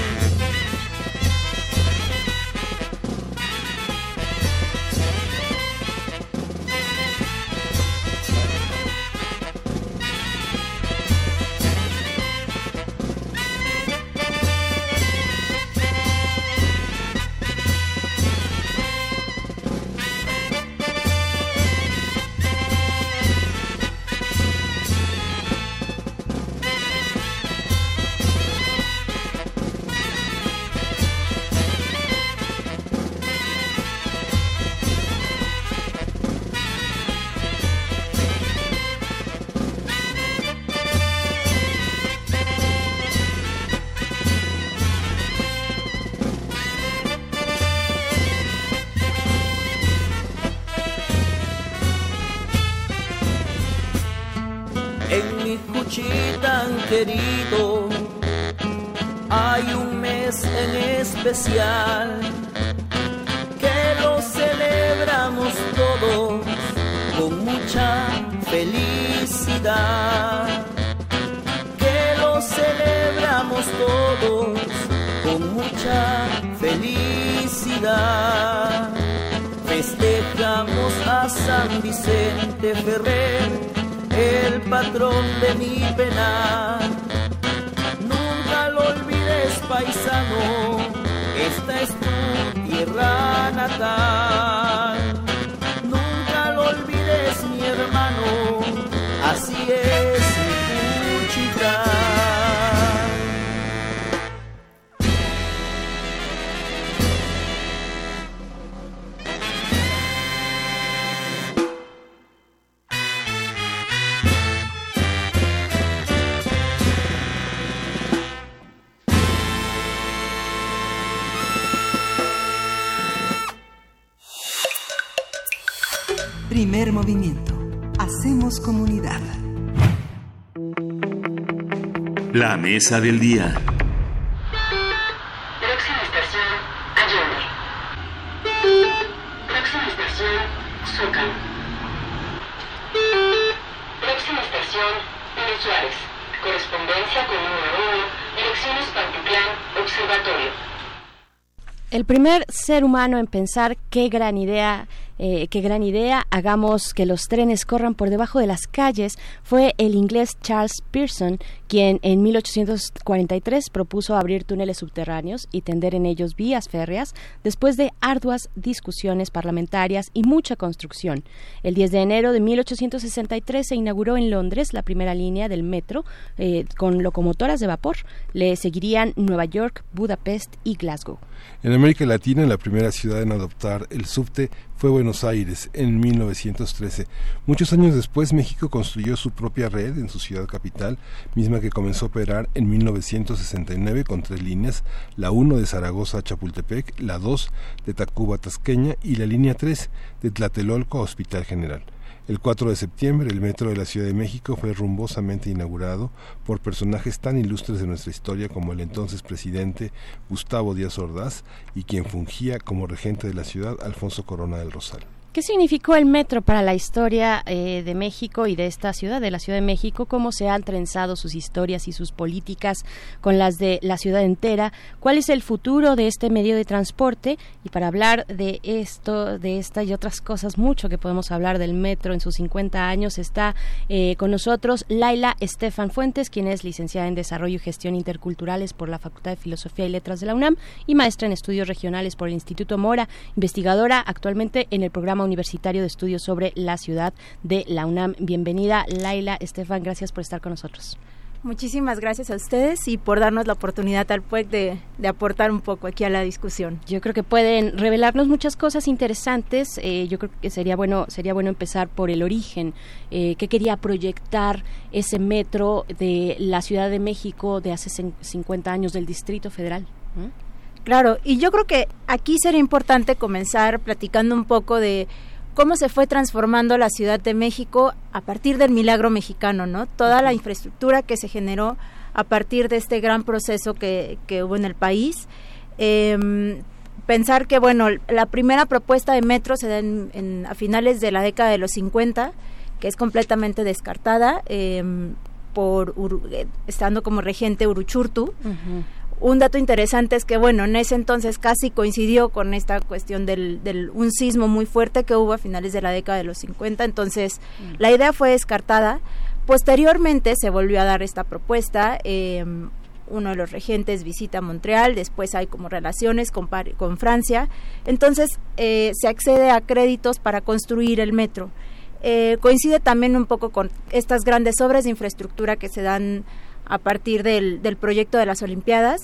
Que lo celebramos todos con mucha felicidad. Que lo celebramos todos con mucha felicidad. Festejamos a San Vicente Ferrer el patrón de mi pena. Mesa del día. Próxima estación, Allende. Próxima estación, Zócalo. Próxima estación, Pino Suárez. Correspondencia con número 1, Direcciones Pantitlán, Observatorio. El primer ser humano en pensar qué gran idea eh, qué gran idea, hagamos que los trenes corran por debajo de las calles, fue el inglés Charles Pearson, quien en 1843 propuso abrir túneles subterráneos y tender en ellos vías férreas después de arduas discusiones parlamentarias y mucha construcción. El 10 de enero de 1863 se inauguró en Londres la primera línea del metro eh, con locomotoras de vapor. Le seguirían Nueva York, Budapest y Glasgow. En América Latina, la primera ciudad en adoptar el subte fue Buenos Aires en 1913. Muchos años después, México construyó su propia red en su ciudad capital, misma que comenzó a operar en 1969 con tres líneas, la 1 de Zaragoza a Chapultepec, la 2 de Tacuba a Tasqueña y la línea 3 de Tlatelolco a Hospital General. El 4 de septiembre, el metro de la Ciudad de México fue rumbosamente inaugurado por personajes tan ilustres de nuestra historia como el entonces presidente Gustavo Díaz Ordaz y quien fungía como regente de la ciudad Alfonso Corona del Rosal. ¿Qué significó el metro para la historia eh, de México y de esta ciudad, de la Ciudad de México? ¿Cómo se han trenzado sus historias y sus políticas con las de la ciudad entera? ¿Cuál es el futuro de este medio de transporte? Y para hablar de esto, de esta y otras cosas, mucho que podemos hablar del metro en sus 50 años, está eh, con nosotros Laila Estefan Fuentes, quien es licenciada en Desarrollo y Gestión Interculturales por la Facultad de Filosofía y Letras de la UNAM y maestra en Estudios Regionales por el Instituto Mora, investigadora actualmente en el programa Universitario de Estudios sobre la Ciudad de la UNAM. Bienvenida, Laila Estefan, gracias por estar con nosotros. Muchísimas gracias a ustedes y por darnos la oportunidad al PUEC de, de, aportar un poco aquí a la discusión. Yo creo que pueden revelarnos muchas cosas interesantes. Eh, yo creo que sería bueno sería bueno empezar por el origen. Eh, ¿Qué quería proyectar ese metro de la Ciudad de México de hace 50 años del Distrito Federal? ¿Mm? Claro, y yo creo que aquí sería importante comenzar platicando un poco de cómo se fue transformando la Ciudad de México a partir del milagro mexicano, ¿no? Toda la infraestructura que se generó a partir de este gran proceso que, que hubo en el país. Eh, pensar que, bueno, la primera propuesta de metro se da en, en, a finales de la década de los 50, que es completamente descartada eh, por estando como regente Uruchurtu. Uh -huh. Un dato interesante es que, bueno, en ese entonces casi coincidió con esta cuestión del, del un sismo muy fuerte que hubo a finales de la década de los 50, entonces mm. la idea fue descartada. Posteriormente se volvió a dar esta propuesta. Eh, uno de los regentes visita Montreal, después hay como relaciones con, con Francia, entonces eh, se accede a créditos para construir el metro. Eh, coincide también un poco con estas grandes obras de infraestructura que se dan a partir del, del proyecto de las Olimpiadas,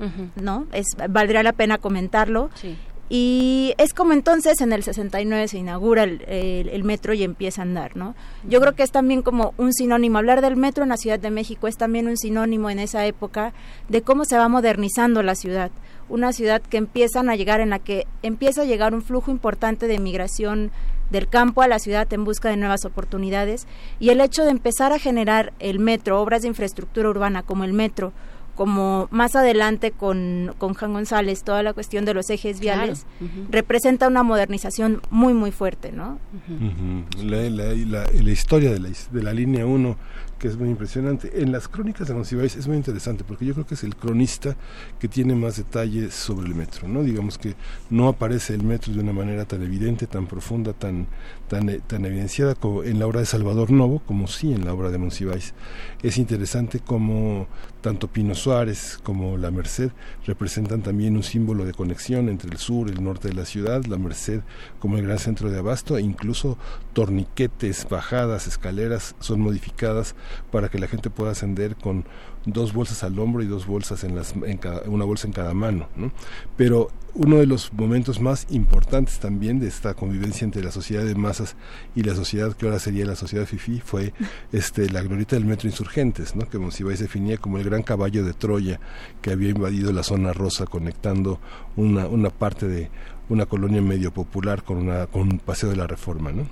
uh -huh. ¿no? Es, valdría la pena comentarlo. Sí. Y es como entonces en el 69 se inaugura el, el, el, metro y empieza a andar, ¿no? Yo creo que es también como un sinónimo, hablar del metro en la Ciudad de México es también un sinónimo en esa época de cómo se va modernizando la ciudad. Una ciudad que empiezan a llegar, en la que empieza a llegar un flujo importante de migración del campo a la ciudad en busca de nuevas oportunidades y el hecho de empezar a generar el metro, obras de infraestructura urbana como el metro, como más adelante con, con Juan González, toda la cuestión de los ejes viales, claro. uh -huh. representa una modernización muy, muy fuerte, ¿no? Uh -huh. la, la, la, la, historia de la, de la línea 1 que es muy impresionante. En las crónicas de Monsiváis es muy interesante porque yo creo que es el cronista que tiene más detalles sobre el metro, ¿no? Digamos que no aparece el metro de una manera tan evidente, tan profunda, tan tan, tan evidenciada como en la obra de Salvador Novo, como sí en la obra de Monsiváis. Es interesante como tanto Pino Suárez como la Merced representan también un símbolo de conexión entre el sur y el norte de la ciudad, la Merced como el gran centro de abasto, e incluso torniquetes, bajadas, escaleras son modificadas para que la gente pueda ascender con dos bolsas al hombro y dos bolsas en las en cada, una bolsa en cada mano ¿no? pero uno de los momentos más importantes también de esta convivencia entre la sociedad de masas y la sociedad que ahora sería la sociedad FIFI fue este la glorieta del metro insurgentes ¿no? que Monsiváis definía como el gran caballo de Troya que había invadido la zona rosa conectando una, una parte de una colonia medio popular con una con un paseo de la reforma ¿no?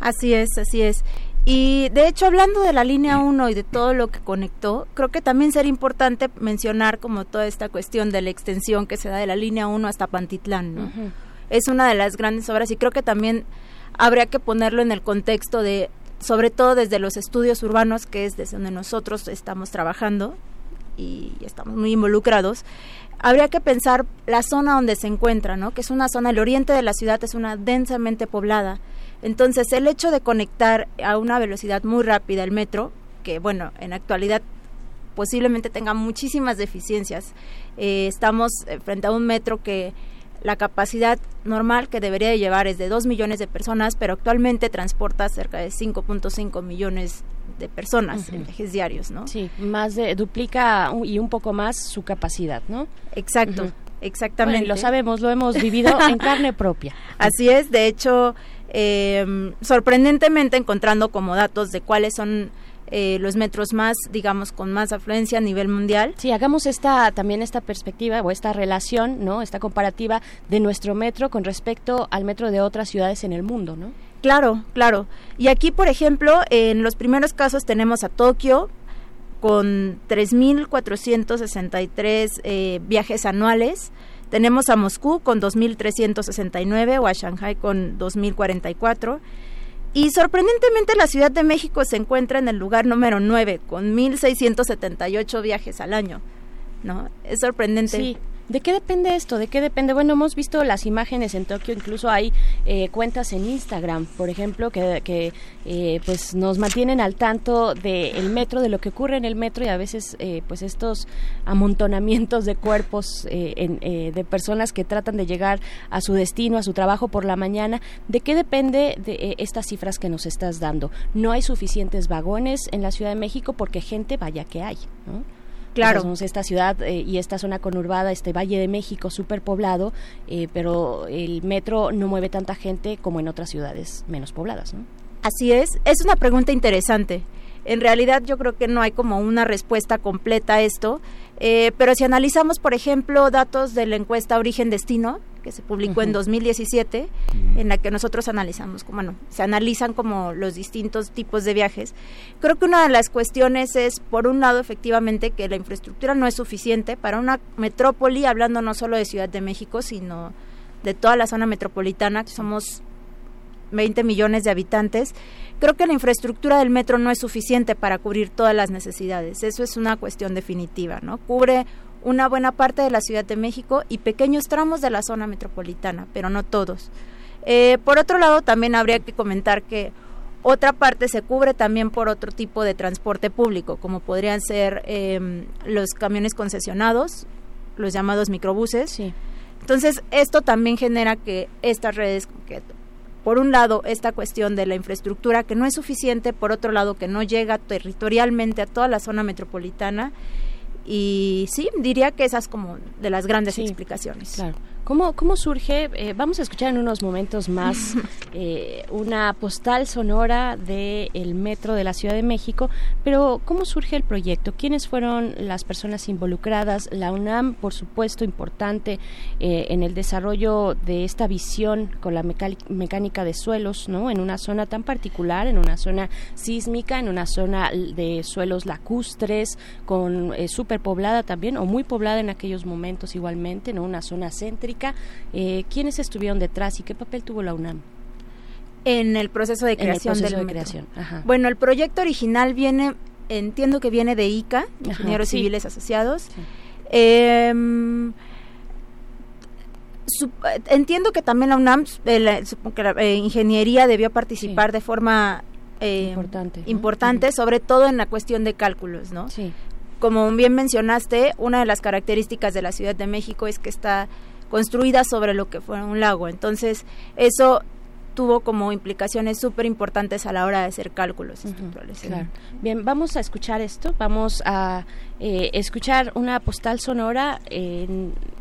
Así es, así es. Y de hecho, hablando de la línea 1 y de todo lo que conectó, creo que también sería importante mencionar como toda esta cuestión de la extensión que se da de la línea 1 hasta Pantitlán, ¿no? Uh -huh. Es una de las grandes obras y creo que también habría que ponerlo en el contexto de sobre todo desde los estudios urbanos, que es desde donde nosotros estamos trabajando y estamos muy involucrados, habría que pensar la zona donde se encuentra, ¿no? Que es una zona, el oriente de la ciudad es una densamente poblada. Entonces, el hecho de conectar a una velocidad muy rápida el metro, que bueno, en actualidad posiblemente tenga muchísimas deficiencias. Eh, estamos eh, frente a un metro que la capacidad normal que debería de llevar es de 2 millones de personas, pero actualmente transporta cerca de 5.5 millones de personas en ejes diarios, ¿no? Sí, más de duplica y un poco más su capacidad, ¿no? Exacto, exactamente. lo sabemos, lo hemos vivido en [LAUGHS] carne propia. Así es, de hecho, eh, sorprendentemente encontrando como datos de cuáles son eh, los metros más, digamos, con más afluencia a nivel mundial. Sí, hagamos esta también esta perspectiva o esta relación, ¿no? Esta comparativa de nuestro metro con respecto al metro de otras ciudades en el mundo, ¿no? Claro, claro. Y aquí, por ejemplo, en los primeros casos tenemos a Tokio con 3.463 eh, viajes anuales. Tenemos a Moscú con 2.369 o a Shanghai con 2.044. Y sorprendentemente la Ciudad de México se encuentra en el lugar número 9 con 1.678 viajes al año. ¿No? Es sorprendente. Sí. ¿De qué depende esto? ¿De qué depende? Bueno, hemos visto las imágenes en Tokio, incluso hay eh, cuentas en Instagram, por ejemplo, que, eh, pues nos mantienen al tanto del metro, de lo que ocurre en el metro y a veces eh, pues estos amontonamientos de cuerpos de personas que tratan de llegar a su destino, a su trabajo por la mañana. ¿De qué depende de estas cifras que nos estás dando? No hay suficientes vagones en la Ciudad de México porque gente vaya que hay, ¿no? Claro. Somos esta ciudad eh, y esta zona conurbada, este Valle de México súper poblado, eh, pero el metro no mueve tanta gente como en otras ciudades menos pobladas, ¿no? Así es. Es una pregunta interesante. En realidad yo creo que no hay como una respuesta completa a esto, eh, pero si analizamos, por ejemplo, datos de la encuesta Origen-Destino, que se publicó en 2017, en la que nosotros analizamos, como, bueno, se analizan como los distintos tipos de viajes. Creo que una de las cuestiones es, por un lado, efectivamente, que la infraestructura no es suficiente para una metrópoli, hablando no solo de Ciudad de México, sino de toda la zona metropolitana, que somos 20 millones de habitantes. Creo que la infraestructura del metro no es suficiente para cubrir todas las necesidades. Eso es una cuestión definitiva, ¿no? Cubre una buena parte de la Ciudad de México y pequeños tramos de la zona metropolitana, pero no todos. Eh, por otro lado, también habría que comentar que otra parte se cubre también por otro tipo de transporte público, como podrían ser em, los camiones concesionados, los llamados microbuses. Entonces, esto también genera que estas redes, que, por un lado, esta cuestión de la infraestructura que no es suficiente, por otro lado, que no llega territorialmente a toda la zona metropolitana y sí, diría que esas como de las grandes explicaciones. Claro. ¿Cómo, cómo surge? Eh, vamos a escuchar en unos momentos más [LAUGHS] eh, una postal sonora del el metro de la Ciudad de México, pero ¿cómo surge el proyecto? ¿Quiénes fueron las personas involucradas? La UNAM, por supuesto, importante eh, en el desarrollo de esta visión con la mecánica de suelos, ¿no? En una zona tan particular, en una zona sísmica, en una zona de suelos lacustres, con superpoblada también, o muy poblada en aquellos momentos igualmente, ¿no? Una zona céntrica eh, ¿quiénes estuvieron detrás y qué papel tuvo la UNAM? En el proceso de creación en el proceso de creación. Bueno, el proyecto original viene, entiendo que viene de ICA, Ingenieros Civiles Asociados. Em, entiendo que también la UNAM, eh, que la eh, ingeniería debió participar de forma importante, importante sobre todo en la cuestión de cálculos, ¿no? Sí. Como bien mencionaste, una de las características de la Ciudad de México es que está construida sobre lo que fue un lago. Entonces, eso tuvo como implicaciones súper importantes a la hora de hacer cálculos estructurales. Bien, vamos a escuchar esto, vamos a eh, escuchar una postal sonora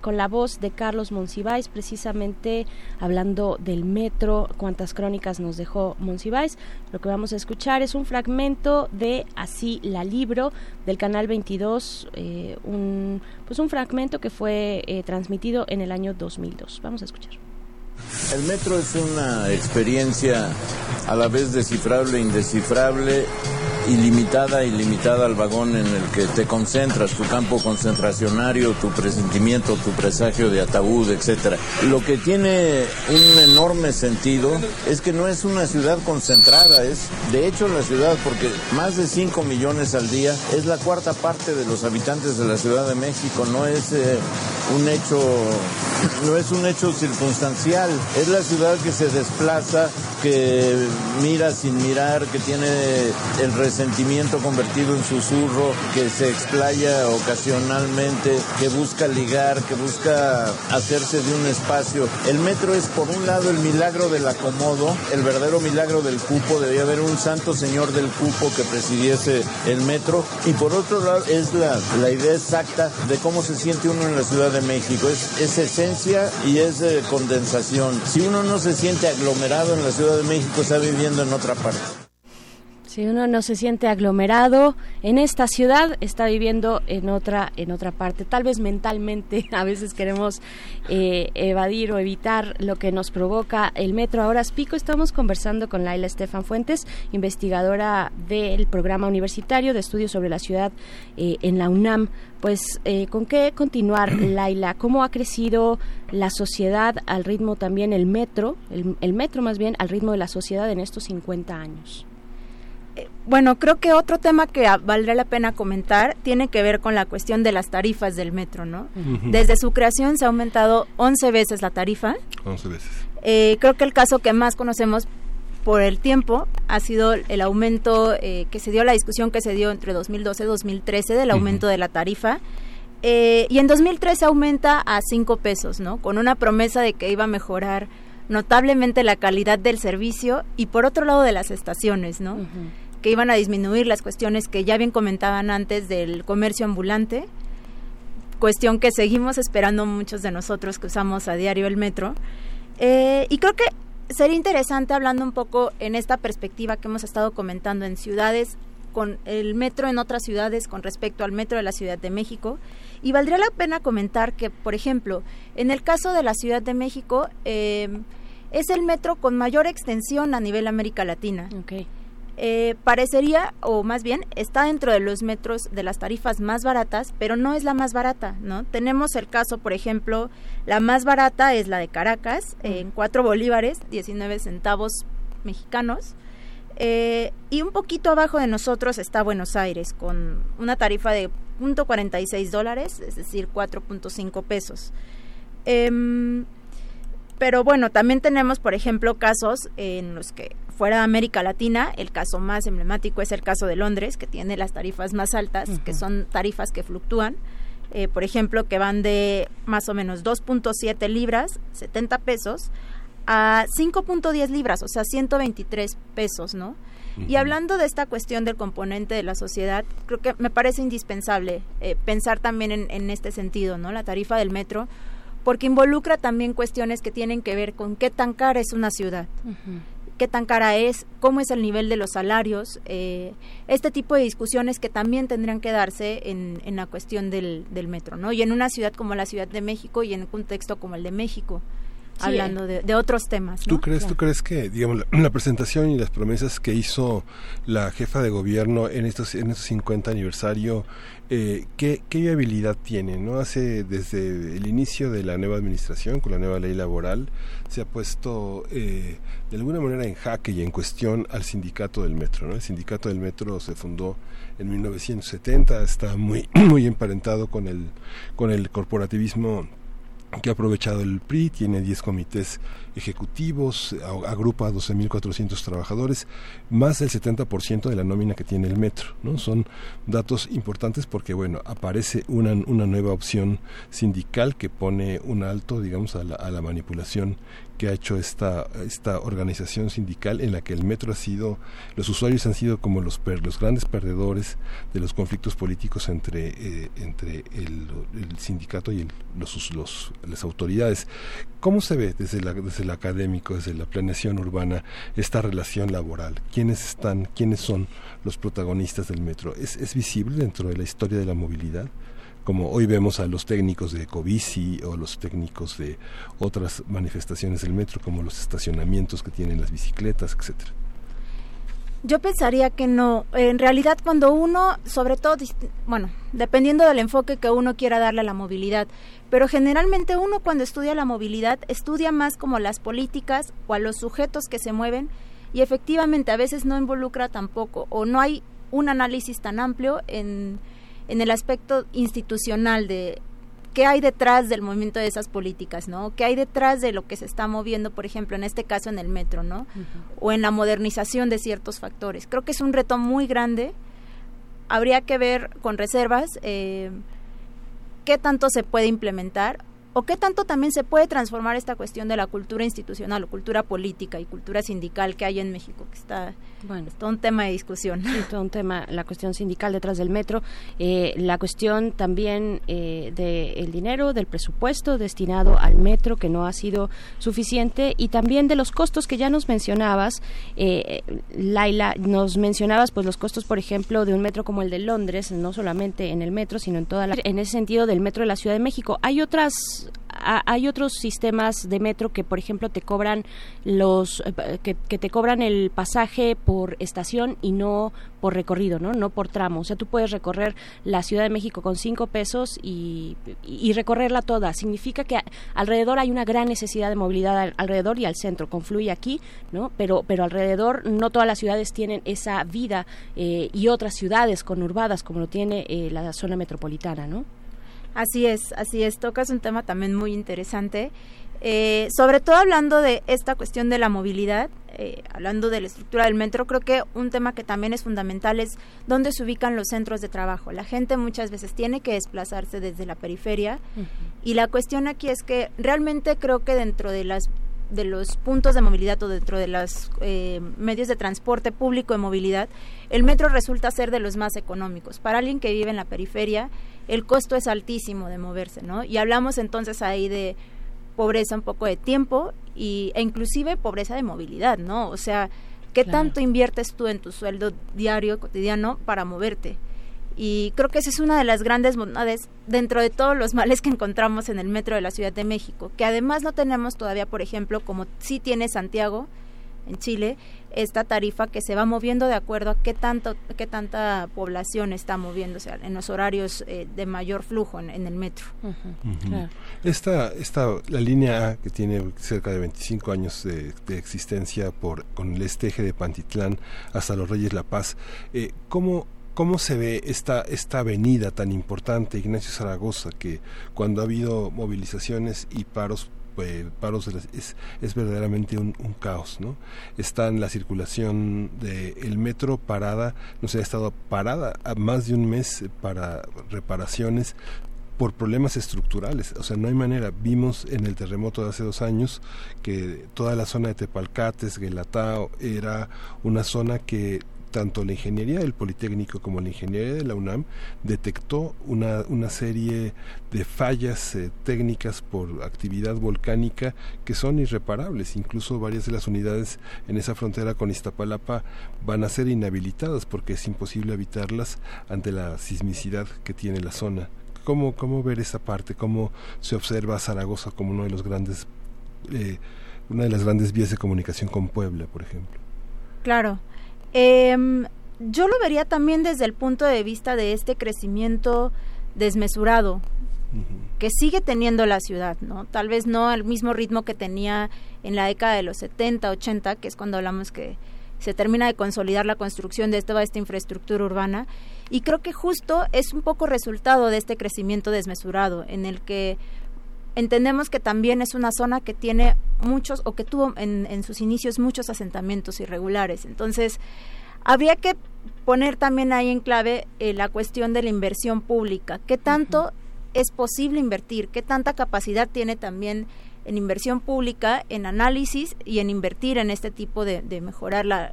con la voz de Carlos Monsiváis, precisamente hablando del metro, cuántas crónicas nos dejó Monsiváis. Lo que vamos a escuchar es un fragmento de Así la Libro del canal 22, eh, un, pues un fragmento que fue eh, transmitido en el año 2002. Vamos a escuchar. El metro es una experiencia a la vez descifrable indescifrable ilimitada, ilimitada al vagón en el que te concentras, tu campo concentracionario, tu presentimiento, tu presagio de ataúd, etcétera. Lo que tiene un enorme sentido es que no es una ciudad concentrada, es de hecho la ciudad, porque más de 5 millones al día es la cuarta parte de los habitantes de la Ciudad de México, no es eh, un hecho, no es un hecho circunstancial, es la ciudad que se desplaza, que mira sin mirar, que tiene el resentimiento convertido en susurro, que se explaya ocasionalmente, que busca ligar, que busca hacerse de un espacio. El metro es por un lado el milagro del acomodo, el verdadero milagro del cupo, debía haber un santo señor del cupo que presidiese el metro, y por otro lado es la, la idea exacta de cómo se siente uno en la Ciudad de México, es, es esencia y es eh, condensación. Si uno no se siente aglomerado en la Ciudad de México, está viviendo en otra parte. Si uno no se siente aglomerado en esta ciudad, está viviendo en otra, en otra parte. Tal vez mentalmente [LAUGHS] a veces queremos eh, evadir o evitar lo que nos provoca el metro. Ahora pico, estamos conversando con Laila Estefan Fuentes, investigadora del programa universitario de estudios sobre la ciudad eh, en la UNAM. Pues, eh, ¿con qué continuar, [CLEARS THROAT] Laila? ¿Cómo ha crecido la sociedad al ritmo también el metro, el, el metro más bien, al ritmo de la sociedad en estos 50 años? Bueno, creo que otro tema que valdría la pena comentar tiene que ver con la cuestión de las tarifas del metro, ¿no? Desde su creación se ha aumentado 11 veces la tarifa. 11 veces. Eh, creo que el caso que más conocemos por el tiempo ha sido el aumento eh, que se dio, la discusión que se dio entre 2012 y 2013 del aumento de la tarifa. Eh, y en 2013 aumenta a 5 pesos, ¿no? Con una promesa de que iba a mejorar notablemente la calidad del servicio y por otro lado de las estaciones, ¿no? Que iban a disminuir las cuestiones que ya bien comentaban antes del comercio ambulante, cuestión que seguimos esperando muchos de nosotros que usamos a diario el metro. Eh, y creo que sería interesante hablando un poco en esta perspectiva que hemos estado comentando en ciudades con el metro en otras ciudades con respecto al metro de la Ciudad de México. Y valdría la pena comentar que, por ejemplo, en el caso de la Ciudad de México, eh, es el metro con mayor extensión a nivel América Latina. Eh, parecería, o más bien, está dentro de los metros de las tarifas más baratas, pero no es la más barata, ¿no? Tenemos el caso, por ejemplo, la más barata es la de Caracas, en 4 bolívares, 19 centavos mexicanos. Eh, y un poquito abajo de nosotros está Buenos Aires, con una tarifa de .46 dólares, es decir, 4.5 pesos. Em, pero bueno, también tenemos, por ejemplo, casos en los que fuera de América Latina, el caso más emblemático es el caso de Londres, que tiene las tarifas más altas, que son tarifas que fluctúan. Eh, por ejemplo, que van de más o menos 2.7 libras, 70 pesos, a 5.10 libras, o sea, 123 pesos, ¿no? Y hablando de esta cuestión del componente de la sociedad, creo que me parece indispensable eh, pensar también en, en este sentido, ¿no? La tarifa del metro, porque involucra también cuestiones que tienen que ver con qué tan cara es una ciudad, qué tan cara es, cómo es el nivel de los salarios, eh, este tipo de discusiones que también tendrían que darse en, en la cuestión del, del metro, ¿no? Y en una ciudad como la Ciudad de México y en un contexto como el de México, hablando de, de otros temas, ¿no? ¿Tú crees, ¿Tú crees que, digamos, la, la presentación y las promesas que hizo la jefa de gobierno en estos en estos 50 aniversario, eh, ¿qué, qué viabilidad tiene? ¿No? Hace desde el inicio de la nueva administración con la nueva ley laboral se ha puesto eh, de alguna manera en jaque y en cuestión al sindicato del metro. ¿no? El sindicato del metro se fundó en 1970, está muy [CLEARS THROAT] muy emparentado con el con el corporativismo que ha aprovechado el PRI, tiene 10 comités ejecutivos, agrupa a 12.400 trabajadores, más del 70% de la nómina que tiene el metro. ¿no? Son datos importantes porque, bueno, aparece una, una nueva opción sindical que pone un alto, digamos, a la, a la manipulación que ha hecho esta, esta organización sindical en la que el metro ha sido, los usuarios han sido como los, per- los grandes perdedores de los conflictos políticos entre, eh, entre el, sindicato y el- los, los, las autoridades. ¿Cómo se ve desde, la, desde el académico, desde la planeación urbana, esta relación laboral? ¿Quiénes están, quiénes son los protagonistas del metro? ¿Es, es visible dentro de la historia de la movilidad? Como hoy vemos a los técnicos de Ecobici o los técnicos de otras manifestaciones del metro, como los estacionamientos que tienen las bicicletas, etcétera. Yo pensaría que no. En realidad, cuando uno, sobre todo, bueno, dependiendo del enfoque que uno quiera darle a la movilidad, pero generalmente uno cuando estudia la movilidad estudia más como las políticas o a los sujetos que se mueven y efectivamente a veces no involucra tampoco o no hay un análisis tan amplio en, en el aspecto institucional de qué hay detrás del movimiento de esas políticas, ¿no? ¿Qué hay detrás de lo que se está moviendo, por ejemplo, en este caso en el metro, ¿no? O en la modernización de ciertos factores. Creo que es un reto muy grande. Habría que ver con reservas eh, qué tanto se puede implementar o qué tanto también se puede transformar esta cuestión de la cultura institucional o cultura política y cultura sindical que hay en México, que está bueno, es todo un tema de discusión. Es todo un tema, la cuestión sindical detrás del metro, eh, la cuestión también eh, del dinero, del presupuesto destinado al metro, que no ha sido suficiente, y también de los costos que ya nos mencionabas. Eh, Laila, nos mencionabas pues los costos, por ejemplo, de un metro como el de Londres, no solamente en el metro, sino en toda la... En ese sentido, del metro de la Ciudad de México. Hay otras hay otros sistemas de metro que, por ejemplo, te cobran los eh, que, te cobran el pasaje por estación y no por recorrido, ¿no? No por tramo. O sea, tú puedes recorrer la Ciudad de México con cinco pesos y, recorrerla toda. Significa que alrededor hay una gran necesidad de movilidad alrededor y al centro. Confluye aquí, ¿no? Pero, pero alrededor no todas las ciudades tienen esa vida eh, y otras ciudades conurbadas como lo tiene eh, la zona metropolitana, ¿no? Así es, así es. Tocas un tema también muy interesante. Eh, sobre todo hablando de esta cuestión de la movilidad, eh, hablando de la estructura del metro, creo que un tema que también es fundamental es dónde se ubican los centros de trabajo. La gente muchas veces tiene que desplazarse desde la periferia y la cuestión aquí es que realmente creo que dentro de las de los puntos de movilidad o dentro de los eh, medios de transporte público de movilidad, el metro resulta ser de los más económicos. Para alguien que vive en la periferia, el costo es altísimo de moverse, ¿no? Y hablamos entonces ahí de pobreza un poco de tiempo y, e inclusive pobreza de movilidad, ¿no? O sea, ¿qué tanto inviertes tú en tu sueldo diario, cotidiano, para moverte? Y creo que esa es una de las grandes bondades dentro de todos los males que encontramos en el metro de la Ciudad de México, que además no tenemos todavía, por ejemplo, como sí tiene Santiago en Chile, esta tarifa que se va moviendo de acuerdo a qué tanto qué tanta población está moviéndose en los horarios eh, de mayor flujo en, el metro. esta, esta, la línea A que tiene cerca de 25 años de, existencia por con el esteje de Pantitlán hasta los Reyes La Paz, eh, ¿cómo ¿Cómo se ve esta, esta avenida tan importante, Ignacio Zaragoza, que cuando ha habido movilizaciones y paros paros es, es, verdaderamente un, caos, ¿no? Está en la circulación del metro parada, no sé, ha estado parada más de un mes para reparaciones por problemas estructurales, o sea, no hay manera. Vimos en el terremoto de hace dos años que toda la zona de Tepalcates, Guelatao, era una zona que tanto la ingeniería del Politécnico como la ingeniería de la UNAM detectó una, una serie de fallas eh, técnicas por actividad volcánica que son irreparables. Incluso varias de las unidades en esa frontera con Iztapalapa van a ser inhabilitadas porque es imposible habitarlas ante la sismicidad que tiene la zona. ¿Cómo, cómo ver esa parte? ¿Cómo se observa Zaragoza como uno de los grandes, eh, una de las grandes vías de comunicación con Puebla, por ejemplo? Claro, eh, yo lo vería también desde el punto de vista de este crecimiento desmesurado que sigue teniendo la ciudad, ¿no? Tal vez no al mismo ritmo que tenía en la década de los 70, 80, que es cuando hablamos que se termina de consolidar la construcción de toda esta infraestructura urbana. Y creo que justo es un poco resultado de este crecimiento desmesurado, en el que entendemos que también es una zona que tiene muchos o que tuvo en, en sus inicios muchos asentamientos irregulares. Entonces, habría que poner también ahí en clave eh, la cuestión de la inversión pública. ¿Qué tanto es posible invertir? ¿Qué tanta capacidad tiene también en inversión pública, en análisis y en invertir en este tipo de, mejorar la,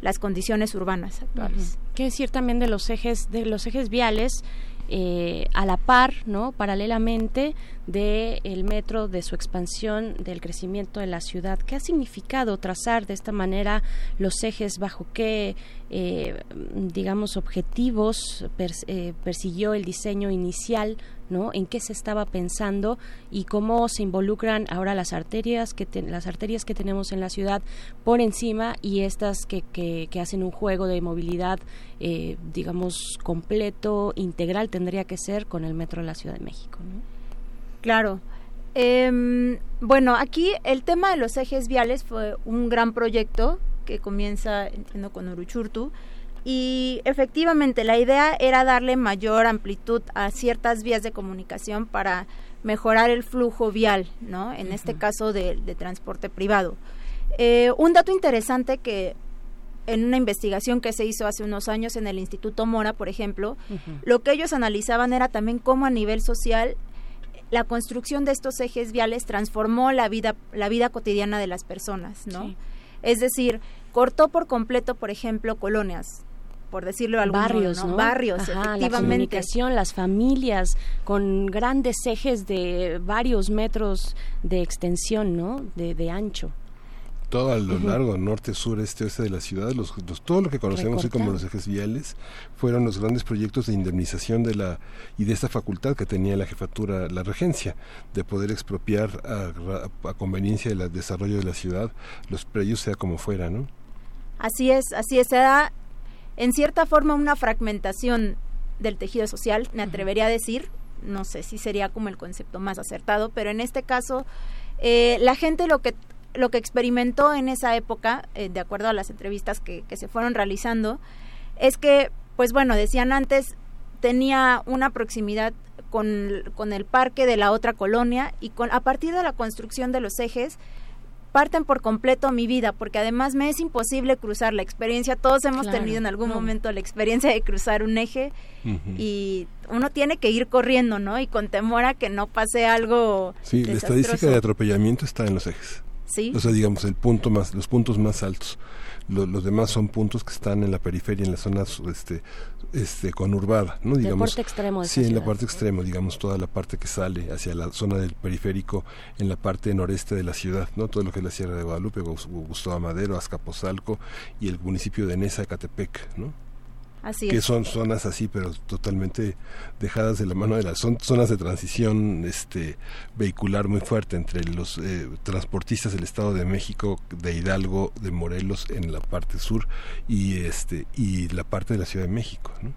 las condiciones urbanas actuales? ¿Qué decir también de los ejes, de los ejes viales? Eh, a la par, ¿no? paralelamente del metro, de su expansión, del crecimiento de la ciudad. ¿Qué ha significado trazar de esta manera los ejes? ¿Bajo qué, eh, digamos, objetivos eh, persiguió el diseño inicial ¿no? En qué se estaba pensando y cómo se involucran ahora las arterias que las arterias que tenemos en la ciudad por encima y estas que, que, hacen un juego de movilidad, eh, digamos, completo, integral tendría que ser con el metro de la Ciudad de México. Claro. Em, bueno, aquí el tema de los ejes viales fue un gran proyecto que comienza, entiendo, con Uruchurtu. Y efectivamente la idea era darle mayor amplitud a ciertas vías de comunicación para mejorar el flujo vial, ¿no? En este caso de, de transporte privado. Eh, un dato interesante que en una investigación que se hizo hace unos años en el Instituto Mora, por ejemplo, lo que ellos analizaban era también cómo a nivel social la construcción de estos ejes viales transformó la vida la vida cotidiana de las personas, ¿no? Sí. Es decir, cortó por completo, por ejemplo, colonias, por decirlo de algún barrios, modo, ¿no? Barrios, Ajá, La efectivamente. comunicación, las familias con grandes ejes de varios metros de extensión, ¿no? De, de ancho. todo a lo largo, norte, sur, este, oeste de la ciudad, los, los- todo lo que conocemos hoy como los ejes viales, fueron los grandes proyectos de indemnización de la y de esta facultad que tenía la jefatura, la regencia, de poder expropiar a, a- a conveniencia del desarrollo de la ciudad los predios, sea como fuera, ¿no? Así es, así es. Se da en cierta forma una fragmentación del tejido social, me atrevería a decir. No sé si sería como el concepto más acertado, pero en este caso, eh, la gente lo que lo que experimentó en esa época, eh, de acuerdo a las entrevistas que, que se fueron realizando, es que, pues bueno, decían antes, tenía una proximidad con, con el parque de la otra colonia y con, a partir de la construcción de los ejes, parten por completo mi vida, porque además me es imposible cruzar la experiencia. Todos hemos Claro, tenido en algún no. momento la experiencia de cruzar un eje y uno tiene que ir corriendo, ¿no? Y con temor a que no pase algo Sí, la estadística de atropellamiento está en los ejes. Sí. O sea, digamos, el punto más, los puntos más altos. Lo- los demás son puntos que están en la periferia, en la zona este, este, conurbada, ¿no? Digamos, parte extremo de Sí, en la parte extrema, digamos, toda la parte que sale hacia la zona del periférico, en la parte noreste de la ciudad, ¿no? Todo lo que es la Sierra de Guadalupe, Gus- Gustavo Madero, Azcapotzalco y el municipio de Nesa, Catepec, ¿no? Así que es. son zonas así pero totalmente dejadas de la mano de las son zonas de transición este vehicular muy fuerte entre los eh, transportistas del Estado de México de Hidalgo de Morelos en la parte sur y este y la parte de la Ciudad de México ¿no?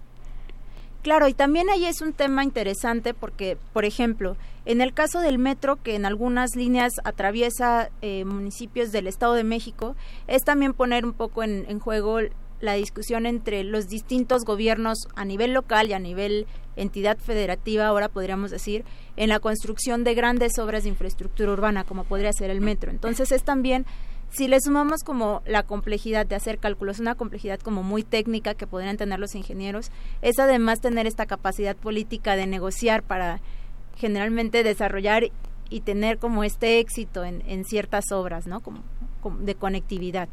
Claro, y también ahí es un tema interesante porque, por ejemplo, en el caso del metro, que en algunas líneas atraviesa eh, municipios del Estado de México, es también poner un poco en, en juego la discusión entre los distintos gobiernos a nivel local y a nivel entidad federativa, ahora podríamos decir, en la construcción de grandes obras de infraestructura urbana, como podría ser el metro. Entonces es también si le sumamos como la complejidad de hacer cálculos, una complejidad como muy técnica que podrían tener los ingenieros, es además tener esta capacidad política de negociar para generalmente desarrollar y tener como este éxito en, en ciertas obras, ¿no? Como, como de conectividad.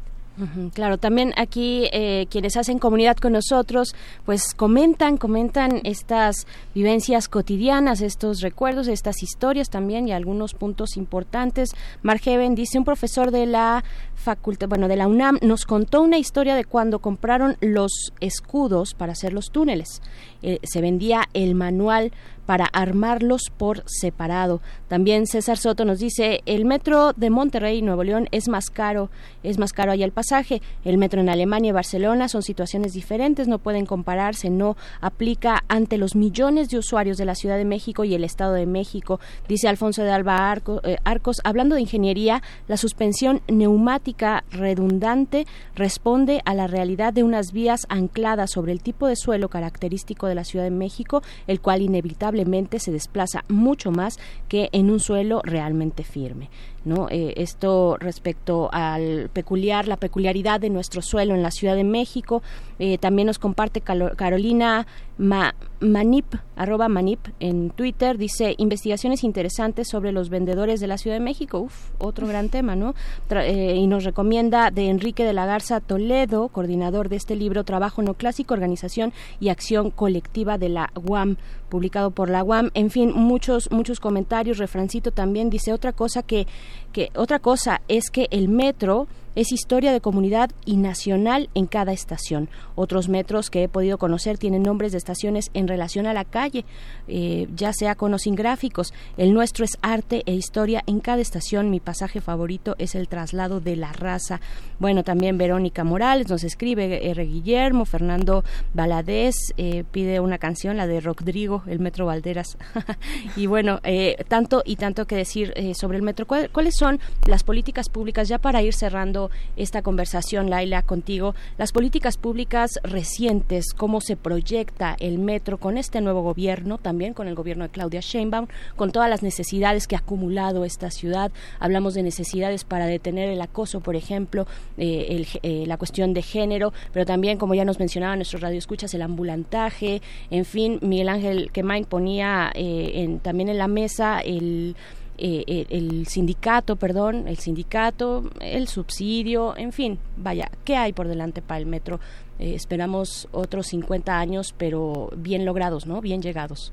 Claro, también aquí eh, quienes hacen comunidad con nosotros, pues comentan, comentan estas vivencias cotidianas, estos recuerdos, estas historias también y algunos puntos importantes. Margeven dice, un profesor de la facultad, bueno, de la UNAM nos contó una historia de cuando compraron los escudos para hacer los túneles. Eh, se vendía el manual para armarlos por separado. También César Soto nos dice, el metro de Monterrey, Nuevo León, es más caro, es más caro allá el pasaje. El metro en Alemania y Barcelona son situaciones diferentes, no pueden compararse, no aplica ante los millones de usuarios de la Ciudad de México y el Estado de México, dice Alfonso de Alba eh, Arcos. Hablando de ingeniería, la suspensión neumática redundante responde a la realidad de unas vías ancladas sobre el tipo de suelo característico de la Ciudad de México, el cual inevitablemente se desplaza mucho más que en un suelo realmente firme. ¿No? Eh, esto respecto al peculiar, la peculiaridad de nuestro suelo en la Ciudad de México. Eh, también nos comparte Calo- Carolina Ma- Manip, arroba Manip en Twitter, dice investigaciones interesantes sobre los vendedores de la Ciudad de México. Uf, otro gran tema, ¿no? Tra- eh, y nos recomienda de Enrique de la Garza Toledo, coordinador de este libro Trabajo No Clásico, Organización y Acción Colectiva de la UAM, publicado por la UAM. En fin, muchos, muchos comentarios. Refrancito también dice otra cosa que, que otra cosa es que el metro es historia de comunidad y nacional en cada estación. Otros metros que he podido conocer tienen nombres de estaciones en relación a la calle, eh, ya sea con o sin gráficos. El nuestro es arte e historia en cada estación. Mi pasaje favorito es el traslado de la raza. Bueno, también Verónica Morales nos escribe, R. Guillermo, Fernando Valadez eh, pide una canción, la de Rodrigo, el Metro Valderas. [LAUGHS] y bueno, eh, tanto y tanto que decir eh, sobre el metro. ¿Cuáles son las políticas públicas, ya para ir cerrando esta conversación, Laila, contigo, las políticas públicas recientes, cómo se proyecta el metro con este nuevo gobierno, también con el gobierno de Claudia Sheinbaum, con todas las necesidades que ha acumulado esta ciudad? Hablamos de necesidades para detener el acoso, por ejemplo, eh, la cuestión de género, pero también, como ya nos mencionaba nuestro radio escuchas, el ambulantaje, en fin, Miguel Ángel Quemain ponía en, también en la mesa el eh, el, sindicato, perdón, el sindicato, el subsidio, en fin, vaya, ¿qué hay por delante para el metro? Eh, esperamos otros 50 años, pero bien logrados, ¿no? Bien llegados.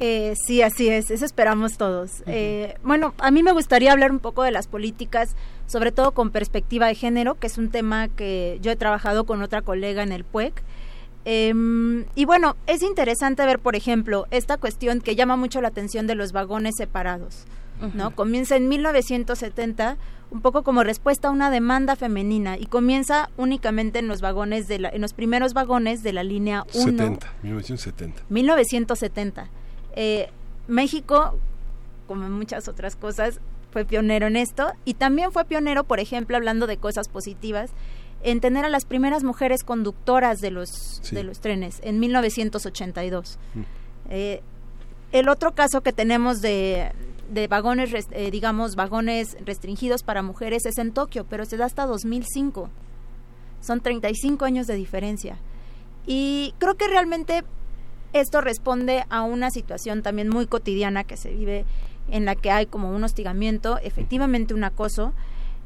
Eh, sí, así es, eso esperamos todos. bueno, a mí me gustaría hablar un poco de las políticas, sobre todo con perspectiva de género, que es un tema que yo he trabajado con otra colega en el PUEC. Em, y bueno, es interesante ver, por ejemplo, esta cuestión que llama mucho la atención de los vagones separados. ¿no? Comienza en 1970 un poco como respuesta a una demanda femenina y comienza únicamente en los vagones de la, en los primeros vagones de la línea 1 70, 1970 1970 eh, México como muchas otras cosas fue pionero en esto y también fue pionero por ejemplo hablando de cosas positivas en tener a las primeras mujeres conductoras de los, de los trenes en 1982. Mm. Eh, el otro caso que tenemos de, de vagones, eh, digamos, vagones restringidos para mujeres es en Tokio, pero se da hasta 2005. Son 35 años de diferencia. Y creo que realmente esto responde a una situación también muy cotidiana que se vive en la que hay como un hostigamiento, efectivamente un acoso.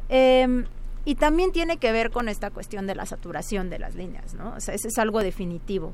Eh, y también tiene que ver con esta cuestión de la saturación de las líneas, ¿no? O sea, ese es algo definitivo.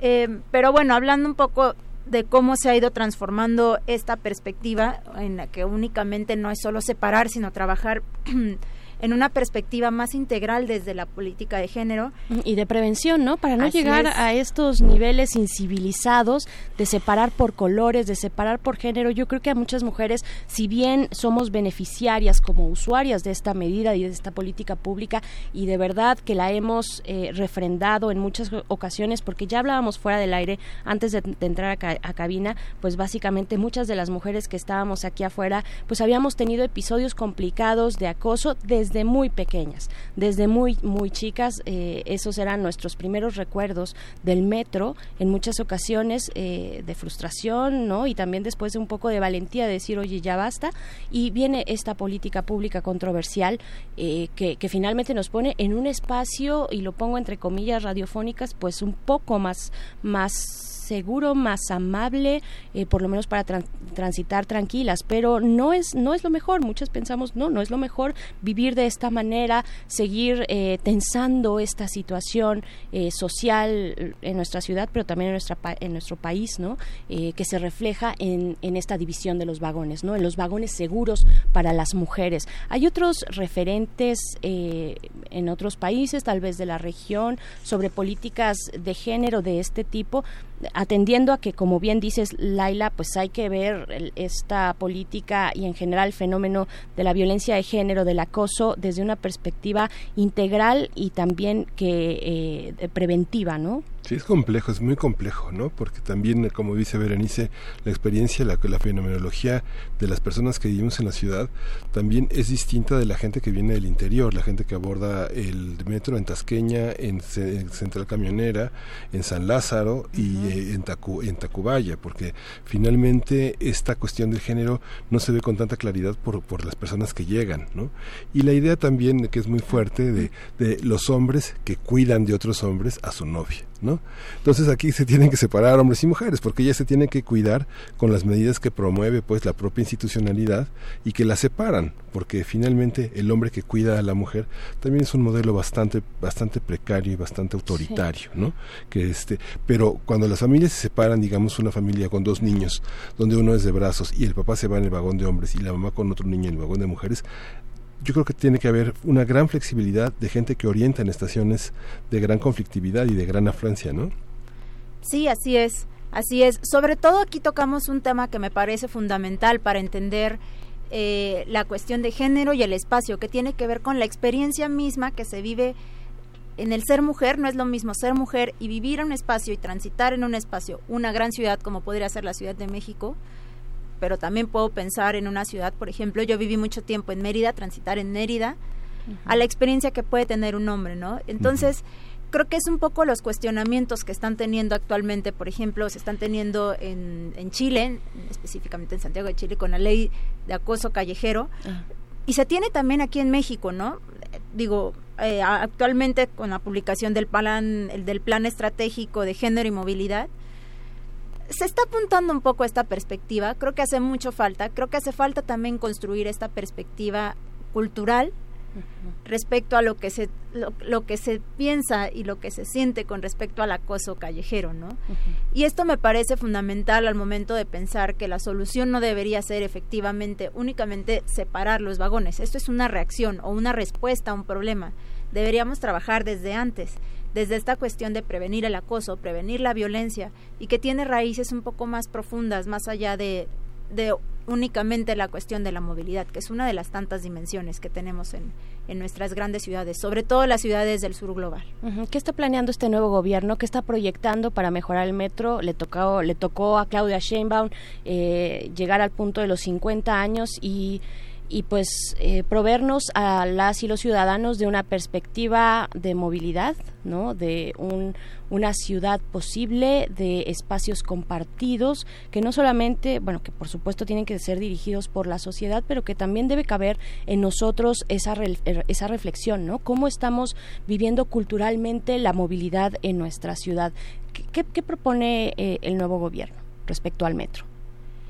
Eh, pero bueno, hablando un poco de cómo se ha ido transformando esta perspectiva en la que únicamente no es solo separar, sino trabajar [CLEARS THROAT] en una perspectiva más integral desde la política de género. Y de prevención, ¿no? Para no llegar a estos niveles incivilizados de separar por colores, de separar por género. Yo creo que a muchas mujeres, si bien somos beneficiarias como usuarias de esta medida y de esta política pública, y de verdad que la hemos eh, refrendado en muchas ocasiones, porque ya hablábamos fuera del aire antes de, entrar a, a cabina, pues básicamente muchas de las mujeres que estábamos aquí afuera, pues habíamos tenido episodios complicados de acoso desde desde muy pequeñas, desde muy, muy chicas. Eh, esos eran nuestros primeros recuerdos del metro, en muchas ocasiones eh, de frustración, ¿no? Y también después de un poco de valentía de decir, oye, ya basta. Y viene esta política pública controversial eh, que, que finalmente nos pone en un espacio, y lo pongo entre comillas radiofónicas, pues un poco más, más seguro, más amable, eh, por lo menos para transitar tranquilas, pero no es, no es lo mejor. Muchos pensamos, no, no es lo mejor vivir de esta manera, seguir eh, tensando esta situación eh, social en nuestra ciudad, pero también en, nuestra, en nuestro país, ¿no? que se refleja en, en esta división de los vagones, ¿no? En los vagones seguros para las mujeres. Hay otros referentes en otros países, tal vez de la región, sobre políticas de género de este tipo, atendiendo a que, como bien dices, Laila, pues hay que ver esta política y en general el fenómeno de la violencia de género, del acoso, desde una perspectiva integral y también que eh, preventiva, ¿no? Sí, es complejo, es muy complejo, ¿no? Porque también, como dice Berenice, la experiencia, la, la fenomenología de las personas que vivimos en la ciudad también es distinta de la gente que viene del interior, la gente que aborda el metro en Tasqueña, en, Central Camionera, en San Lázaro y eh, en, en Tacubaya, porque finalmente esta cuestión del género no se ve con tanta claridad por, por las personas que llegan, ¿no? Y la idea también, que es muy fuerte, de, de los hombres que cuidan de otros hombres a su novia. ¿No? Entonces aquí se tienen que separar hombres y mujeres porque ya se tienen que cuidar con las medidas que promueve pues la propia institucionalidad y que la separan, porque finalmente el hombre que cuida a la mujer también es un modelo bastante bastante precario y bastante autoritario, ¿no? Que este, pero cuando las familias se separan, digamos una familia con dos niños, donde uno es de brazos y el papá se va en el vagón de hombres y la mamá con otro niño en el vagón de mujeres, yo creo que tiene que haber una gran flexibilidad de gente que orienta en estaciones de gran conflictividad y de gran afluencia, ¿no? Sí, así es, así es. Sobre todo aquí tocamos un tema que me parece fundamental para entender eh, la cuestión de género y el espacio, que tiene que ver con la experiencia misma que se vive en el ser mujer. No es lo mismo ser mujer y vivir en un espacio y transitar en un espacio, una gran ciudad como podría ser la Ciudad de México, pero también puedo pensar en una ciudad, por ejemplo, yo viví mucho tiempo en Mérida, transitar en Mérida, a la experiencia que puede tener un hombre, ¿no? Entonces, creo que es un poco los cuestionamientos que están teniendo actualmente, por ejemplo, se están teniendo en, en Chile, específicamente en Santiago de Chile, con la ley de acoso callejero, y se tiene también aquí en México, ¿no? Digo, eh, actualmente con la publicación del plan, el del plan estratégico de género y movilidad, se está apuntando un poco a esta perspectiva, creo que hace mucho falta, creo que hace falta también construir esta perspectiva cultural respecto a lo que se lo, que se piensa y lo que se siente con respecto al acoso callejero, ¿no? Y esto me parece fundamental al momento de pensar que la solución no debería ser efectivamente únicamente separar los vagones. Esto es una reacción o una respuesta a un problema. Deberíamos trabajar desde antes, desde esta cuestión de prevenir el acoso, prevenir la violencia y que tiene raíces un poco más profundas, más allá de de únicamente la cuestión de la movilidad, que es una de las tantas dimensiones que tenemos en, en nuestras grandes ciudades, sobre todo las ciudades del sur global. ¿Qué está planeando este nuevo gobierno? ¿Qué está proyectando para mejorar el metro? Le tocó, le tocó a Claudia Sheinbaum eh, llegar al punto de los 50 años y y pues eh, proveernos a las y los ciudadanos de una perspectiva de movilidad, ¿no? De un, una ciudad posible, de espacios compartidos, que no solamente, bueno, que por supuesto tienen que ser dirigidos por la sociedad, pero que también debe caber en nosotros esa, er, esa reflexión, ¿no? Cómo estamos viviendo culturalmente la movilidad en nuestra ciudad. ¿Qué, qué, propone eh, el nuevo gobierno respecto al metro?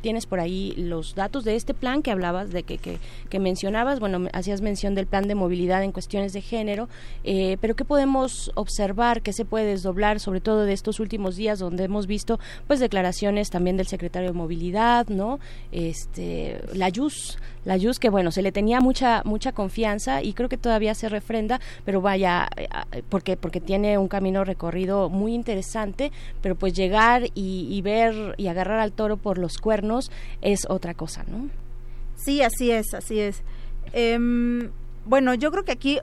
Tienes por ahí los datos de este plan que hablabas, de que, que, mencionabas, bueno, hacías mención del plan de movilidad en cuestiones de género, eh, pero ¿qué podemos observar, qué se puede desdoblar, sobre todo de estos últimos días donde hemos visto pues declaraciones también del secretario de movilidad, ¿no? Este, la YUS, la YUS que bueno, se le tenía mucha, mucha confianza y creo que todavía se refrenda, pero vaya, eh, porque, porque tiene un camino recorrido muy interesante, pero pues llegar y, y ver y agarrar al toro por los cuernos, es otra cosa, ¿no? Sí, así es, así es. Em, bueno, yo creo que aquí,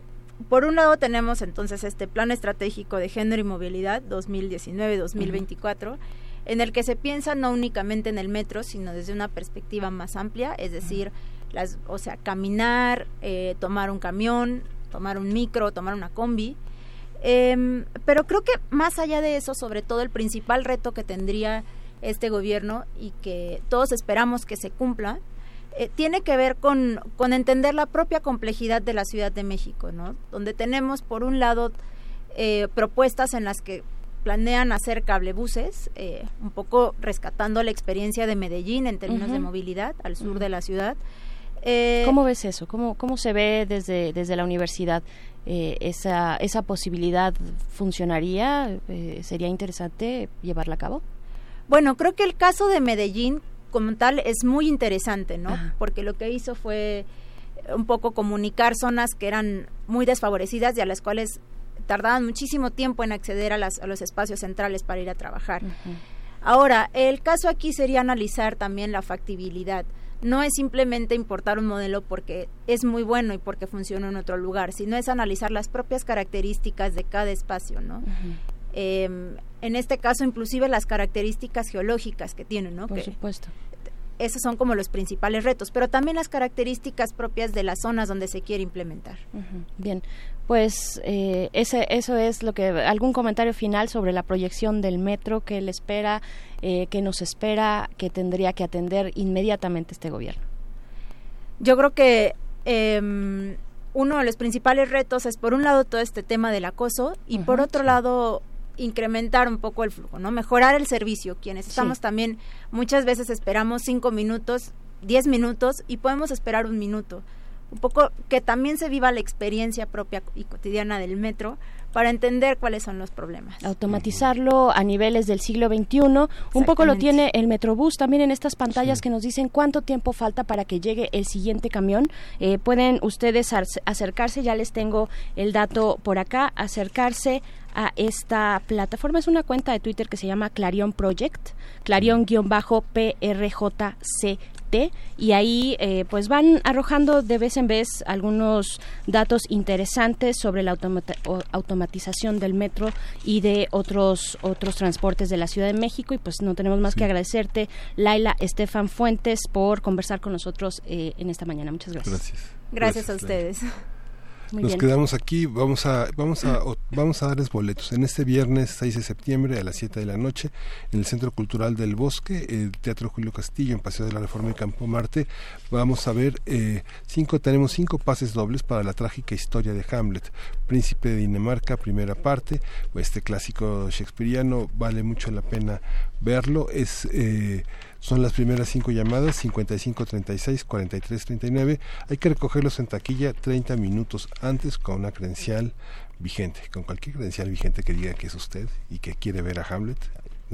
por un lado, tenemos entonces este plan estratégico de género y movilidad 2019-2024. en el que se piensa no únicamente en el metro, sino desde una perspectiva más amplia, es decir, las, o sea, caminar, eh, tomar un camión, tomar un micro, tomar una combi. Em, pero creo que más allá de eso, sobre todo el principal reto que tendría este gobierno y que todos esperamos que se cumpla, eh, tiene que ver con, con, entender la propia complejidad de la Ciudad de México, ¿no? Donde tenemos, por un lado, eh, propuestas en las que planean hacer cablebuses, eh, un poco rescatando la experiencia de Medellín en términos de movilidad al sur de la ciudad. ¿Cómo ves eso? ¿Cómo, cómo se ve desde, desde la universidad? esa, ¿Esa posibilidad funcionaría? ¿Sería interesante llevarla a cabo? Bueno, creo que el caso de Medellín como tal es muy interesante, ¿no? Porque lo que hizo fue un poco comunicar zonas que eran muy desfavorecidas y a las cuales tardaban muchísimo tiempo en acceder a, las, a los espacios centrales para ir a trabajar. Ahora, el caso aquí sería analizar también la factibilidad. No es simplemente importar un modelo porque es muy bueno y porque funciona en otro lugar, sino es analizar las propias características de cada espacio, ¿no? Em, en este caso inclusive las características geológicas que tienen, ¿no? Por supuesto. Esos son como los principales retos, pero también las características propias de las zonas donde se quiere implementar. Bien, pues eh, ese, eso es lo que algún comentario final sobre la proyección del metro que le espera, eh, que nos espera, que tendría que atender inmediatamente este gobierno. Yo creo que em, uno de los principales retos es por un lado todo este tema del acoso y por otro lado incrementar un poco el flujo, ¿no? Mejorar el servicio. Quienes estamos también, muchas veces esperamos cinco minutos, diez minutos y podemos esperar un minuto. Un poco que también se viva la experiencia propia y cotidiana del metro para entender cuáles son los problemas. Automatizarlo a niveles del siglo XXI. Un poco lo tiene el Metrobús también en estas pantallas que nos dicen cuánto tiempo falta para que llegue el siguiente camión. Eh, pueden ustedes acercarse, ya les tengo el dato por acá, acercarse a esta plataforma. Es una cuenta de Twitter que se llama Clarion Project, Clarion-PRJC y ahí eh, pues van arrojando de vez en vez algunos datos interesantes sobre la automatización del metro y de otros otros transportes de la Ciudad de México y pues no tenemos más que agradecerte Laila Estefan Fuentes por conversar con nosotros eh, en esta mañana. Muchas gracias. Gracias, gracias, a ustedes. Nos quedamos aquí, vamos a, vamos a, vamos a darles boletos. En este viernes 6 de septiembre a las 7 de la noche, en el Centro Cultural del Bosque, el Teatro Julio Castillo, en Paseo de la Reforma y Campo Marte, vamos a ver eh, cinco, tenemos cinco pases dobles para la trágica historia de Hamlet, Príncipe de Dinamarca, primera parte, este clásico shakespeariano, vale mucho la pena verlo, es eh, son las primeras cinco llamadas, 55 36 43 39. Hay que recogerlos en taquilla 30 minutos antes con una credencial vigente, con cualquier credencial vigente que diga que es usted y que quiere ver a Hamlet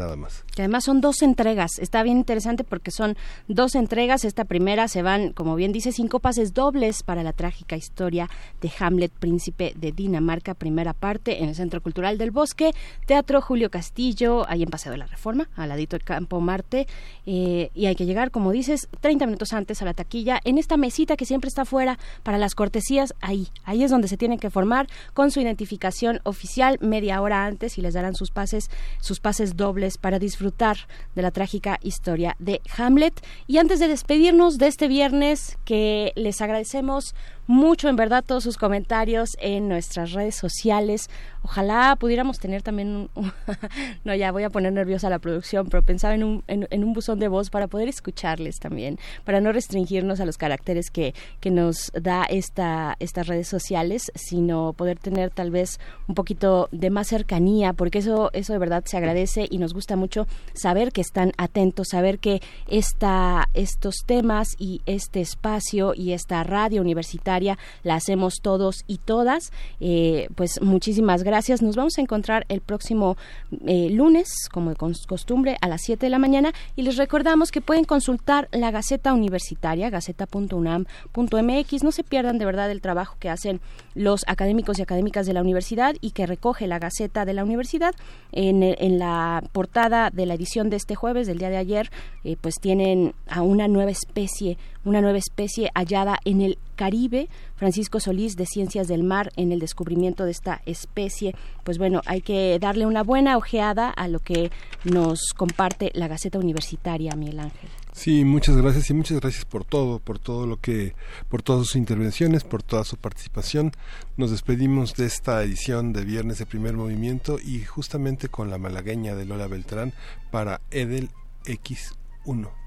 nada más. Que además son dos entregas. Está bien interesante porque son dos entregas. Esta primera se van, como bien dice, cinco pases dobles para la trágica historia de Hamlet, príncipe de Dinamarca, primera parte en el Centro Cultural del Bosque, Teatro Julio Castillo, ahí en Paseo de la Reforma, al ladito del Campo Marte. Eh, y hay que llegar, como dices, 30 minutos antes a la taquilla, en esta mesita que siempre está fuera para las cortesías, ahí, ahí es donde se tienen que formar con su identificación oficial media hora antes y les darán sus pases, sus pases dobles para disfrutar de la trágica historia de Hamlet. Y antes de despedirnos de este viernes, que les agradecemos mucho, en verdad, todos sus comentarios en nuestras redes sociales. Ojalá pudiéramos tener también [LAUGHS] no, ya voy a poner nerviosa la producción, pero pensaba en un, en, un buzón de voz para poder escucharles también, para no restringirnos a los caracteres que, que nos da esta, estas redes sociales, sino poder tener tal vez un poquito de más cercanía, porque eso, eso de verdad se agradece y nos gusta mucho saber que están atentos, saber que esta, estos temas y este espacio y esta radio universitaria la hacemos todos y todas. Eh, pues muchísimas gracias. Nos vamos a encontrar el próximo eh, lunes, como de costumbre, a las 7 de la mañana y les recordamos que pueden consultar la Gaceta Universitaria, gaceta.unam.mx. No se pierdan de verdad el trabajo que hacen los académicos y académicas de la universidad y que recoge la Gaceta de la Universidad. En, en la portada de la edición de este jueves, del día de ayer, eh, pues tienen a una nueva especie, una nueva especie hallada en el Caribe, Francisco Solís de Ciencias del Mar en el descubrimiento de esta especie. Pues bueno, hay que darle una buena ojeada a lo que nos comparte la Gaceta Universitaria, Miguel Ángel. Sí, muchas gracias y muchas gracias por todo, por todo lo que, por todas sus intervenciones, por toda su participación. Nos despedimos de esta edición de Viernes de Primer Movimiento y justamente con la malagueña de Lola Beltrán para Edel X1.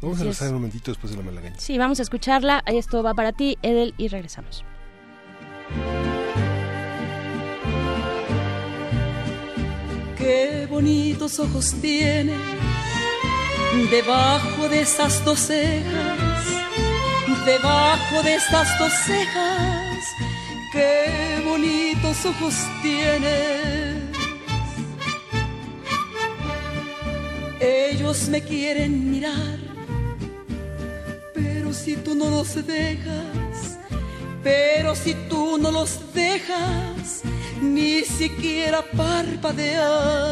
Vamos a regresar un momentito después de la malagueña. Sí, vamos a escucharla. Esto va para ti, Edel, y regresamos. Qué bonitos ojos tiene debajo de esas dos cejas, debajo de estas dos cejas. Qué bonitos ojos tiene. Ellos me quieren mirar pero si tú no los dejas, pero si tú no los dejas, ni siquiera parpadear.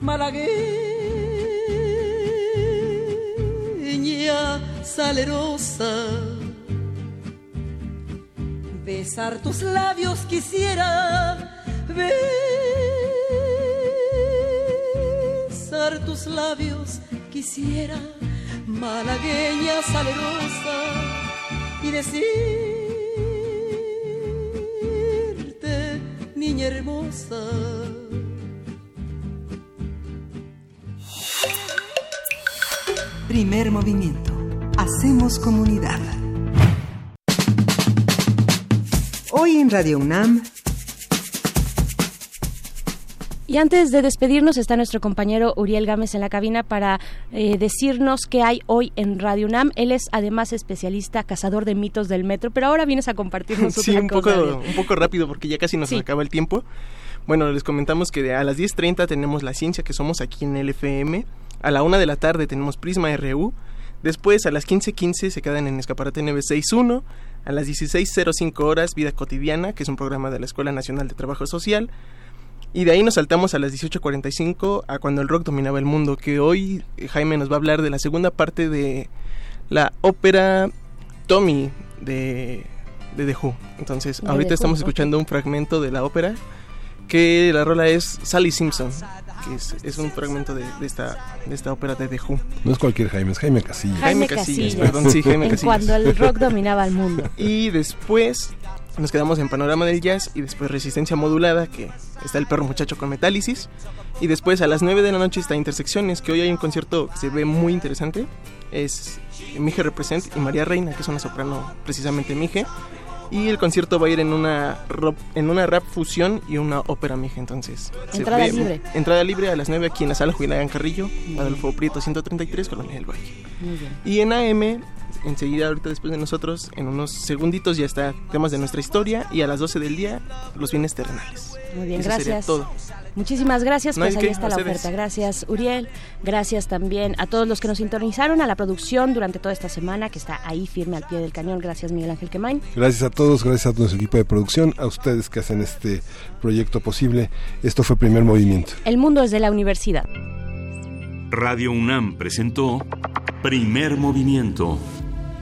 Malagueña salerosa, besar tus labios quisiera ver tus labios quisiera, malagueña salerosa, y decirte, niña hermosa. Primer movimiento. Hacemos comunidad. Hoy en Radio UNAM Y antes de despedirnos está nuestro compañero Uriel Gámez en la cabina para eh, decirnos qué hay hoy en Radio UNAM. Él es además especialista, cazador de mitos del metro, pero ahora vienes a compartirnos sí, otra un cosa, poco, un poco rápido porque ya casi nos Sí. acaba el tiempo. Bueno, les comentamos que a las 10.30 tenemos La Ciencia, que somos aquí en el FM. A la 1 de la tarde tenemos Prisma RU. Después a las 15.15 se quedan en Escaparate 961. A las 16.05 horas Vida Cotidiana, que es un programa de la Escuela Nacional de Trabajo Social. Y de ahí nos saltamos a las 18.45 a cuando el rock dominaba el mundo, que hoy eh, Jaime nos va a hablar de la segunda parte de la ópera Tommy de, de The Who. Entonces, De ahorita The estamos escuchando un fragmento de la ópera, que la rola es Sally Simpson, que es, es un fragmento de, de esta, de esta ópera de The Who. No es cualquier Jaime, es Jaime Casillas. Jaime Casillas, perdón, sí, Jaime en Casillas. cuando el rock [LAUGHS] dominaba el mundo. Y después nos quedamos en Panorama del Jazz y después Resistencia Modulada, que está el perro muchacho con Metálisis. Y después a las 9 de la noche está Intersecciones, que hoy hay un concierto que se ve muy interesante. Es Mije Represent y María Reina, que es una soprano precisamente Mije. Y el concierto va a ir en una, rap, en una rap fusión y una ópera Mije, entonces. Entrada ve- libre. Entrada libre a las 9 aquí en la sala Julián Carrillo, Adolfo Prieto 133, Colonia del Valle. Muy bien. Y en AM, enseguida, ahorita después de nosotros, en unos segunditos ya está temas de nuestra historia y a las 12 del día, los bienes terrenales. Muy bien, Eso sería gracias. todo. Muchísimas gracias, No pues ahí está la ustedes. oferta. Gracias, Uriel. Gracias también a todos los que nos sintonizaron, a la producción durante toda esta semana, que está ahí firme al pie del cañón. Gracias, Miguel Ángel Quemain. Gracias a todos, gracias a nuestro equipo de producción, a ustedes que hacen este proyecto posible. Esto fue Primer Movimiento. El mundo es de la universidad. Radio UNAM presentó Primer Movimiento.